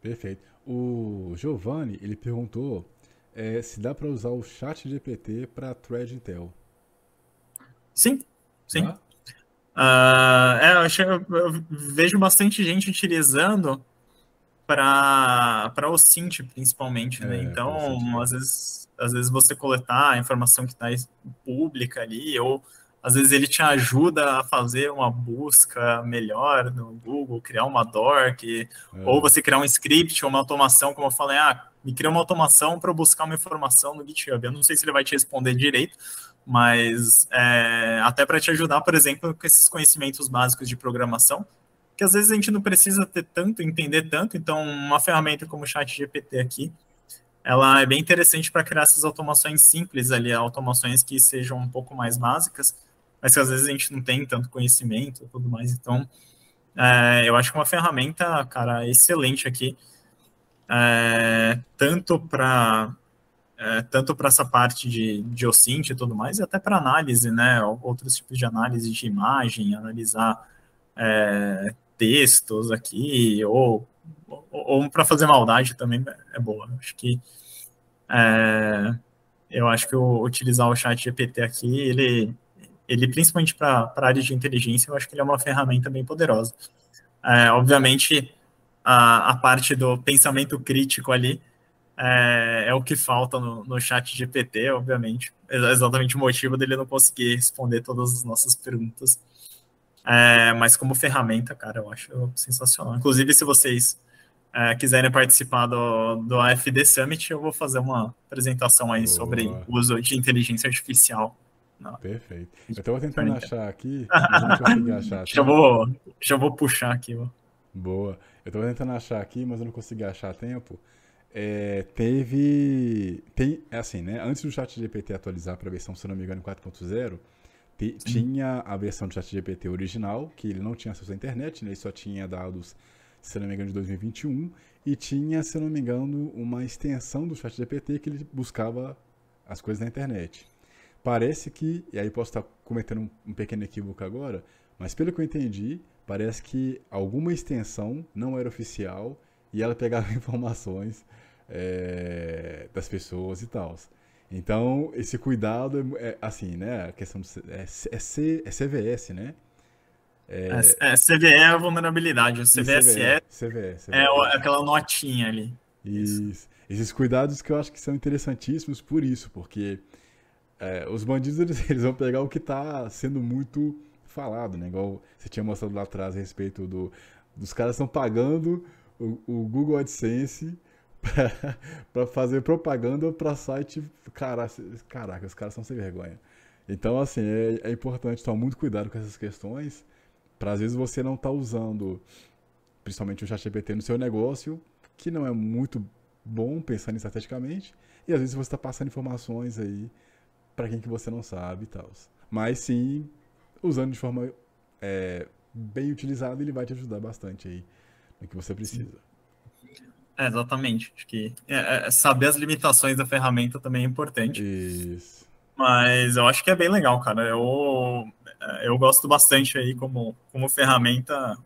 Perfeito. O Giovanni, ele perguntou é, se dá para usar o chat GPT para thread Intel. Sim, sim. Uh, é, eu, acho, eu, vejo bastante gente utilizando para o Cint, principalmente, né? É, então, às vezes, às vezes você coletar a informação que está pública ali, ou às vezes ele te ajuda a fazer uma busca melhor no Google, criar uma dork, é. ou você criar um script ou uma automação, como eu falei, ah, me cria uma automação para buscar uma informação no GitHub. Eu não sei se ele vai te responder direito, mas é, até para te ajudar, por exemplo, com esses conhecimentos básicos de programação, que às vezes a gente não precisa ter tanto, entender tanto, então uma ferramenta como o ChatGPT aqui, ela é bem interessante para criar essas automações simples ali, automações que sejam um pouco mais básicas, mas que às vezes a gente não tem tanto conhecimento e tudo mais. Então, é, eu acho que uma ferramenta, cara, excelente aqui, é, tanto para é, tanto para essa parte de, de OSINT e tudo mais, e até para análise, né? Outros tipos de análise de imagem, analisar é, textos aqui, ou, ou, ou para fazer maldade também é boa. Acho que é, eu acho que utilizar o chat GPT aqui, ele ele principalmente para a área de inteligência, eu acho que ele é uma ferramenta bem poderosa. É, obviamente, a, a, parte do pensamento crítico ali é, é o que falta no, no chat GPT, obviamente. É exatamente o motivo dele não conseguir responder todas as nossas perguntas. É, mas como ferramenta, cara, eu acho sensacional. Inclusive, se vocês é, quiserem participar do, do AFD Summit, eu vou fazer uma apresentação aí Boa. sobre o uso de inteligência artificial não. Perfeito. Eu estava tentando achar aqui, não consegui achar. já, vou, já vou puxar aqui. Ó. Boa. Eu estava tentando achar aqui, mas eu não consegui achar a tempo. É, teve. Tem, é assim, né? Antes do chat GPT atualizar para a versão, se não me engano, 4.0, tinha a versão do chat GPT original, que ele não tinha acesso à internet, né? Ele só tinha dados, se não me engano, de 2021. E tinha, se não me engano, uma extensão do chat GPT que ele buscava as coisas na internet. Parece que, e aí posso estar cometendo um, um pequeno equívoco agora, mas pelo que eu entendi, parece que alguma extensão não era oficial e ela pegava informações é, das pessoas e tal. Então, esse cuidado é, é, assim, né? A questão do, é, é, C, é CVS, né? É, é, CVE é a vulnerabilidade, o é, CVE. é aquela notinha ali. Isso. Esses cuidados que eu acho que são interessantíssimos por isso, porque é, os bandidos eles, eles, vão pegar o que está sendo muito falado, né? Igual você tinha mostrado lá atrás a respeito do, dos caras estão pagando o, o, Google AdSense para fazer propaganda para site. Caraca, caraca, os caras são sem vergonha. Então, assim, é, é importante tomar muito cuidado com essas questões, para às vezes você não estar tá usando, principalmente o ChatGPT no seu negócio, que não é muito bom pensando estrategicamente, e às vezes você está passando informações aí para quem que você não sabe e tal. Mas sim, usando de forma é, bem utilizada, ele vai te ajudar bastante aí no que você precisa. É, exatamente. Acho que é, é, saber as limitações da ferramenta também é importante. Isso. Mas eu acho que é bem legal, cara. Eu, eu gosto bastante aí como, como ferramenta,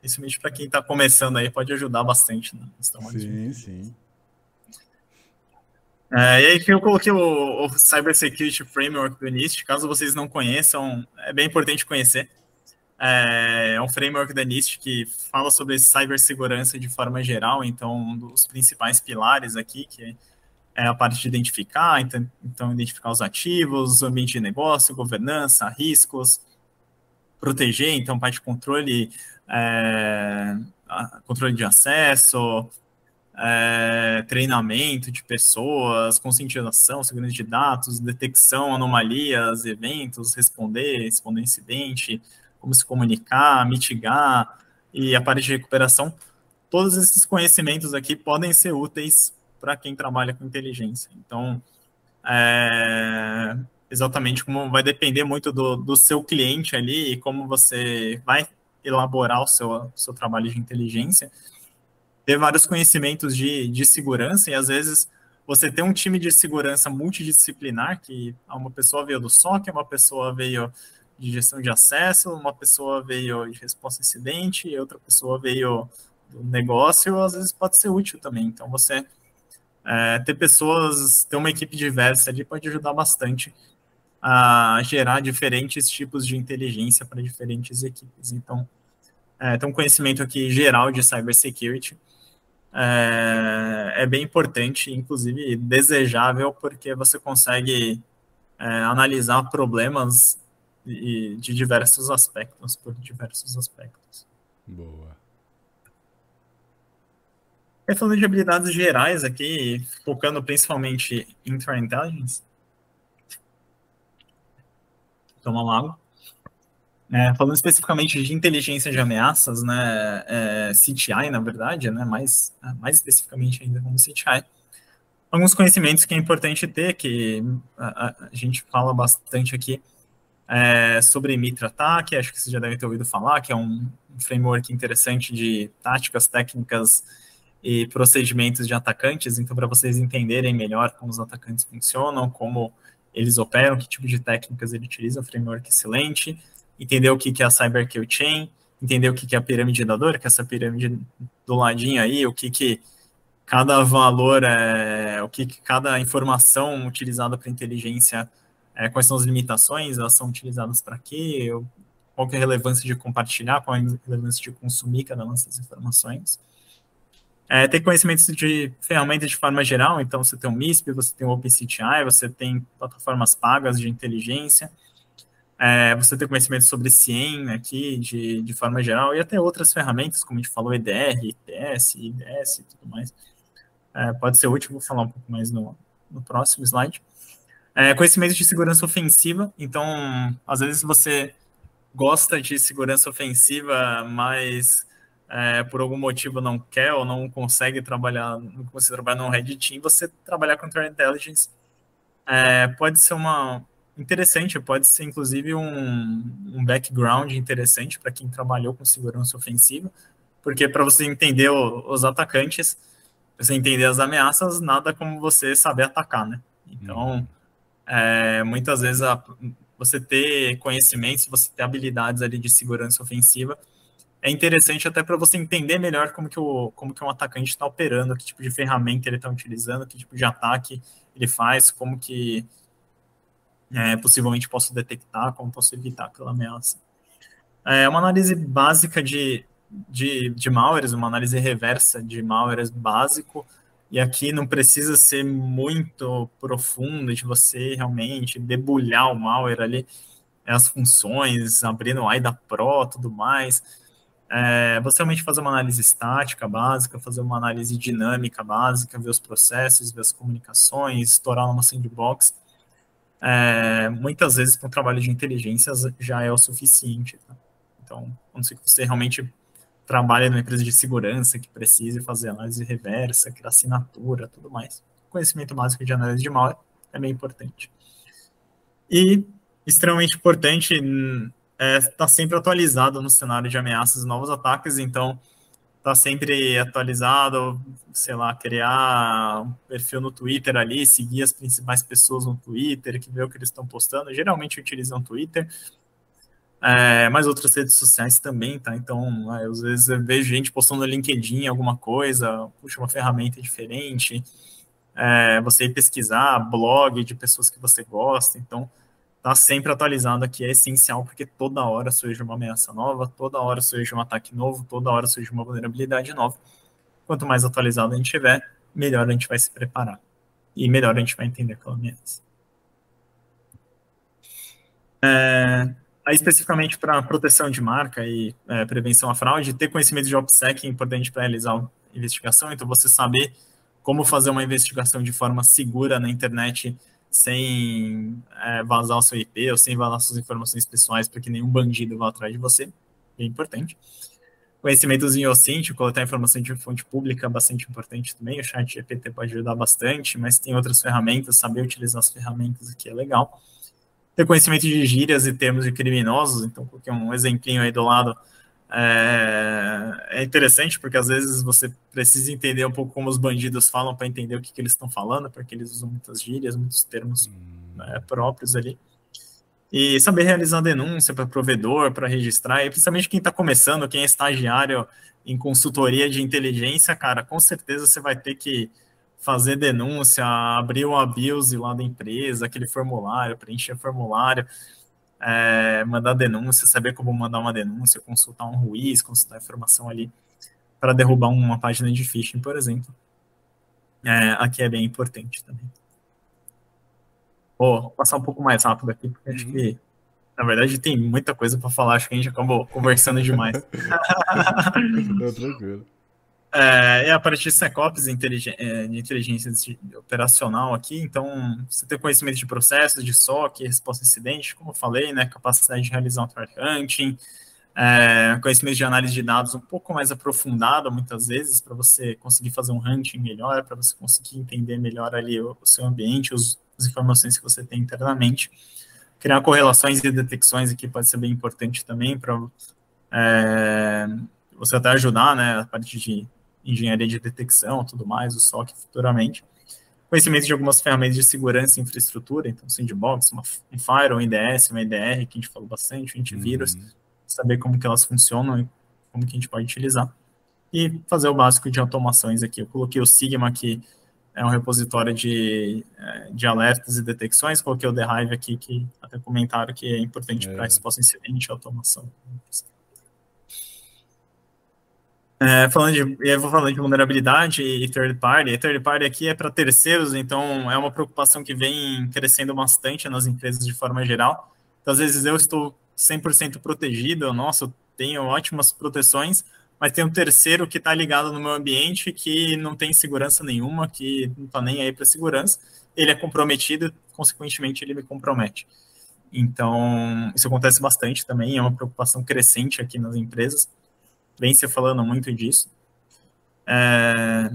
principalmente para quem está começando aí, pode ajudar bastante questão Sim, sim. É, e aí que eu coloquei o, o Cybersecurity Framework do NIST, caso vocês não conheçam, é bem importante conhecer. É, é um framework da NIST que fala sobre cibersegurança de forma geral, então um dos principais pilares aqui, que é a parte de identificar, então, então identificar os ativos, ambiente de negócio, governança, riscos, proteger, então parte de controle, é, controle de acesso, é, treinamento de pessoas, conscientização, segurança de dados, detecção, anomalias, eventos, responder, responder incidente, como se comunicar, mitigar e a parte de recuperação. Todos esses conhecimentos aqui podem ser úteis para quem trabalha com inteligência. Então, é, exatamente como vai depender muito do, do seu cliente ali e como você vai elaborar o seu, seu trabalho de inteligência ter vários conhecimentos de, de segurança e às vezes você tem um time de segurança multidisciplinar, que uma pessoa veio do SOC, uma pessoa veio de gestão de acesso, uma pessoa veio de resposta a incidente, outra pessoa veio do negócio, às vezes pode ser útil também. Então, você é, ter pessoas, ter uma equipe diversa ali pode ajudar bastante a gerar diferentes tipos de inteligência para diferentes equipes. Então, é, tem um conhecimento aqui geral de cybersecurity é, é bem importante, inclusive desejável, porque você consegue é, analisar problemas de, de diversos aspectos, por diversos aspectos. Boa. E falando de habilidades gerais aqui, focando principalmente em Intelligence. Toma uma água. É, falando especificamente de inteligência de ameaças, né, é, CTI, na verdade, né, mais, mais especificamente ainda como CTI, alguns conhecimentos que é importante ter, que a, a gente fala bastante aqui, é, sobre Mitra Ataque, acho que você já deve ter ouvido falar, que é um, framework interessante de táticas, técnicas e procedimentos de atacantes, então para vocês entenderem melhor como os atacantes funcionam, como eles operam, que tipo de técnicas ele utiliza, um framework excelente, entender o que, é a Cyber Kill Chain, entender o que, que é a pirâmide da dor, que é essa pirâmide do ladinho aí, o que, que cada valor, é, o que, que cada informação utilizada para inteligência, é, quais são as limitações, elas são utilizadas para quê, qual que é a relevância de compartilhar, qual é a relevância de consumir cada uma dessas informações. É, ter conhecimentos de ferramentas de forma geral, então você tem o MISP, você tem o OpenCTI, você tem plataformas pagas de inteligência, é, você ter conhecimento sobre CIEM aqui, de, de forma geral, e até outras ferramentas, como a gente falou, EDR, ITS, IDS e tudo mais. É, pode ser útil, vou falar um pouco mais no, no próximo slide. É, conhecimento de segurança ofensiva, então, às vezes você gosta de segurança ofensiva, mas é, por algum motivo não quer ou não consegue trabalhar, você trabalha num Red Team, você trabalhar com Threat Intelligence é, pode ser uma, interessante, pode ser inclusive um, um background interessante para quem trabalhou com segurança ofensiva, porque para você entender o, os atacantes, você entender as ameaças, nada como você saber atacar, né? Então, uhum. É, muitas vezes a, você ter conhecimentos, você ter habilidades ali de segurança ofensiva é interessante até para você entender melhor como que, o, como que um atacante está operando, que tipo de ferramenta ele está utilizando, que tipo de ataque ele faz, como que é, possivelmente posso detectar, como posso evitar aquela ameaça. É uma análise básica de, de, de malwares, uma análise reversa de malwares básico, e aqui não precisa ser muito profundo de você realmente debulhar o malware ali, as funções, abrindo o IDA Pro, tudo mais. É, você realmente fazer uma análise estática básica, fazer uma análise dinâmica básica, ver os processos, ver as comunicações, estourar uma sandbox. É, muitas vezes, para um trabalho de inteligência, já é o suficiente. Tá? Então, a não ser que você realmente trabalha numa empresa de segurança que precise fazer análise reversa, criar assinatura, tudo mais. Conhecimento básico de análise de malware é bem importante. E extremamente importante é estar tá sempre atualizado no cenário de ameaças e novos ataques, então tá sempre atualizado, sei lá, criar um perfil no Twitter ali, seguir as principais pessoas no Twitter, que vê o que eles estão postando. Geralmente utilizam o Twitter, é, mas outras redes sociais também, tá? Então, é, às vezes eu vejo gente postando no LinkedIn alguma coisa, puxa, uma ferramenta diferente, é, você ir pesquisar blog de pessoas que você gosta, então tá sempre atualizado aqui é essencial, porque toda hora surge uma ameaça nova, toda hora surge um ataque novo, toda hora surge uma vulnerabilidade nova. Quanto mais atualizado a gente tiver, melhor a gente vai se preparar. E melhor a gente vai entender aquela ameaça. É, Aí, especificamente para proteção de marca e é, prevenção à fraude, ter conhecimento de OPSEC é importante para realizar a investigação. Então, você saber como fazer uma investigação de forma segura na internet sem é, vazar o seu IP ou sem vazar suas informações pessoais para que nenhum bandido vá atrás de você. É importante. Conhecimentos em OSINT, coletar informação de fonte pública, bastante importante também. O chat GPT pode ajudar bastante, mas tem outras ferramentas, saber utilizar as ferramentas aqui é legal ter conhecimento de gírias e termos de criminosos, então coloquei um exemplinho aí do lado. É, é, interessante porque às vezes você precisa entender um pouco como os bandidos falam para entender o que, que eles estão falando, porque eles usam muitas gírias, muitos termos hum. né, próprios ali. E saber realizar denúncia para provedor, para registrar, e principalmente quem está começando, quem é estagiário em consultoria de inteligência, cara, com certeza você vai ter que fazer denúncia, abrir o abuse lá da empresa, aquele formulário, preencher formulário, é, mandar denúncia, saber como mandar uma denúncia, consultar um ruiz, consultar informação ali para derrubar uma página de phishing, por exemplo. É, aqui é bem importante também. Vou passar um pouco mais rápido aqui, porque acho uhum. que, na verdade, tem muita coisa para falar, acho que a gente acabou conversando demais. Não, tranquilo. É, é a partir de SecOps é, de inteligência operacional aqui, então você tem conhecimento de processos, de SOC, resposta a incidente, como eu falei, né, capacidade de realizar um threat hunting, é, conhecimento de análise de dados um pouco mais aprofundado, muitas vezes, para você conseguir fazer um hunting melhor, para você conseguir entender melhor ali o, o seu ambiente, os, as informações que você tem internamente. Criar correlações e detecções aqui pode ser bem importante também para é, você até ajudar, né, a partir de engenharia de detecção, tudo mais, o SOC futuramente. Conhecimento de algumas ferramentas de segurança e infraestrutura, então sandbox, uma, um Fire, um IDS, uma IDR, que a gente falou bastante, um antivírus, uhum. saber como que elas funcionam e como que a gente pode utilizar. E fazer o básico de automações aqui. Eu coloquei o Sigma, que é um repositório de, é, de alertas e detecções, coloquei o The Hive aqui, que até comentaram que é importante é. para resposta incidente e automação. É, falando de, eu vou falando de vulnerabilidade e third party. Third party aqui é para terceiros, então é uma preocupação que vem crescendo bastante nas empresas de forma geral. Então, às vezes eu estou 100% protegido, nossa, eu tenho ótimas proteções, mas tem um terceiro que está ligado no meu ambiente que não tem segurança nenhuma, que não está nem aí para segurança. Ele é comprometido, consequentemente ele me compromete. Então, isso acontece bastante também, é uma preocupação crescente aqui nas empresas vem se falando muito disso. É...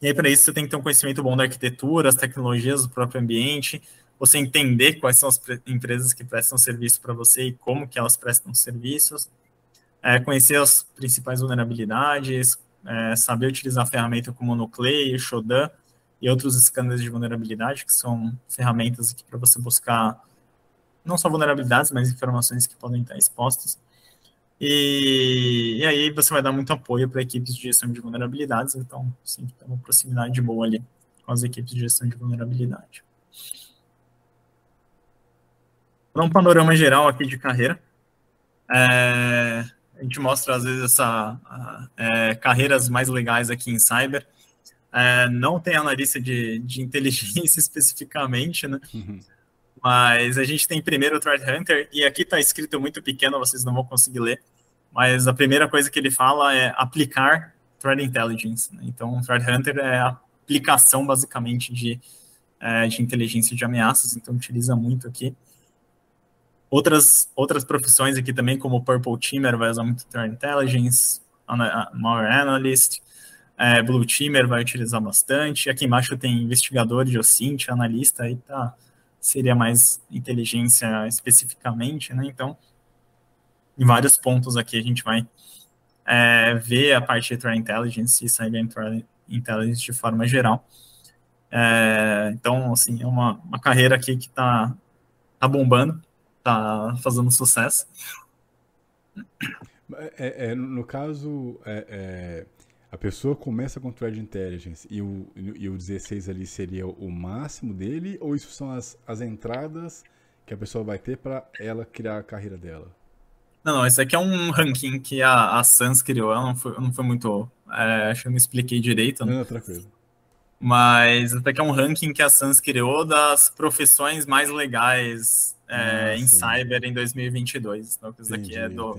E aí, para isso, você tem que ter um conhecimento bom da arquitetura, as tecnologias do próprio ambiente, você entender quais são as empresas que prestam serviço para você e como que elas prestam serviços, é, conhecer as principais vulnerabilidades, é, saber utilizar a ferramenta como Nuclei, Shodan e outros scanners de vulnerabilidade, que são ferramentas aqui para você buscar não só vulnerabilidades, mas informações que podem estar expostas. E, e aí você vai dar muito apoio para equipes de gestão de vulnerabilidades, então sempre tem uma proximidade boa ali com as equipes de gestão de vulnerabilidade. Dar um panorama geral aqui de carreira. É, a gente mostra, às vezes, essa é, carreiras mais legais aqui em cyber. É, não tem analista de, de inteligência especificamente, né? Uhum. Mas a gente tem primeiro o Threat Hunter, e aqui está escrito muito pequeno, vocês não vão conseguir ler. Mas a primeira coisa que ele fala é aplicar Threat Intelligence. Né? Então, Threat Hunter é a aplicação, basicamente, de, é, de inteligência de ameaças, então utiliza muito aqui. Outras, outras profissões aqui também, como Purple Teamer, vai usar muito Threat Intelligence, Malware Analyst, é, Blue Teamer vai utilizar bastante. Aqui embaixo tem investigador de OSINT, analista, aí tá, seria mais inteligência especificamente, né? Então, em vários pontos aqui a gente vai é, ver a parte de Threat Intelligence e Cyber Intelligence de forma geral. É, então, assim, é uma, uma carreira aqui que está tá bombando tá fazendo sucesso. É, é no caso, é, é, a pessoa começa com Thread Intelligence e o, e o 16 ali seria o máximo dele, ou isso são as, as entradas que a pessoa vai ter para ela criar a carreira dela? Não, não, esse aqui é um ranking que a, a Sans criou, ela não foi, não foi muito. É, acho que eu não expliquei direito. Né? Não, tranquilo. Mas até que é um ranking que a Sans criou das profissões mais legais é, ah, em Cyber em 2022. Então, isso aqui é do.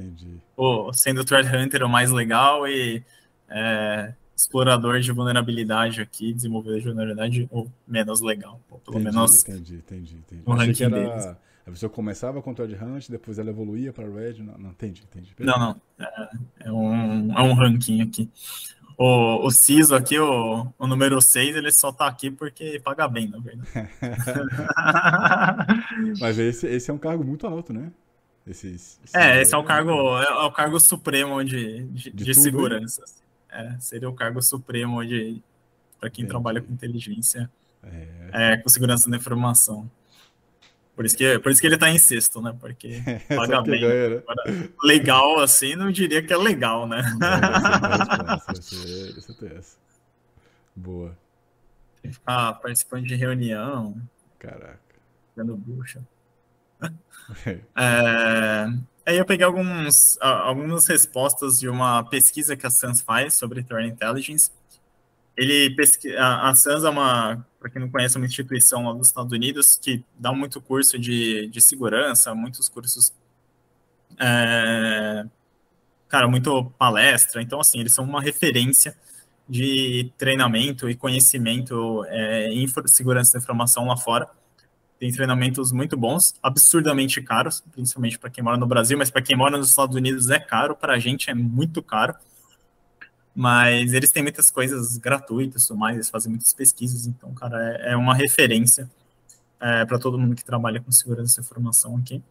O, sendo o Threat Hunter o mais legal e é, explorador de vulnerabilidade aqui, desenvolvedor de vulnerabilidade o menos legal. Pelo entendi, menos. Entendi, entendi, entendi. O ranking era... A pessoa começava com o Threat Hunt, depois ela evoluía para Red. Não, não entendi, entendi. Não, não. É, é, um, é um ranking aqui. O, o CISO aqui, o, o número 6, ele só tá aqui porque paga bem, na verdade. Mas esse, esse é um cargo muito alto, né? Esse, esse é, esse é o cargo, é, o cargo supremo de, de, de, de segurança. É, seria o cargo supremo de para quem Entendi. trabalha com inteligência, é. é. com segurança da informação. Por isso que, por isso que ele tá em sexto, né? Porque paga bem. Ganha, né? Agora, legal, assim, não diria que é legal, né? Boa. Tem que ficar participando de reunião. Caraca. Dando bucha. é, aí eu peguei alguns, algumas respostas de uma pesquisa que a SANS faz sobre Threat Intelligence. Ele pesqui... a, a SANS é uma para quem não conhece, é uma instituição lá dos Estados Unidos que dá muito curso de, de segurança, muitos cursos, é, cara, muito palestra. Então, assim, eles são uma referência de treinamento e conhecimento é, em segurança da informação lá fora. Tem treinamentos muito bons, absurdamente caros, principalmente para quem mora no Brasil, mas para quem mora nos Estados Unidos é caro, para a gente é muito caro. Mas eles têm muitas coisas gratuitas, mais, eles fazem muitas pesquisas, então, cara, é, é uma referência é, para todo mundo que trabalha com segurança de informação aqui.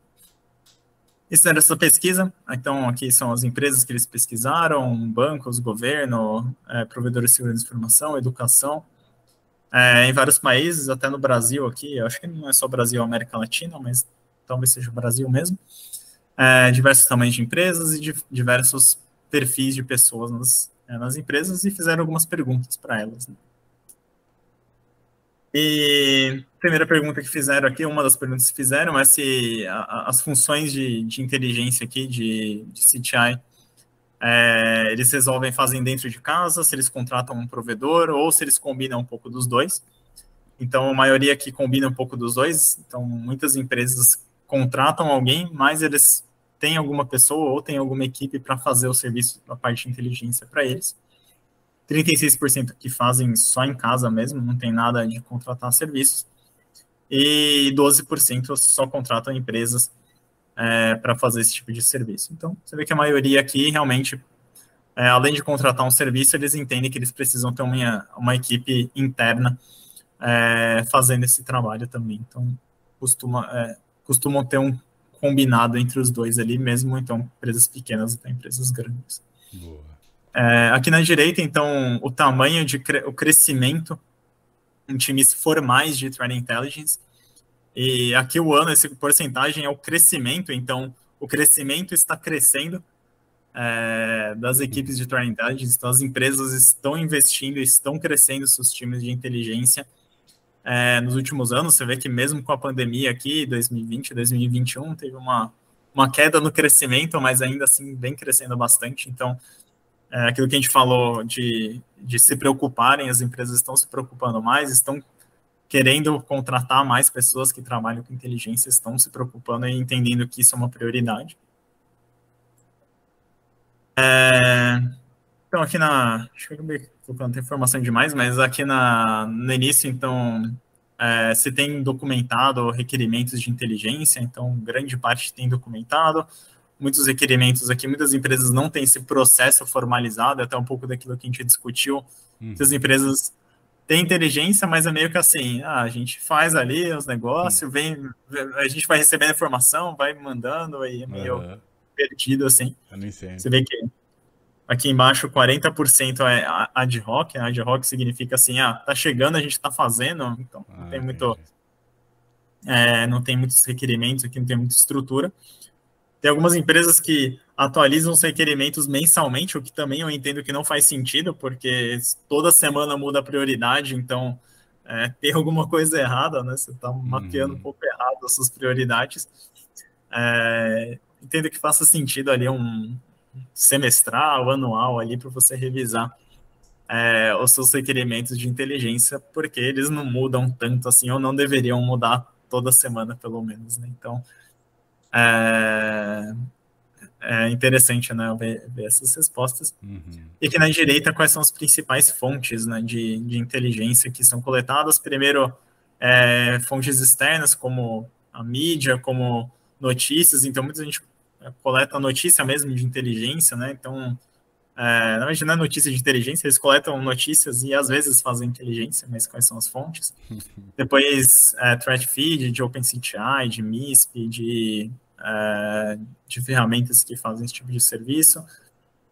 Isso era essa pesquisa, então aqui são as empresas que eles pesquisaram, bancos, governo, é, provedores de segurança de informação, educação, é, em vários países, até no Brasil aqui, acho que não é só Brasil, América Latina, mas talvez seja o Brasil mesmo, é, diversos tamanhos de empresas e diversos perfis de pessoas nas, é, nas empresas e fizeram algumas perguntas para elas. Né? E a primeira pergunta que fizeram aqui, uma das perguntas que fizeram é se a, as funções de, de, inteligência aqui, de, de CTI, é, eles resolvem, fazem dentro de casa, se eles contratam um provedor ou se eles combinam um pouco dos dois. Então, a maioria aqui combina um pouco dos dois. Então, muitas empresas contratam alguém, mas eles tem alguma pessoa ou tem alguma equipe para fazer o serviço da parte de inteligência para eles. 36% que fazem só em casa mesmo, não tem nada de contratar serviços. E 12% só contratam empresas é, para fazer esse tipo de serviço. Então, você vê que a maioria aqui realmente, é, além de contratar um serviço, eles entendem que eles precisam ter uma, uma equipe interna é, fazendo esse trabalho também. Então, costuma, é, costumam ter um combinado entre os dois ali, mesmo então empresas pequenas até empresas grandes. É, aqui na direita, então, o tamanho de o crescimento em times formais de Threat Intelligence. E aqui o ano, esse porcentagem é o crescimento, então o crescimento está crescendo é, das equipes de Threat Intelligence, então as empresas estão investindo, estão crescendo seus times de inteligência é, nos últimos anos. Você vê que mesmo com a pandemia aqui, 2020, 2021, teve uma, uma queda no crescimento, mas ainda assim vem crescendo bastante. Então, é, aquilo que a gente falou de, de se preocuparem, as empresas estão se preocupando mais, estão querendo contratar mais pessoas que trabalham com inteligência, estão se preocupando e entendendo que isso é uma prioridade. É, então, aqui na. Acho que eu acabei colocando informação demais, mas aqui na, no início, então, é, se tem documentado requerimentos de inteligência, então, grande parte tem documentado. Muitos requerimentos aqui, muitas empresas não têm esse processo formalizado, até um pouco daquilo que a gente discutiu. Hum. Muitas empresas têm inteligência, mas é meio que assim: ah, a gente faz ali os negócios, hum. vem, a gente vai recebendo informação, vai mandando, aí é meio. Uhum perdido, assim. Você vê que aqui embaixo 40% é ad hoc, ad hoc significa assim, ah, tá chegando, a gente tá fazendo, então não ah, tem muito é, não tem muitos requerimentos aqui, não tem muita estrutura. Tem algumas empresas que atualizam os requerimentos mensalmente, o que também eu entendo que não faz sentido, porque toda semana muda a prioridade, então é, tem alguma coisa errada, né? Você está mapeando um uhum. pouco errado as suas prioridades. É, entendo que faça sentido ali um semestral, anual ali para você revisar é, os seus requerimentos de inteligência, porque eles não mudam tanto assim, ou não deveriam mudar toda semana, pelo menos, né? Então, é, é interessante, né, ver, ver essas respostas. Uhum. E aqui na direita, quais são as principais fontes, né, de, de inteligência que são coletadas? Primeiro, é, fontes externas, como a mídia, como notícias, então muita gente coleta notícia mesmo de inteligência, né? Então, é, na verdade, não é notícia de inteligência, eles coletam notícias e às vezes fazem inteligência, mas quais são as fontes? Depois, é, threat feed de OpenCTI, de MISP, de, é, de ferramentas que fazem esse tipo de serviço.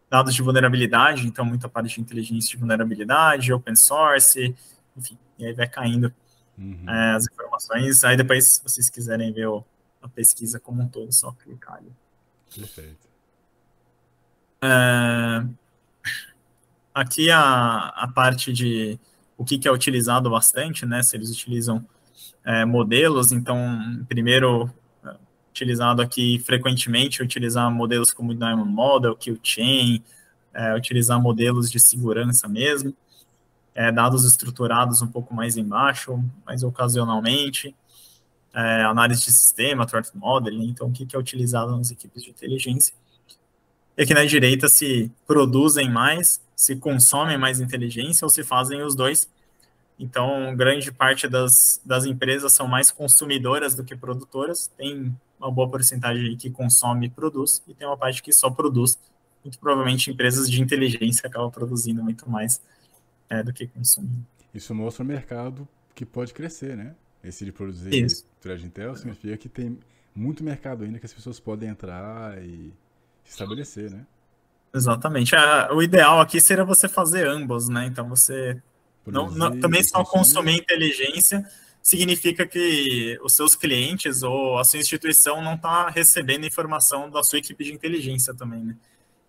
Dados de vulnerabilidade, então muita parte de inteligência de vulnerabilidade, open source, enfim, e aí vai caindo uhum. É, as informações. Aí depois, se vocês quiserem ver o, a pesquisa como um todo, só clicar ali. Perfeito. É, aqui a, a parte de o que, que, é utilizado bastante, né? Se eles utilizam é, modelos, então, primeiro, utilizado aqui frequentemente, utilizar modelos como o Diamond Model, QChain, é, utilizar modelos de segurança mesmo, é, dados estruturados um pouco mais embaixo, mais ocasionalmente, é, análise de sistema, threat modeling, então o que, que é utilizado nas equipes de inteligência. E aqui na direita se produzem mais, se consomem mais inteligência ou se fazem os dois. Então, grande parte das, das empresas são mais consumidoras do que produtoras, tem uma boa porcentagem que consome e produz, e tem uma parte que só produz. Muito provavelmente empresas de inteligência acabam produzindo muito mais é, do que consumindo. Isso mostra o mercado que pode crescer, né? Esse de produzir Isso. thread Intel significa que tem muito mercado ainda que as pessoas podem entrar e se estabelecer, né? Exatamente. É, o ideal aqui seria você fazer ambos, né? Então você não, não, também só consumir inteligência significa que os seus clientes ou a sua instituição não está recebendo informação da sua equipe de inteligência também, né?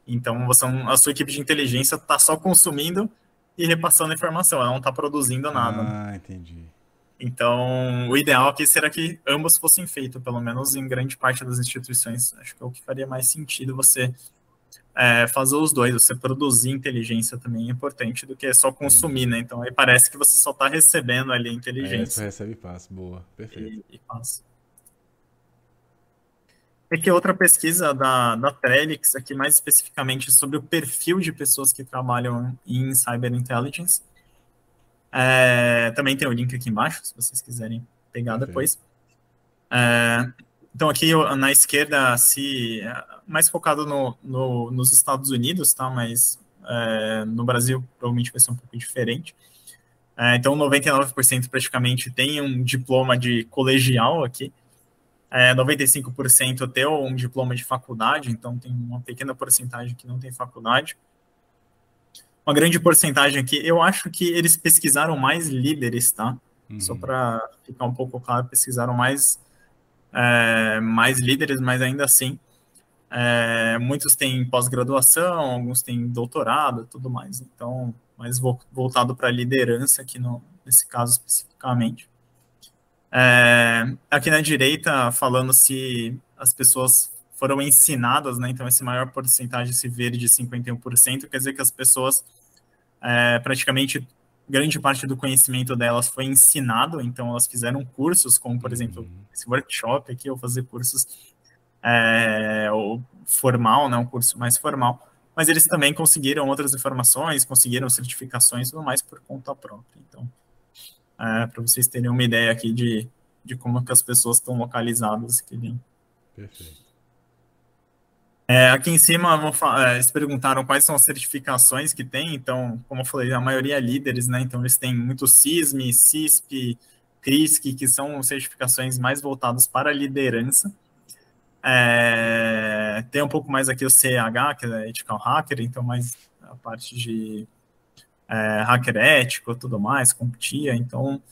Então você, a sua equipe de inteligência está só consumindo e repassando informação, ela não está produzindo nada. Né? Ah, né? entendi. Então, o ideal aqui será que ambos fossem feitos, pelo menos em grande parte das instituições. Acho que é o que faria mais sentido você é, fazer os dois. Você produzir inteligência também é importante do que só consumir, né? Então, aí parece que você só está recebendo ali a inteligência. É, você recebe e passa. Boa, perfeito. E, e passa. Aqui outra pesquisa da, da Trellix, aqui mais especificamente sobre o perfil de pessoas que trabalham em Cyber Intelligence. É, também tem o link aqui embaixo, se vocês quiserem pegar depois. É, então, aqui na esquerda, se mais focado no, no, nos Estados Unidos, tá? Mas é, no Brasil provavelmente vai ser um pouco diferente. É, então, 99% praticamente tem um diploma de colegial aqui. É, 95% tem um diploma de faculdade, então tem uma pequena porcentagem que não tem faculdade uma grande porcentagem aqui. Eu acho que eles pesquisaram mais líderes, tá? Uhum. Só para ficar um pouco claro, pesquisaram mais, é, mais líderes, mas ainda assim, é, muitos têm pós-graduação, alguns têm doutorado tudo mais. Então, mais voltado para liderança aqui no, nesse caso especificamente. É, aqui na direita, falando se as pessoas foram ensinadas, né? Então, esse maior porcentagem, esse verde de 51%, quer dizer que as pessoas, é, praticamente, grande parte do conhecimento delas foi ensinado, então elas fizeram cursos, como, por exemplo, uhum. esse workshop aqui, ou fazer cursos é, ou formal, né? Um curso mais formal, mas eles também conseguiram outras informações, conseguiram certificações e tudo mais por conta própria. Então, é, para vocês terem uma ideia aqui de, de como que as pessoas estão localizadas aqui Perfeito. É, aqui em cima, é, eles perguntaram quais são as certificações que tem. Então, como eu falei, a maioria é líderes, né? Então, eles têm muito CISM, CISP, CRISC, que são certificações mais voltadas para a liderança. É, tem um pouco mais aqui o CH, que é Ethical Hacker, então mais a parte de é, hacker ético tudo mais, CompTIA. Então,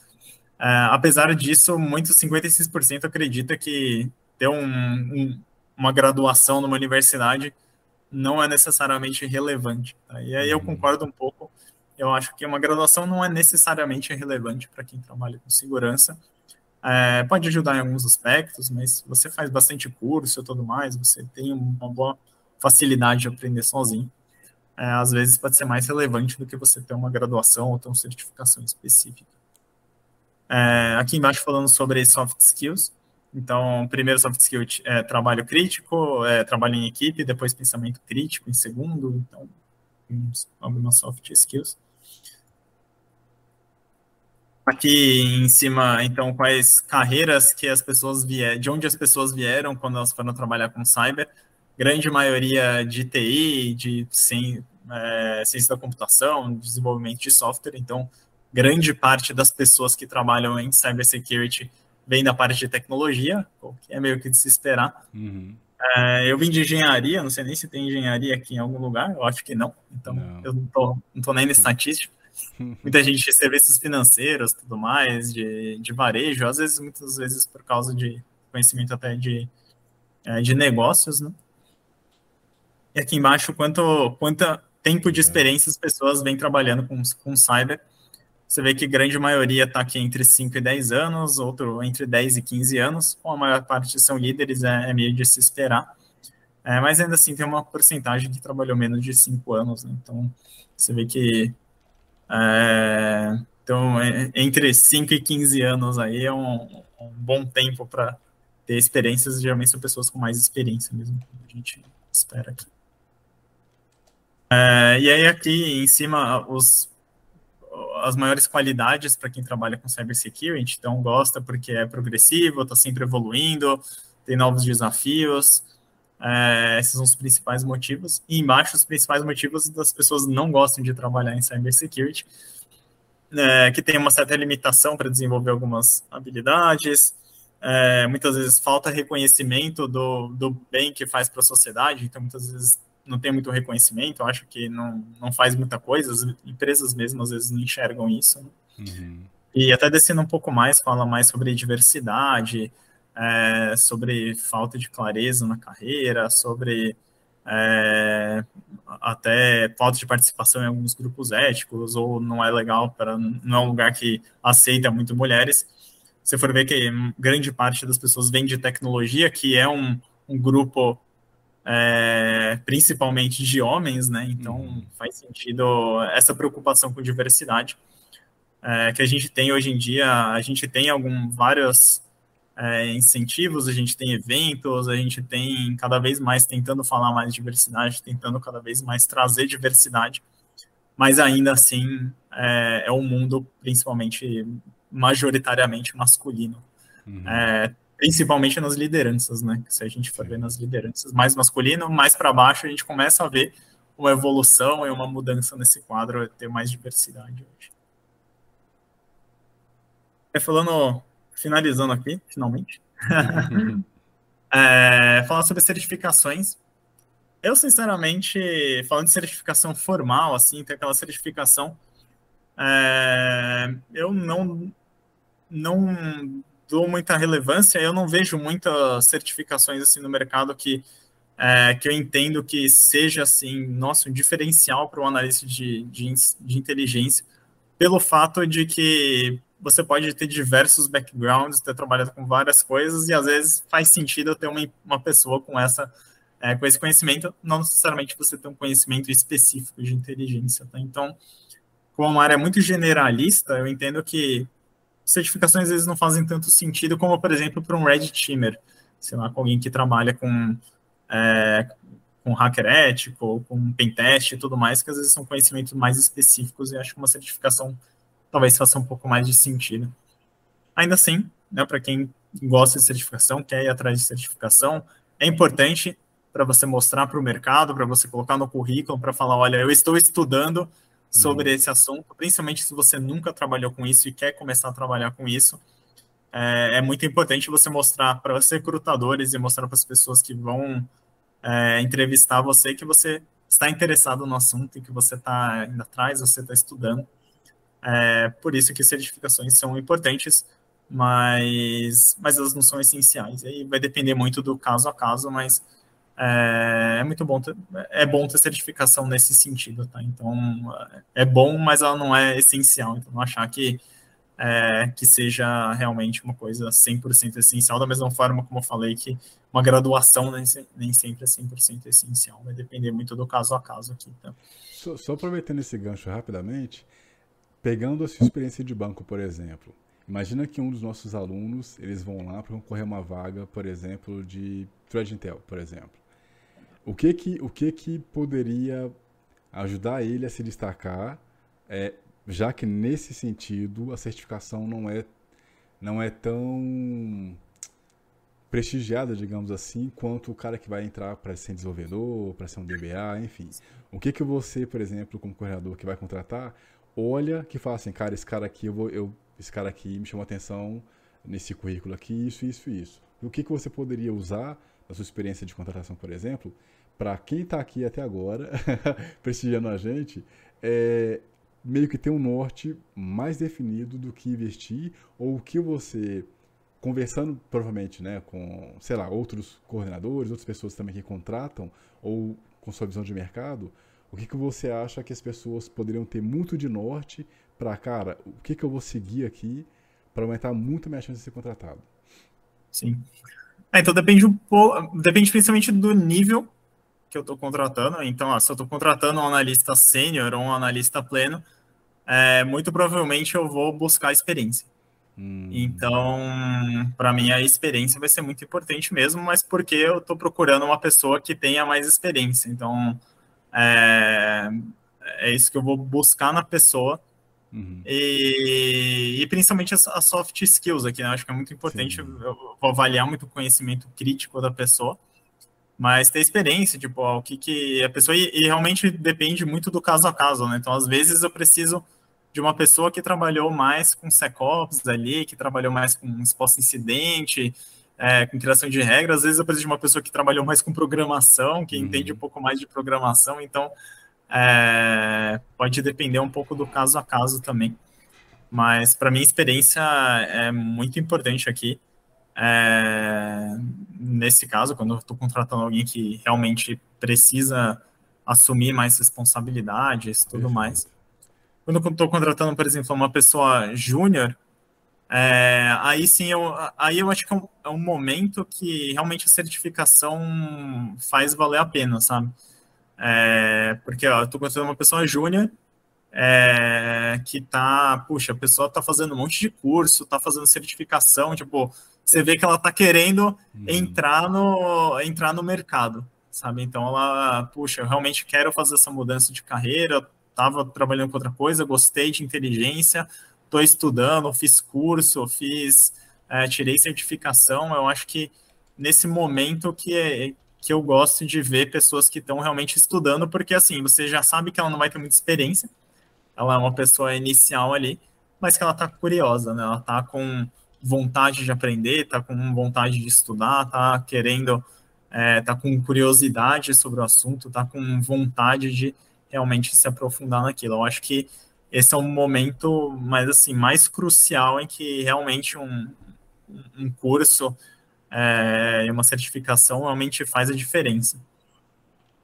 é, apesar disso, muitos 56% acredita que ter um, um uma graduação numa universidade não é necessariamente relevante. Tá? E aí eu uhum. concordo um pouco. Eu acho que uma graduação não é necessariamente relevante para quem trabalha com segurança. É, pode ajudar em alguns aspectos, mas você faz bastante curso e tudo mais, você tem uma boa facilidade de aprender sozinho. É, às vezes pode ser mais relevante do que você ter uma graduação ou ter uma certificação específica. É, aqui embaixo falando sobre soft skills, então, primeiro soft skill é trabalho crítico, é, trabalho em equipe, depois pensamento crítico em segundo, então, algumas soft skills. Aqui em cima, então, quais carreiras que as pessoas vieram, de onde as pessoas vieram quando elas foram trabalhar com cyber. Grande maioria de TI, de sim, é, ciência da computação, desenvolvimento de software. Então, grande parte das pessoas que trabalham em cybersecurity vem da parte de tecnologia, que é meio que de se esperar. Uhum. É, eu vim de engenharia, não sei nem se tem engenharia aqui em algum lugar, eu acho que não, então não. eu não tô, não tô nem na estatística. Muita gente de serviços financeiros, tudo mais, de, de varejo, às vezes, muitas vezes por causa de conhecimento até de, é, de negócios, né? E aqui embaixo, quanto, quanto tempo de é. experiência as pessoas vêm trabalhando com, com cyber você vê que grande maioria está aqui entre 5 e 10 anos, outro entre 10 e 15 anos, com a maior parte são líderes, é, é meio de se esperar. É, mas ainda assim tem uma porcentagem que trabalhou menos de 5 anos, né? então você vê que é, então, é, entre 5 e 15 anos aí é um, um bom tempo para ter experiências, geralmente são pessoas com mais experiência mesmo, a gente espera aqui. É, e aí aqui em cima os as maiores qualidades para quem trabalha com cybersecurity, então gosta porque é progressivo, está sempre evoluindo, tem novos desafios. É, esses são os principais motivos. E embaixo, os principais motivos das pessoas não gostam de trabalhar em cybersecurity, é, que tem uma certa limitação para desenvolver algumas habilidades, é, muitas vezes falta reconhecimento do, do bem que faz para a sociedade, então muitas vezes não tem muito reconhecimento, acho que não, não faz muita coisa, as empresas mesmo às vezes não enxergam isso. Né? Uhum. E até descendo um pouco mais, fala mais sobre diversidade, é, sobre falta de clareza na carreira, sobre é, até falta de participação em alguns grupos éticos, ou não é legal, para não é um lugar que aceita muito mulheres. Se for ver que grande parte das pessoas vem de tecnologia, que é um, um grupo é, principalmente de homens, né? Então uhum. faz sentido essa preocupação com diversidade é, que a gente tem hoje em dia. A gente tem algum vários é, incentivos, a gente tem eventos, a gente tem cada vez mais tentando falar mais de diversidade, tentando cada vez mais trazer diversidade, mas ainda assim é, é um mundo principalmente majoritariamente masculino. Uhum. Principalmente nas lideranças, né? Se a gente for ver nas lideranças mais masculino, mais para baixo, a gente começa a ver uma evolução e uma mudança nesse quadro, ter mais diversidade hoje. É, falando, finalizando aqui, finalmente, é, falando sobre certificações, eu sinceramente, falando de certificação formal, assim, tem aquela certificação, é, eu não não dou muita relevância, eu não vejo muitas certificações assim no mercado que, é, que eu entendo que seja assim, nosso um diferencial para o analista de, de, de inteligência, pelo fato de que você pode ter diversos backgrounds, ter trabalhado com várias coisas, e às vezes faz sentido ter uma, uma pessoa com, essa, é, com esse conhecimento, não necessariamente você ter um conhecimento específico de inteligência. Tá? Então, como uma área muito generalista, eu entendo que certificações às vezes não fazem tanto sentido como, por exemplo, para um Red Teamer, sei lá, com alguém que trabalha com, é, com hacker ético, com pentest e tudo mais, que às vezes são conhecimentos mais específicos e acho que uma certificação talvez faça um pouco mais de sentido. Ainda assim, né, para quem gosta de certificação, quer ir atrás de certificação, é importante para você mostrar para o mercado, para você colocar no currículo, para falar, olha, eu estou estudando sobre uhum. esse assunto, principalmente se você nunca trabalhou com isso e quer começar a trabalhar com isso. É, é muito importante você mostrar para os recrutadores e mostrar para as pessoas que vão é, entrevistar você que você está interessado no assunto e que você está indo atrás, você está estudando. É, por isso que certificações são importantes, mas, mas elas não são essenciais. Aí vai depender muito do caso a caso, mas é, é, muito bom ter, é bom ter certificação nesse sentido, tá? Então é bom, mas ela não é essencial. Então não achar que é, que seja realmente uma coisa 100% essencial, da mesma forma como eu falei que uma graduação nem, nem sempre é 100% essencial, vai depender muito do caso a caso aqui. Tá? Só, só aproveitando esse gancho rapidamente, Pegando a sua experiência de banco, por exemplo, imagina que um dos nossos alunos, eles vão lá para concorrer uma vaga, por exemplo, de Thread Intel, por exemplo. O que que, o que que poderia ajudar ele a se destacar, é, já que nesse sentido a certificação não é, não é tão prestigiada, digamos assim, quanto o cara que vai entrar para ser desenvolvedor, para ser um DBA, enfim. O que que você, por exemplo, como corredor que vai contratar, olha que fala assim, cara, esse cara aqui, eu vou, eu, esse cara aqui me chamou atenção nesse currículo aqui, isso, isso, isso. E o que, que você poderia usar na sua experiência de contratação, por exemplo, para quem está aqui até agora, prestigiando a gente, é, meio que ter um norte mais definido do que investir ou o que você conversando provavelmente, né, com, sei lá, outros coordenadores, outras pessoas também que contratam ou com sua visão de mercado, o que, que você acha que as pessoas poderiam ter muito de norte para, cara, o que, que eu vou seguir aqui para aumentar muito a minha chance de ser contratado? Sim. É, então depende um pouco, depende principalmente do nível que eu estou contratando. Então, ó, se eu estou contratando um analista sênior ou um analista pleno, é, muito provavelmente eu vou buscar experiência. Hum. Então, para mim, a experiência vai ser muito importante mesmo, mas porque eu estou procurando uma pessoa que tenha mais experiência. Então, é, é isso que eu vou buscar na pessoa. Uhum. E, e, principalmente as, as, soft skills aqui, né? Acho que é muito importante. Eu vou avaliar muito o conhecimento crítico da pessoa, mas ter experiência, tipo, ó, o que, que a pessoa. E, e, realmente depende muito do caso a caso, né? Então, às vezes, eu preciso de uma pessoa que trabalhou mais com SecOps ali, que trabalhou mais com exposto incidente, é, com criação de regras, às vezes eu preciso de uma pessoa que trabalhou mais com programação, que uhum. entende um pouco mais de programação, então é, pode depender um pouco do caso a caso também. Mas para mim, a experiência é muito importante aqui. É, nesse caso, quando eu estou contratando alguém que realmente precisa assumir mais responsabilidades e tudo mais. Quando eu estou contratando, por exemplo, uma pessoa júnior, é, aí sim, eu, aí eu acho que é um, é um, momento que realmente a certificação faz valer a pena, sabe? É, porque ó, eu estou conhecendo uma pessoa júnior é, que tá, puxa, a pessoa tá fazendo um monte de curso, tá fazendo certificação, tipo, você vê que ela tá querendo uhum. entrar, no, entrar no mercado, sabe? Então ela, puxa, eu realmente quero fazer essa mudança de carreira, tava trabalhando com outra coisa, gostei de inteligência, estou estudando, fiz curso, fiz, é, tirei certificação. Eu acho que nesse momento que, é, que eu gosto de ver pessoas que estão realmente estudando, porque assim, você já sabe que ela não vai ter muita experiência, ela é uma pessoa inicial ali, mas que ela está curiosa, né? Ela está com vontade de aprender, está com vontade de estudar, está querendo, está é, com curiosidade sobre o assunto, está com vontade de realmente se aprofundar naquilo. Eu acho que esse é um momento mais assim mais crucial em que realmente um, um curso é, uma certificação realmente faz a diferença.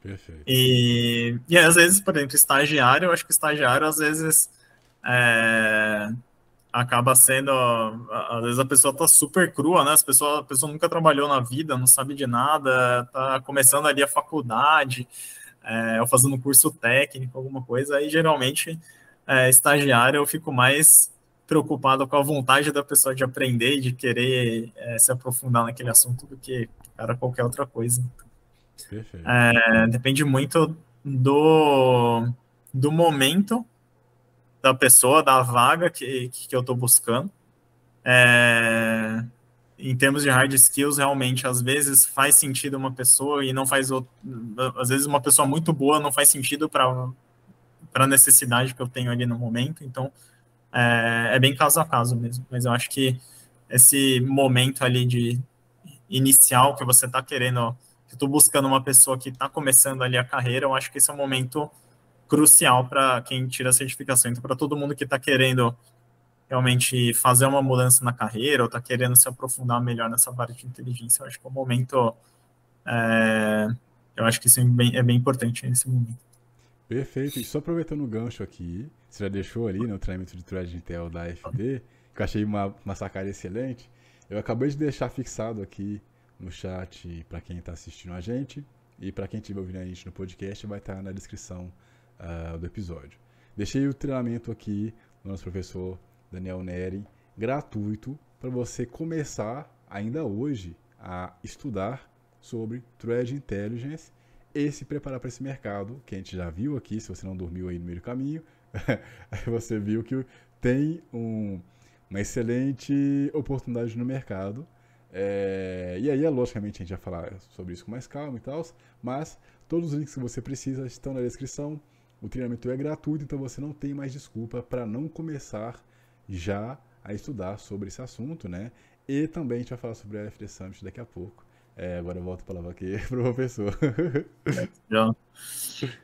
Perfeito. E, e às vezes, por exemplo, estagiário, eu acho que estagiário às vezes é, acaba sendo, às vezes a pessoa tá super crua, né? As pessoas, a pessoa nunca trabalhou na vida, não sabe de nada, tá começando ali a faculdade, é, ou fazendo um curso técnico, alguma coisa, aí geralmente é, estagiário eu fico mais preocupado com a vontade da pessoa de aprender e de querer é, se aprofundar naquele assunto do que, cara, qualquer outra coisa. É, depende muito do, do momento da pessoa, da vaga que, que eu estou buscando. É, em termos de hard skills, realmente, às vezes faz sentido uma pessoa e não faz outro. Às vezes, uma pessoa muito boa não faz sentido para a necessidade que eu tenho ali no momento. Então, é, é, bem caso a caso mesmo. Mas eu acho que esse momento ali de inicial que você está querendo, que estou buscando uma pessoa que está começando ali a carreira, eu acho que esse é um momento crucial para quem tira a certificação. Então, para todo mundo que está querendo realmente fazer uma mudança na carreira ou está querendo se aprofundar melhor nessa parte de inteligência, eu acho que é um momento. É, eu acho que isso é bem, é bem importante nesse momento. Perfeito. E só aproveitando o gancho aqui, você já deixou ali no né, treinamento de Thread Intel da FD, que eu achei uma, uma sacada excelente. Eu acabei de deixar fixado aqui no chat para quem está assistindo a gente e para quem estiver ouvindo a gente no podcast, vai estar tá na descrição uh, do episódio. Deixei o treinamento aqui do nosso professor Daniel Neri, gratuito, para você começar ainda hoje a estudar sobre Thread Intelligence e se preparar para esse mercado, que a gente já viu aqui, se você não dormiu aí no meio do caminho, você viu que tem um, uma excelente oportunidade no mercado. É, e aí, logicamente, a gente vai falar sobre isso com mais calma e tal, mas todos os links que você precisa estão na descrição. O treinamento é gratuito, então você não tem mais desculpa para não começar já a estudar sobre esse assunto, né? E também a gente vai falar sobre a FD Summit daqui a pouco. É, agora eu volto a palavra aqui para o professor.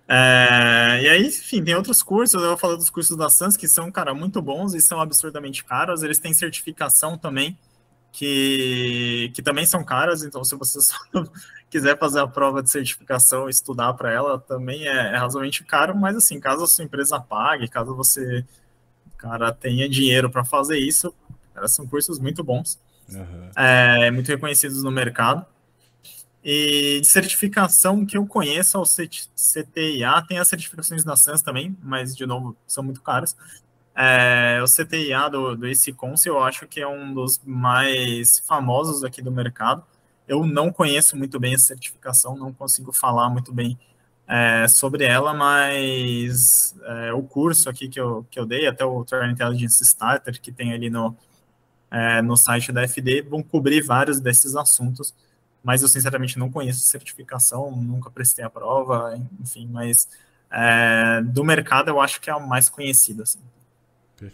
É, e aí, enfim, tem outros cursos, eu vou falar dos cursos da SANS, que são, cara, muito bons e são absurdamente caros. Eles têm certificação também, que, que também são caras, então se você quiser fazer a prova de certificação e estudar para ela, também é, é, razoavelmente caro, mas assim, caso a sua empresa pague, caso você, cara, tenha dinheiro para fazer isso, são cursos muito bons, uhum. é, muito reconhecidos no mercado. E de certificação que eu conheço, o CTIA, tem as certificações da SANS também, mas, de novo, são muito caras. É, o CTIA do, do AC eu acho que é um dos mais famosos aqui do mercado. Eu não conheço muito bem essa certificação, não consigo falar muito bem é, sobre ela, mas é, o curso aqui que eu, que eu dei, até o Threat Intelligence Starter, que tem ali no, é, no site da FD, vão cobrir vários desses assuntos, mas eu sinceramente não conheço certificação, nunca prestei a prova, enfim, mas é, do mercado eu acho que é a mais conhecida. Assim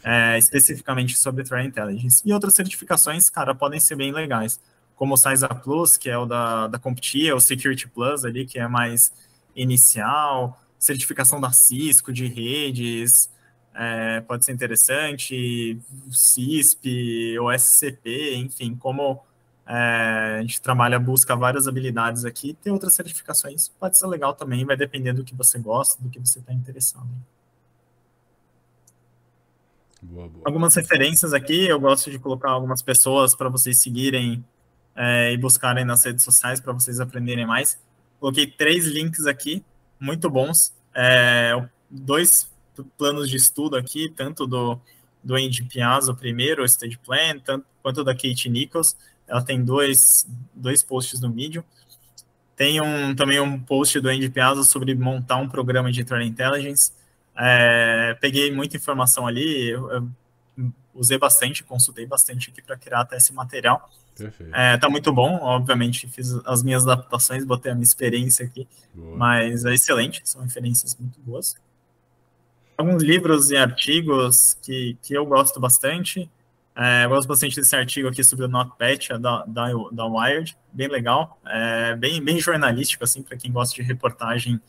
é, especificamente sobre Threat Intelligence. E outras certificações, cara, podem ser bem legais, como o CISA Plus, que é o da, da CompTIA, o Security Plus ali, que é mais inicial, certificação da Cisco de redes, é, pode ser interessante, CISP, o SCP, enfim, como é, a gente trabalha, busca várias habilidades aqui, tem outras certificações, pode ser legal também, vai depender do que você gosta, do que você está interessado. Boa, boa. Algumas referências aqui, eu gosto de colocar algumas pessoas para vocês seguirem é, e buscarem nas redes sociais para vocês aprenderem mais. Coloquei três links aqui, muito bons. É, dois planos de estudo aqui, tanto do, do Andy Piazza, o primeiro, o Stage Plan, tanto, quanto da Kate Nichols. Ela tem dois, dois posts no Medium. Tem um, também um post do Andy Piazza sobre montar um programa de Threat Intelligence. É, peguei muita informação ali, eu, eu usei bastante, consultei bastante aqui para criar até esse material. É, tá muito bom, obviamente fiz as minhas adaptações, botei a minha experiência aqui, Boa. mas é excelente, são referências muito boas. Alguns livros e artigos que, que eu gosto bastante, é, eu gosto bastante desse artigo aqui sobre o NotPetya é da, da, da Wired, bem legal, é, bem, bem jornalístico, assim, para quem gosta de reportagem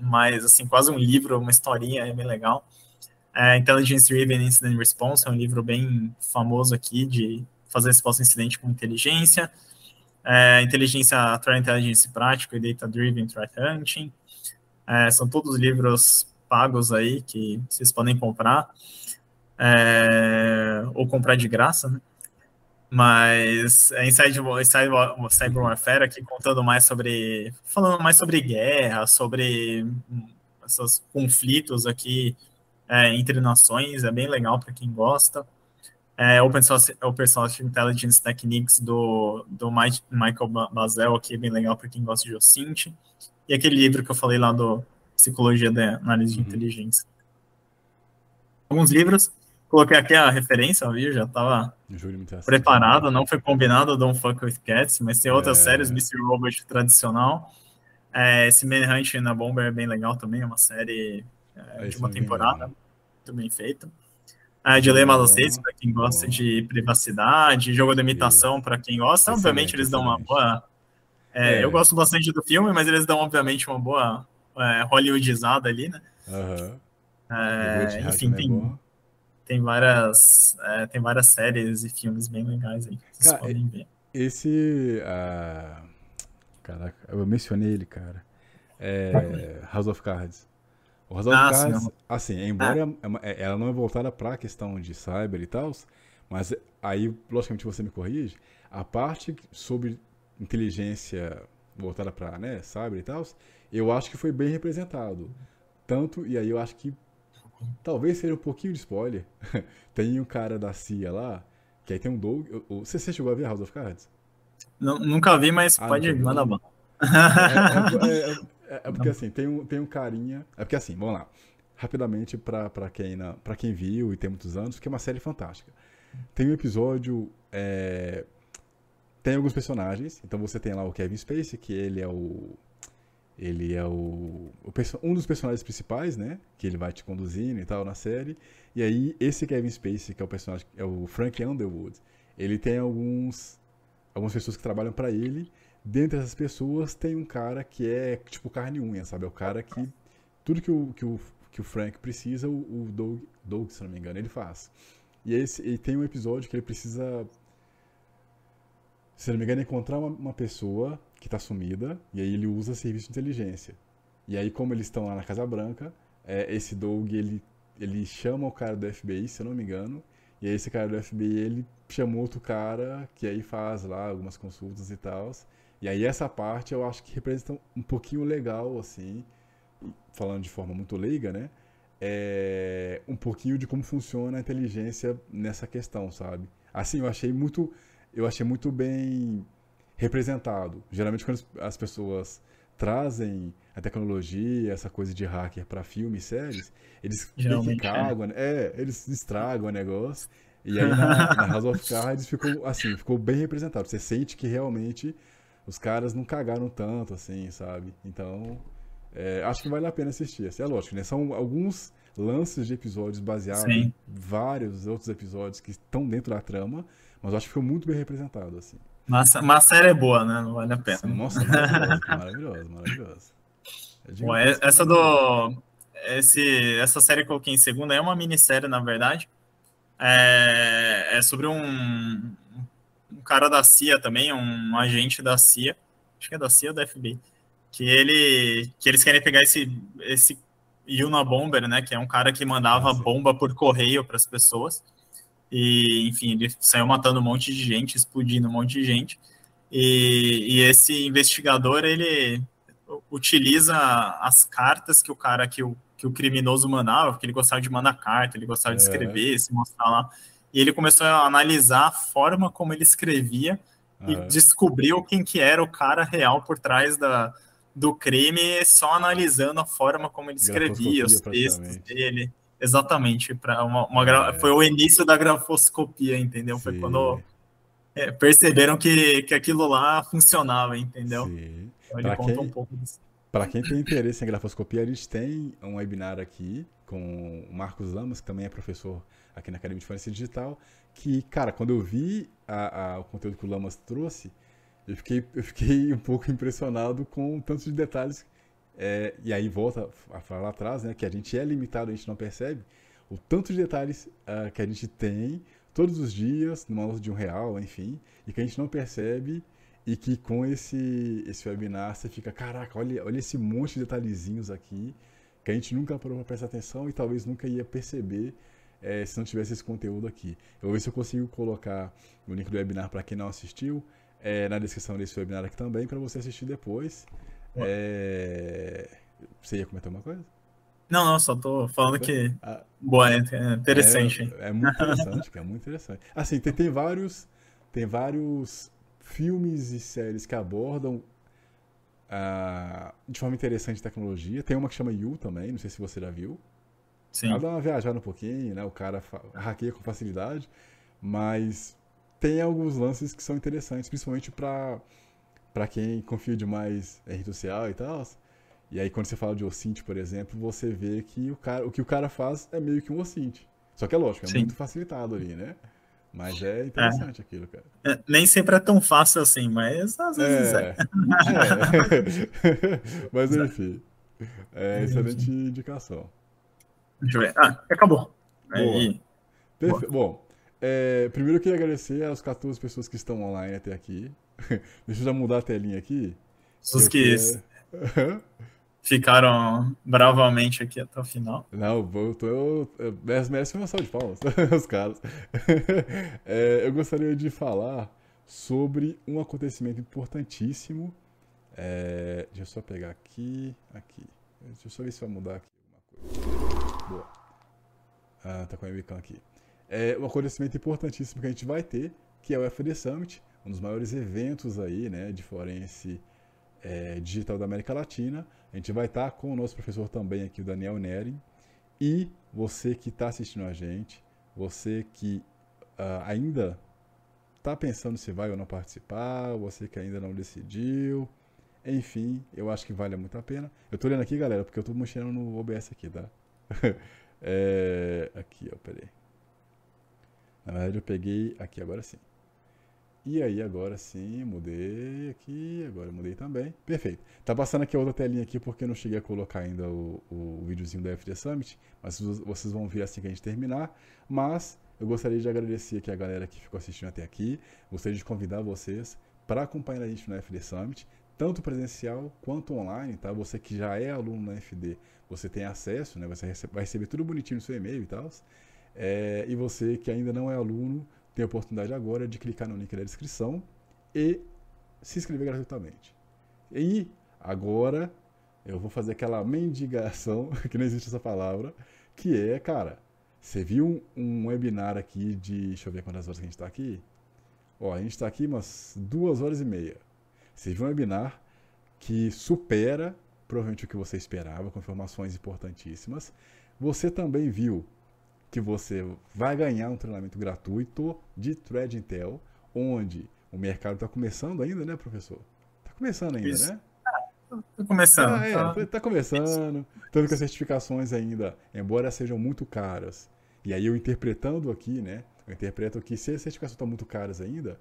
mas assim, quase um livro, uma historinha, é bem legal. É, Intelligence Driven Incident Response é um livro bem famoso aqui de fazer resposta a incidente com inteligência. É, inteligência, Threat Intelligence prático e Data Driven Threat Hunting. É, são todos livros pagos aí que vocês podem comprar. É, ou comprar de graça, né? Mas é Inside, Inside Cyber Warfare aqui contando mais sobre. falando mais sobre guerra, sobre esses conflitos aqui é, entre nações, é bem legal para quem gosta. É, Open, Source, Open Source Intelligence Techniques do, do Michael Bazel aqui, é bem legal para quem gosta de OSINT. E aquele livro que eu falei lá do Psicologia da Análise de uhum. Inteligência. Alguns livros Coloquei aqui a referência, viu? Já estava preparado, não foi combinado Don't Fuck With Cats, mas tem outras é... séries, Mr. Robot tradicional. É, esse Manhunt na Bomber é bem legal também, é uma série é, de uma temporada, muito bem feita. É, Dilema das Seis, para quem gosta bom. de privacidade, jogo de imitação, para quem gosta, excelente, obviamente eles dão uma boa. É, é. Eu gosto bastante do filme, mas eles dão, obviamente, uma boa é, Hollywoodizada ali, né? Uhum. enfim, tem tem várias, é, tem várias séries e filmes bem legais aí que vocês cara, podem ver. Esse. Uh... Caraca, eu mencionei ele, cara. É House of Cards. O House of ah, Cards, sim, assim, embora ah. É ela não é voltada para a questão de cyber e tal, mas aí, logicamente, você me corrige, a parte sobre inteligência voltada para né, cyber e tal, eu acho que foi bem representado. Tanto, e aí eu acho que Talvez seja um pouquinho de spoiler. tem um cara da CIA lá, que aí tem um Doug. Você, você chegou a ver House of Cards? Não, nunca vi, mas ah, pode mandar bom. É, é, é, é, porque assim, tem um, tem um carinha. É porque assim, vamos lá. Rapidamente, pra, pra, quem, na, pra quem viu e tem muitos anos, porque é uma série fantástica. Tem um episódio. É, tem alguns personagens. Então você tem lá o Kevin Spacey, que ele é o ele é o, o, um dos personagens principais, né? Que ele vai te conduzindo e tal na série. E aí, esse Kevin Spacey, que é o personagem, é o Frank Underwood, ele tem alguns algumas pessoas que trabalham para ele. Dentre essas pessoas, tem um cara que é tipo carne e unha, sabe? É o cara que tudo que o, que o, que o Frank precisa, o, o Doug, Doug, se não me engano, ele faz. E esse, e tem um episódio que ele precisa, se não me engano, encontrar uma, uma pessoa que está sumida, e aí ele usa serviço de inteligência. E aí, como eles estão lá na Casa Branca, é, esse Doug, ele, ele chama o cara do FBI, se eu não me engano, e aí esse cara do FBI, ele chamou outro cara, que aí faz lá algumas consultas e tal. E aí essa parte eu acho que representa um pouquinho legal, assim, falando de forma muito leiga, né? É um pouquinho de como funciona a inteligência nessa questão, sabe? Assim, eu achei muito, eu achei muito bem representado. Geralmente, quando as pessoas trazem a tecnologia, essa coisa de hacker para filmes e séries, eles cagam, é. é, eles estragam o negócio. E aí na, na House of Cards ficou assim, ficou bem representado. Você sente que realmente os caras não cagaram tanto, assim, sabe? Então, é, acho que vale a pena assistir. Assim, é lógico, né? São alguns lances de episódios baseados Sim. em vários outros episódios que estão dentro da trama, mas acho que ficou muito bem representado, assim. Mas, a série é boa, né? Não vale a pena. Nossa, maravilhoso, maravilhoso. É Bom, essa do. Esse, essa série que eu coloquei em segunda é uma minissérie, na verdade. É, é sobre um, um cara da CIA também, um agente da CIA. Acho que é da CIA ou da FBI. Que, ele, que eles querem pegar esse, esse Yuna Bomber, né? Que é um cara que mandava Nossa. bomba por correio para as pessoas. E, enfim, ele saiu matando um monte de gente, explodindo um monte de gente. E, e esse investigador, ele utiliza as cartas que o cara, que o, que o criminoso mandava, porque ele gostava de mandar carta, ele gostava de é. escrever, se mostrar lá. E ele começou a analisar a forma como ele escrevia e é. descobriu quem que era o cara real por trás da, do crime, só analisando a forma como ele escrevia, os textos dele. Exatamente, para uma, uma gra... é. foi o início da grafoscopia, entendeu? Sim. Foi quando é, perceberam que, que aquilo lá funcionava, entendeu? Sim. Então ele conta quem, um pouco disso. Para quem tem interesse em grafoscopia, a gente tem um webinar aqui com o Marcos Lamas, que também é professor aqui na Academia de Forense Digital, que, cara, quando eu vi a, a, o conteúdo que o Lamas trouxe, eu fiquei, eu fiquei um pouco impressionado com tantos de detalhes é, e aí volta a falar atrás, né, que a gente é limitado, a gente não percebe o tanto de detalhes uh, que a gente tem todos os dias, numa aula de um real, enfim, e que a gente não percebe e que com esse, esse webinar você fica, caraca, olha, olha esse monte de detalhezinhos aqui que a gente nunca parou para prestar atenção e talvez nunca ia perceber é, se não tivesse esse conteúdo aqui. Eu vou ver se eu consigo colocar o link do webinar para quem não assistiu é, na descrição desse webinar aqui também, para você assistir depois. É... Você ia comentar uma coisa? Não, não, só tô falando que. Ah, boa, é interessante. É, é muito interessante, é muito interessante. Assim, tem, tem vários. Tem vários filmes e séries que abordam uh, de forma interessante tecnologia. Tem uma que chama You também, não sei se você já viu. Sim. Ela dá uma viajada um pouquinho, né? O cara hackeia com facilidade, mas tem alguns lances que são interessantes, principalmente para para quem confia demais em rede social e tal. E aí quando você fala de OSINT, por exemplo, você vê que o cara, o que o cara faz é meio que um OSINT. Só que é lógico, é Sim. muito facilitado ali, né? Mas é interessante é. aquilo, cara. É, nem sempre é tão fácil assim, mas às vezes é. é. é. mas enfim, é excelente indicação. Deixa eu ver. Ah, acabou. Aí... Perfe... Bom, é, primeiro eu queria agradecer às 14 pessoas que estão online até aqui. Deixa eu já mudar a telinha aqui. Os que quero... ficaram bravamente aqui até o final. Não, eu tô, eu, eu, merece uma salva de palmas, os caras. É, eu gostaria de falar sobre um acontecimento importantíssimo. É, deixa eu só pegar aqui, aqui. Deixa eu só ver se vai mudar aqui alguma coisa. Boa. Ah, tá com a webcam aqui. É um acontecimento importantíssimo que a gente vai ter, que é o FD Summit, um dos maiores eventos aí, né, de forense é, digital da América Latina. A gente vai estar com o nosso professor também aqui, o Daniel Neri. E você que está assistindo a gente, você que uh, ainda está pensando se vai ou não participar, você que ainda não decidiu, enfim, eu acho que vale muito a pena. Eu estou olhando aqui, galera, porque eu estou mexendo no OBS aqui, tá? é, aqui, ó, peraí. Na verdade, eu peguei aqui agora sim. E aí, agora sim, mudei aqui, agora mudei também. Perfeito. Tá passando aqui a outra telinha aqui porque eu não cheguei a colocar ainda o, o videozinho da FD Summit, mas vocês vão ver assim que a gente terminar. Mas eu gostaria de agradecer aqui a galera que ficou assistindo até aqui. Gostaria de convidar vocês para acompanhar a gente no FD Summit, tanto presencial quanto online, tá? Você que já é aluno na FD, você tem acesso, né? Você vai receber tudo bonitinho no seu e-mail e tal. É, e você que ainda não é aluno, tem a oportunidade agora de clicar no link da descrição e se inscrever gratuitamente. E agora eu vou fazer aquela mendigação, que não existe essa palavra, que é, cara, você viu um, um webinar aqui de. Deixa eu ver quantas horas que a gente está aqui. Ó, a gente está aqui umas duas horas e meia. Você viu um webinar que supera provavelmente o que você esperava, com informações importantíssimas. Você também viu que você vai ganhar um treinamento gratuito de Thread Intel, onde o mercado está começando ainda, né, professor? Está começando ainda, Isso. né? Está começando. Ah, é, tá. tá começando. Tanto que as certificações ainda, embora sejam muito caras, e aí eu interpretando aqui, né? Eu interpreto que se as certificações estão muito caras ainda,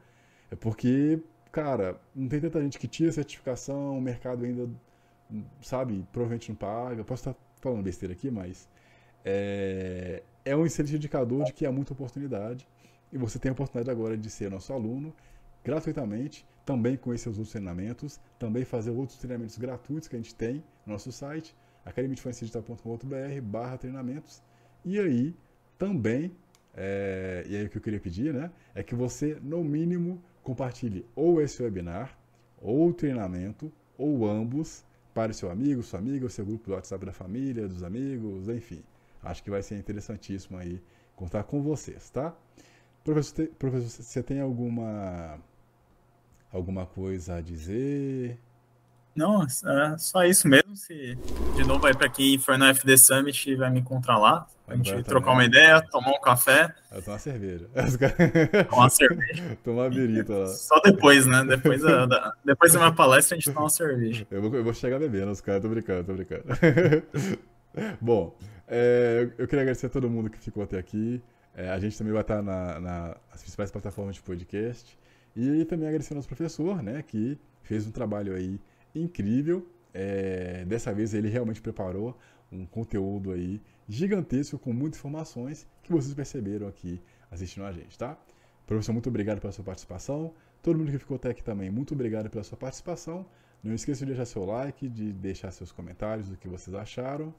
é porque, cara, não tem tanta gente que tira certificação, o mercado ainda, sabe, provavelmente não paga. Posso estar falando besteira aqui, mas é, é um excelente indicador de que há muita oportunidade e você tem a oportunidade agora de ser nosso aluno gratuitamente, também conhecer os outros treinamentos, também fazer outros treinamentos gratuitos que a gente tem no nosso site, academiadefluenciadigital.com.br barra treinamentos. E aí, também, é, e aí o que eu queria pedir, né, é que você, no mínimo, compartilhe ou esse webinar, ou o treinamento, ou ambos, para o seu amigo, sua amiga, o seu grupo do WhatsApp da família, dos amigos, enfim. Acho que vai ser interessantíssimo aí contar com vocês, tá? Professor, professor você tem alguma alguma coisa a dizer? Não, é só isso mesmo. Se de novo aí para quem for no FD Summit vai me encontrar lá. A gente trocar uma ideia, tomar um café. Eu tomar cerveja. Tomar uma cerveja. tomar uma birita lá. Só depois, né? Depois da, depois da minha palestra a gente toma uma cerveja. Eu vou, eu vou chegar bebendo, os caras, tô brincando, tô brincando. Bom, é, eu queria agradecer a todo mundo que ficou até aqui. É, a gente também vai estar na, na, nas principais plataformas de podcast. E também agradecer ao nosso professor, né, que fez um trabalho aí incrível. É, dessa vez ele realmente preparou um conteúdo aí gigantesco com muitas informações que vocês perceberam aqui assistindo a gente, tá? Professor, muito obrigado pela sua participação. Todo mundo que ficou até aqui também, muito obrigado pela sua participação. Não esqueça de deixar seu like, de deixar seus comentários do que vocês acharam.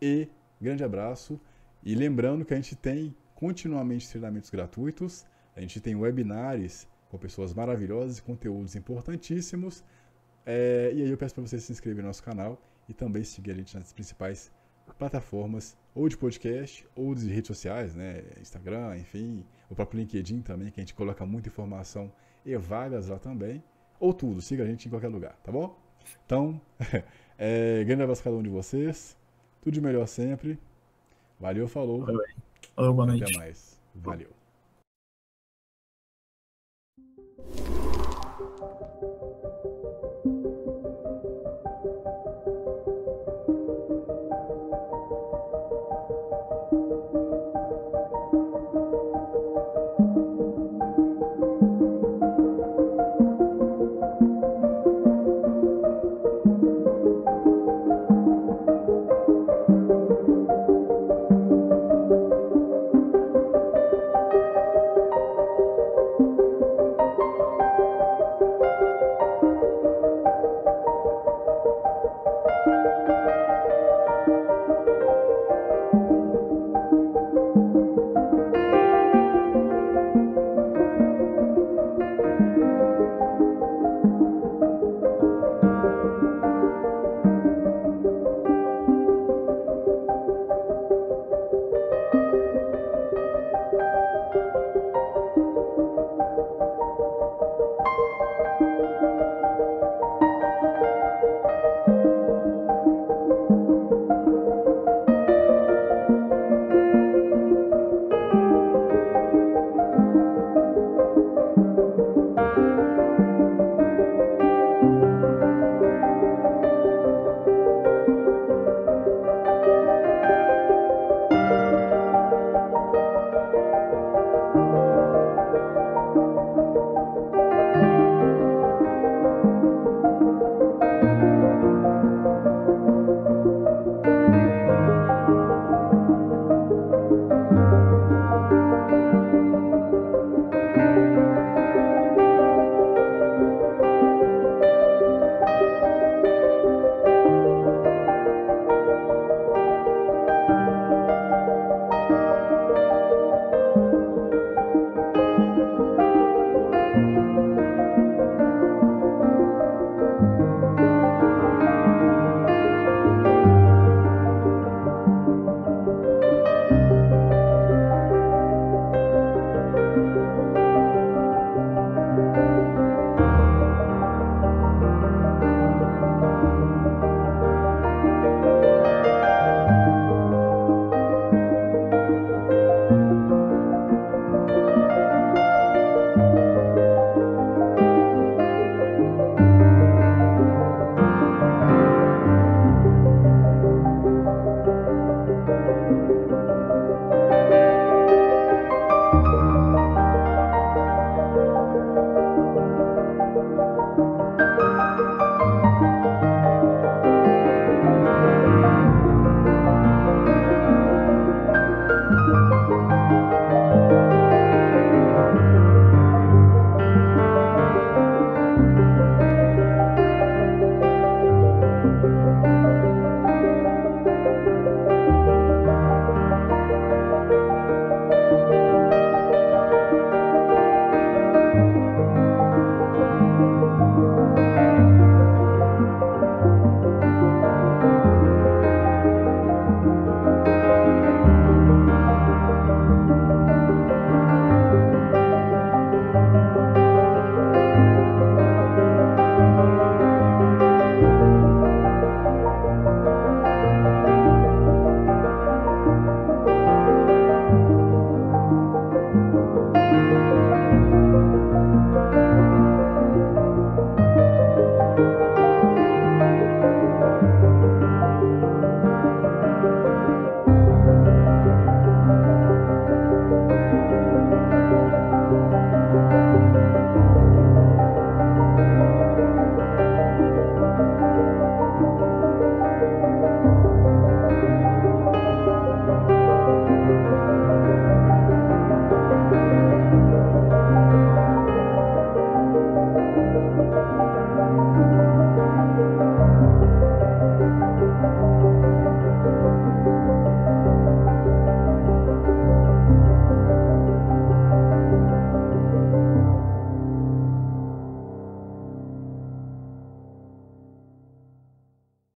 E grande abraço E lembrando que a gente tem continuamente treinamentos gratuitos, a gente tem webinars com pessoas maravilhosas e conteúdos importantíssimos. É, e aí eu peço para você se inscrever no nosso canal e também seguir a gente nas principais plataformas, ou de podcast, ou de redes sociais, né? Instagram, enfim, o próprio LinkedIn também, que a gente coloca muita informação e vagas lá também. Ou tudo, siga a gente em qualquer lugar, tá bom? Então, é, grande abraço a cada um de vocês. Tudo de melhor sempre. Valeu, falou. Valeu, boa noite. Até mais. Valeu.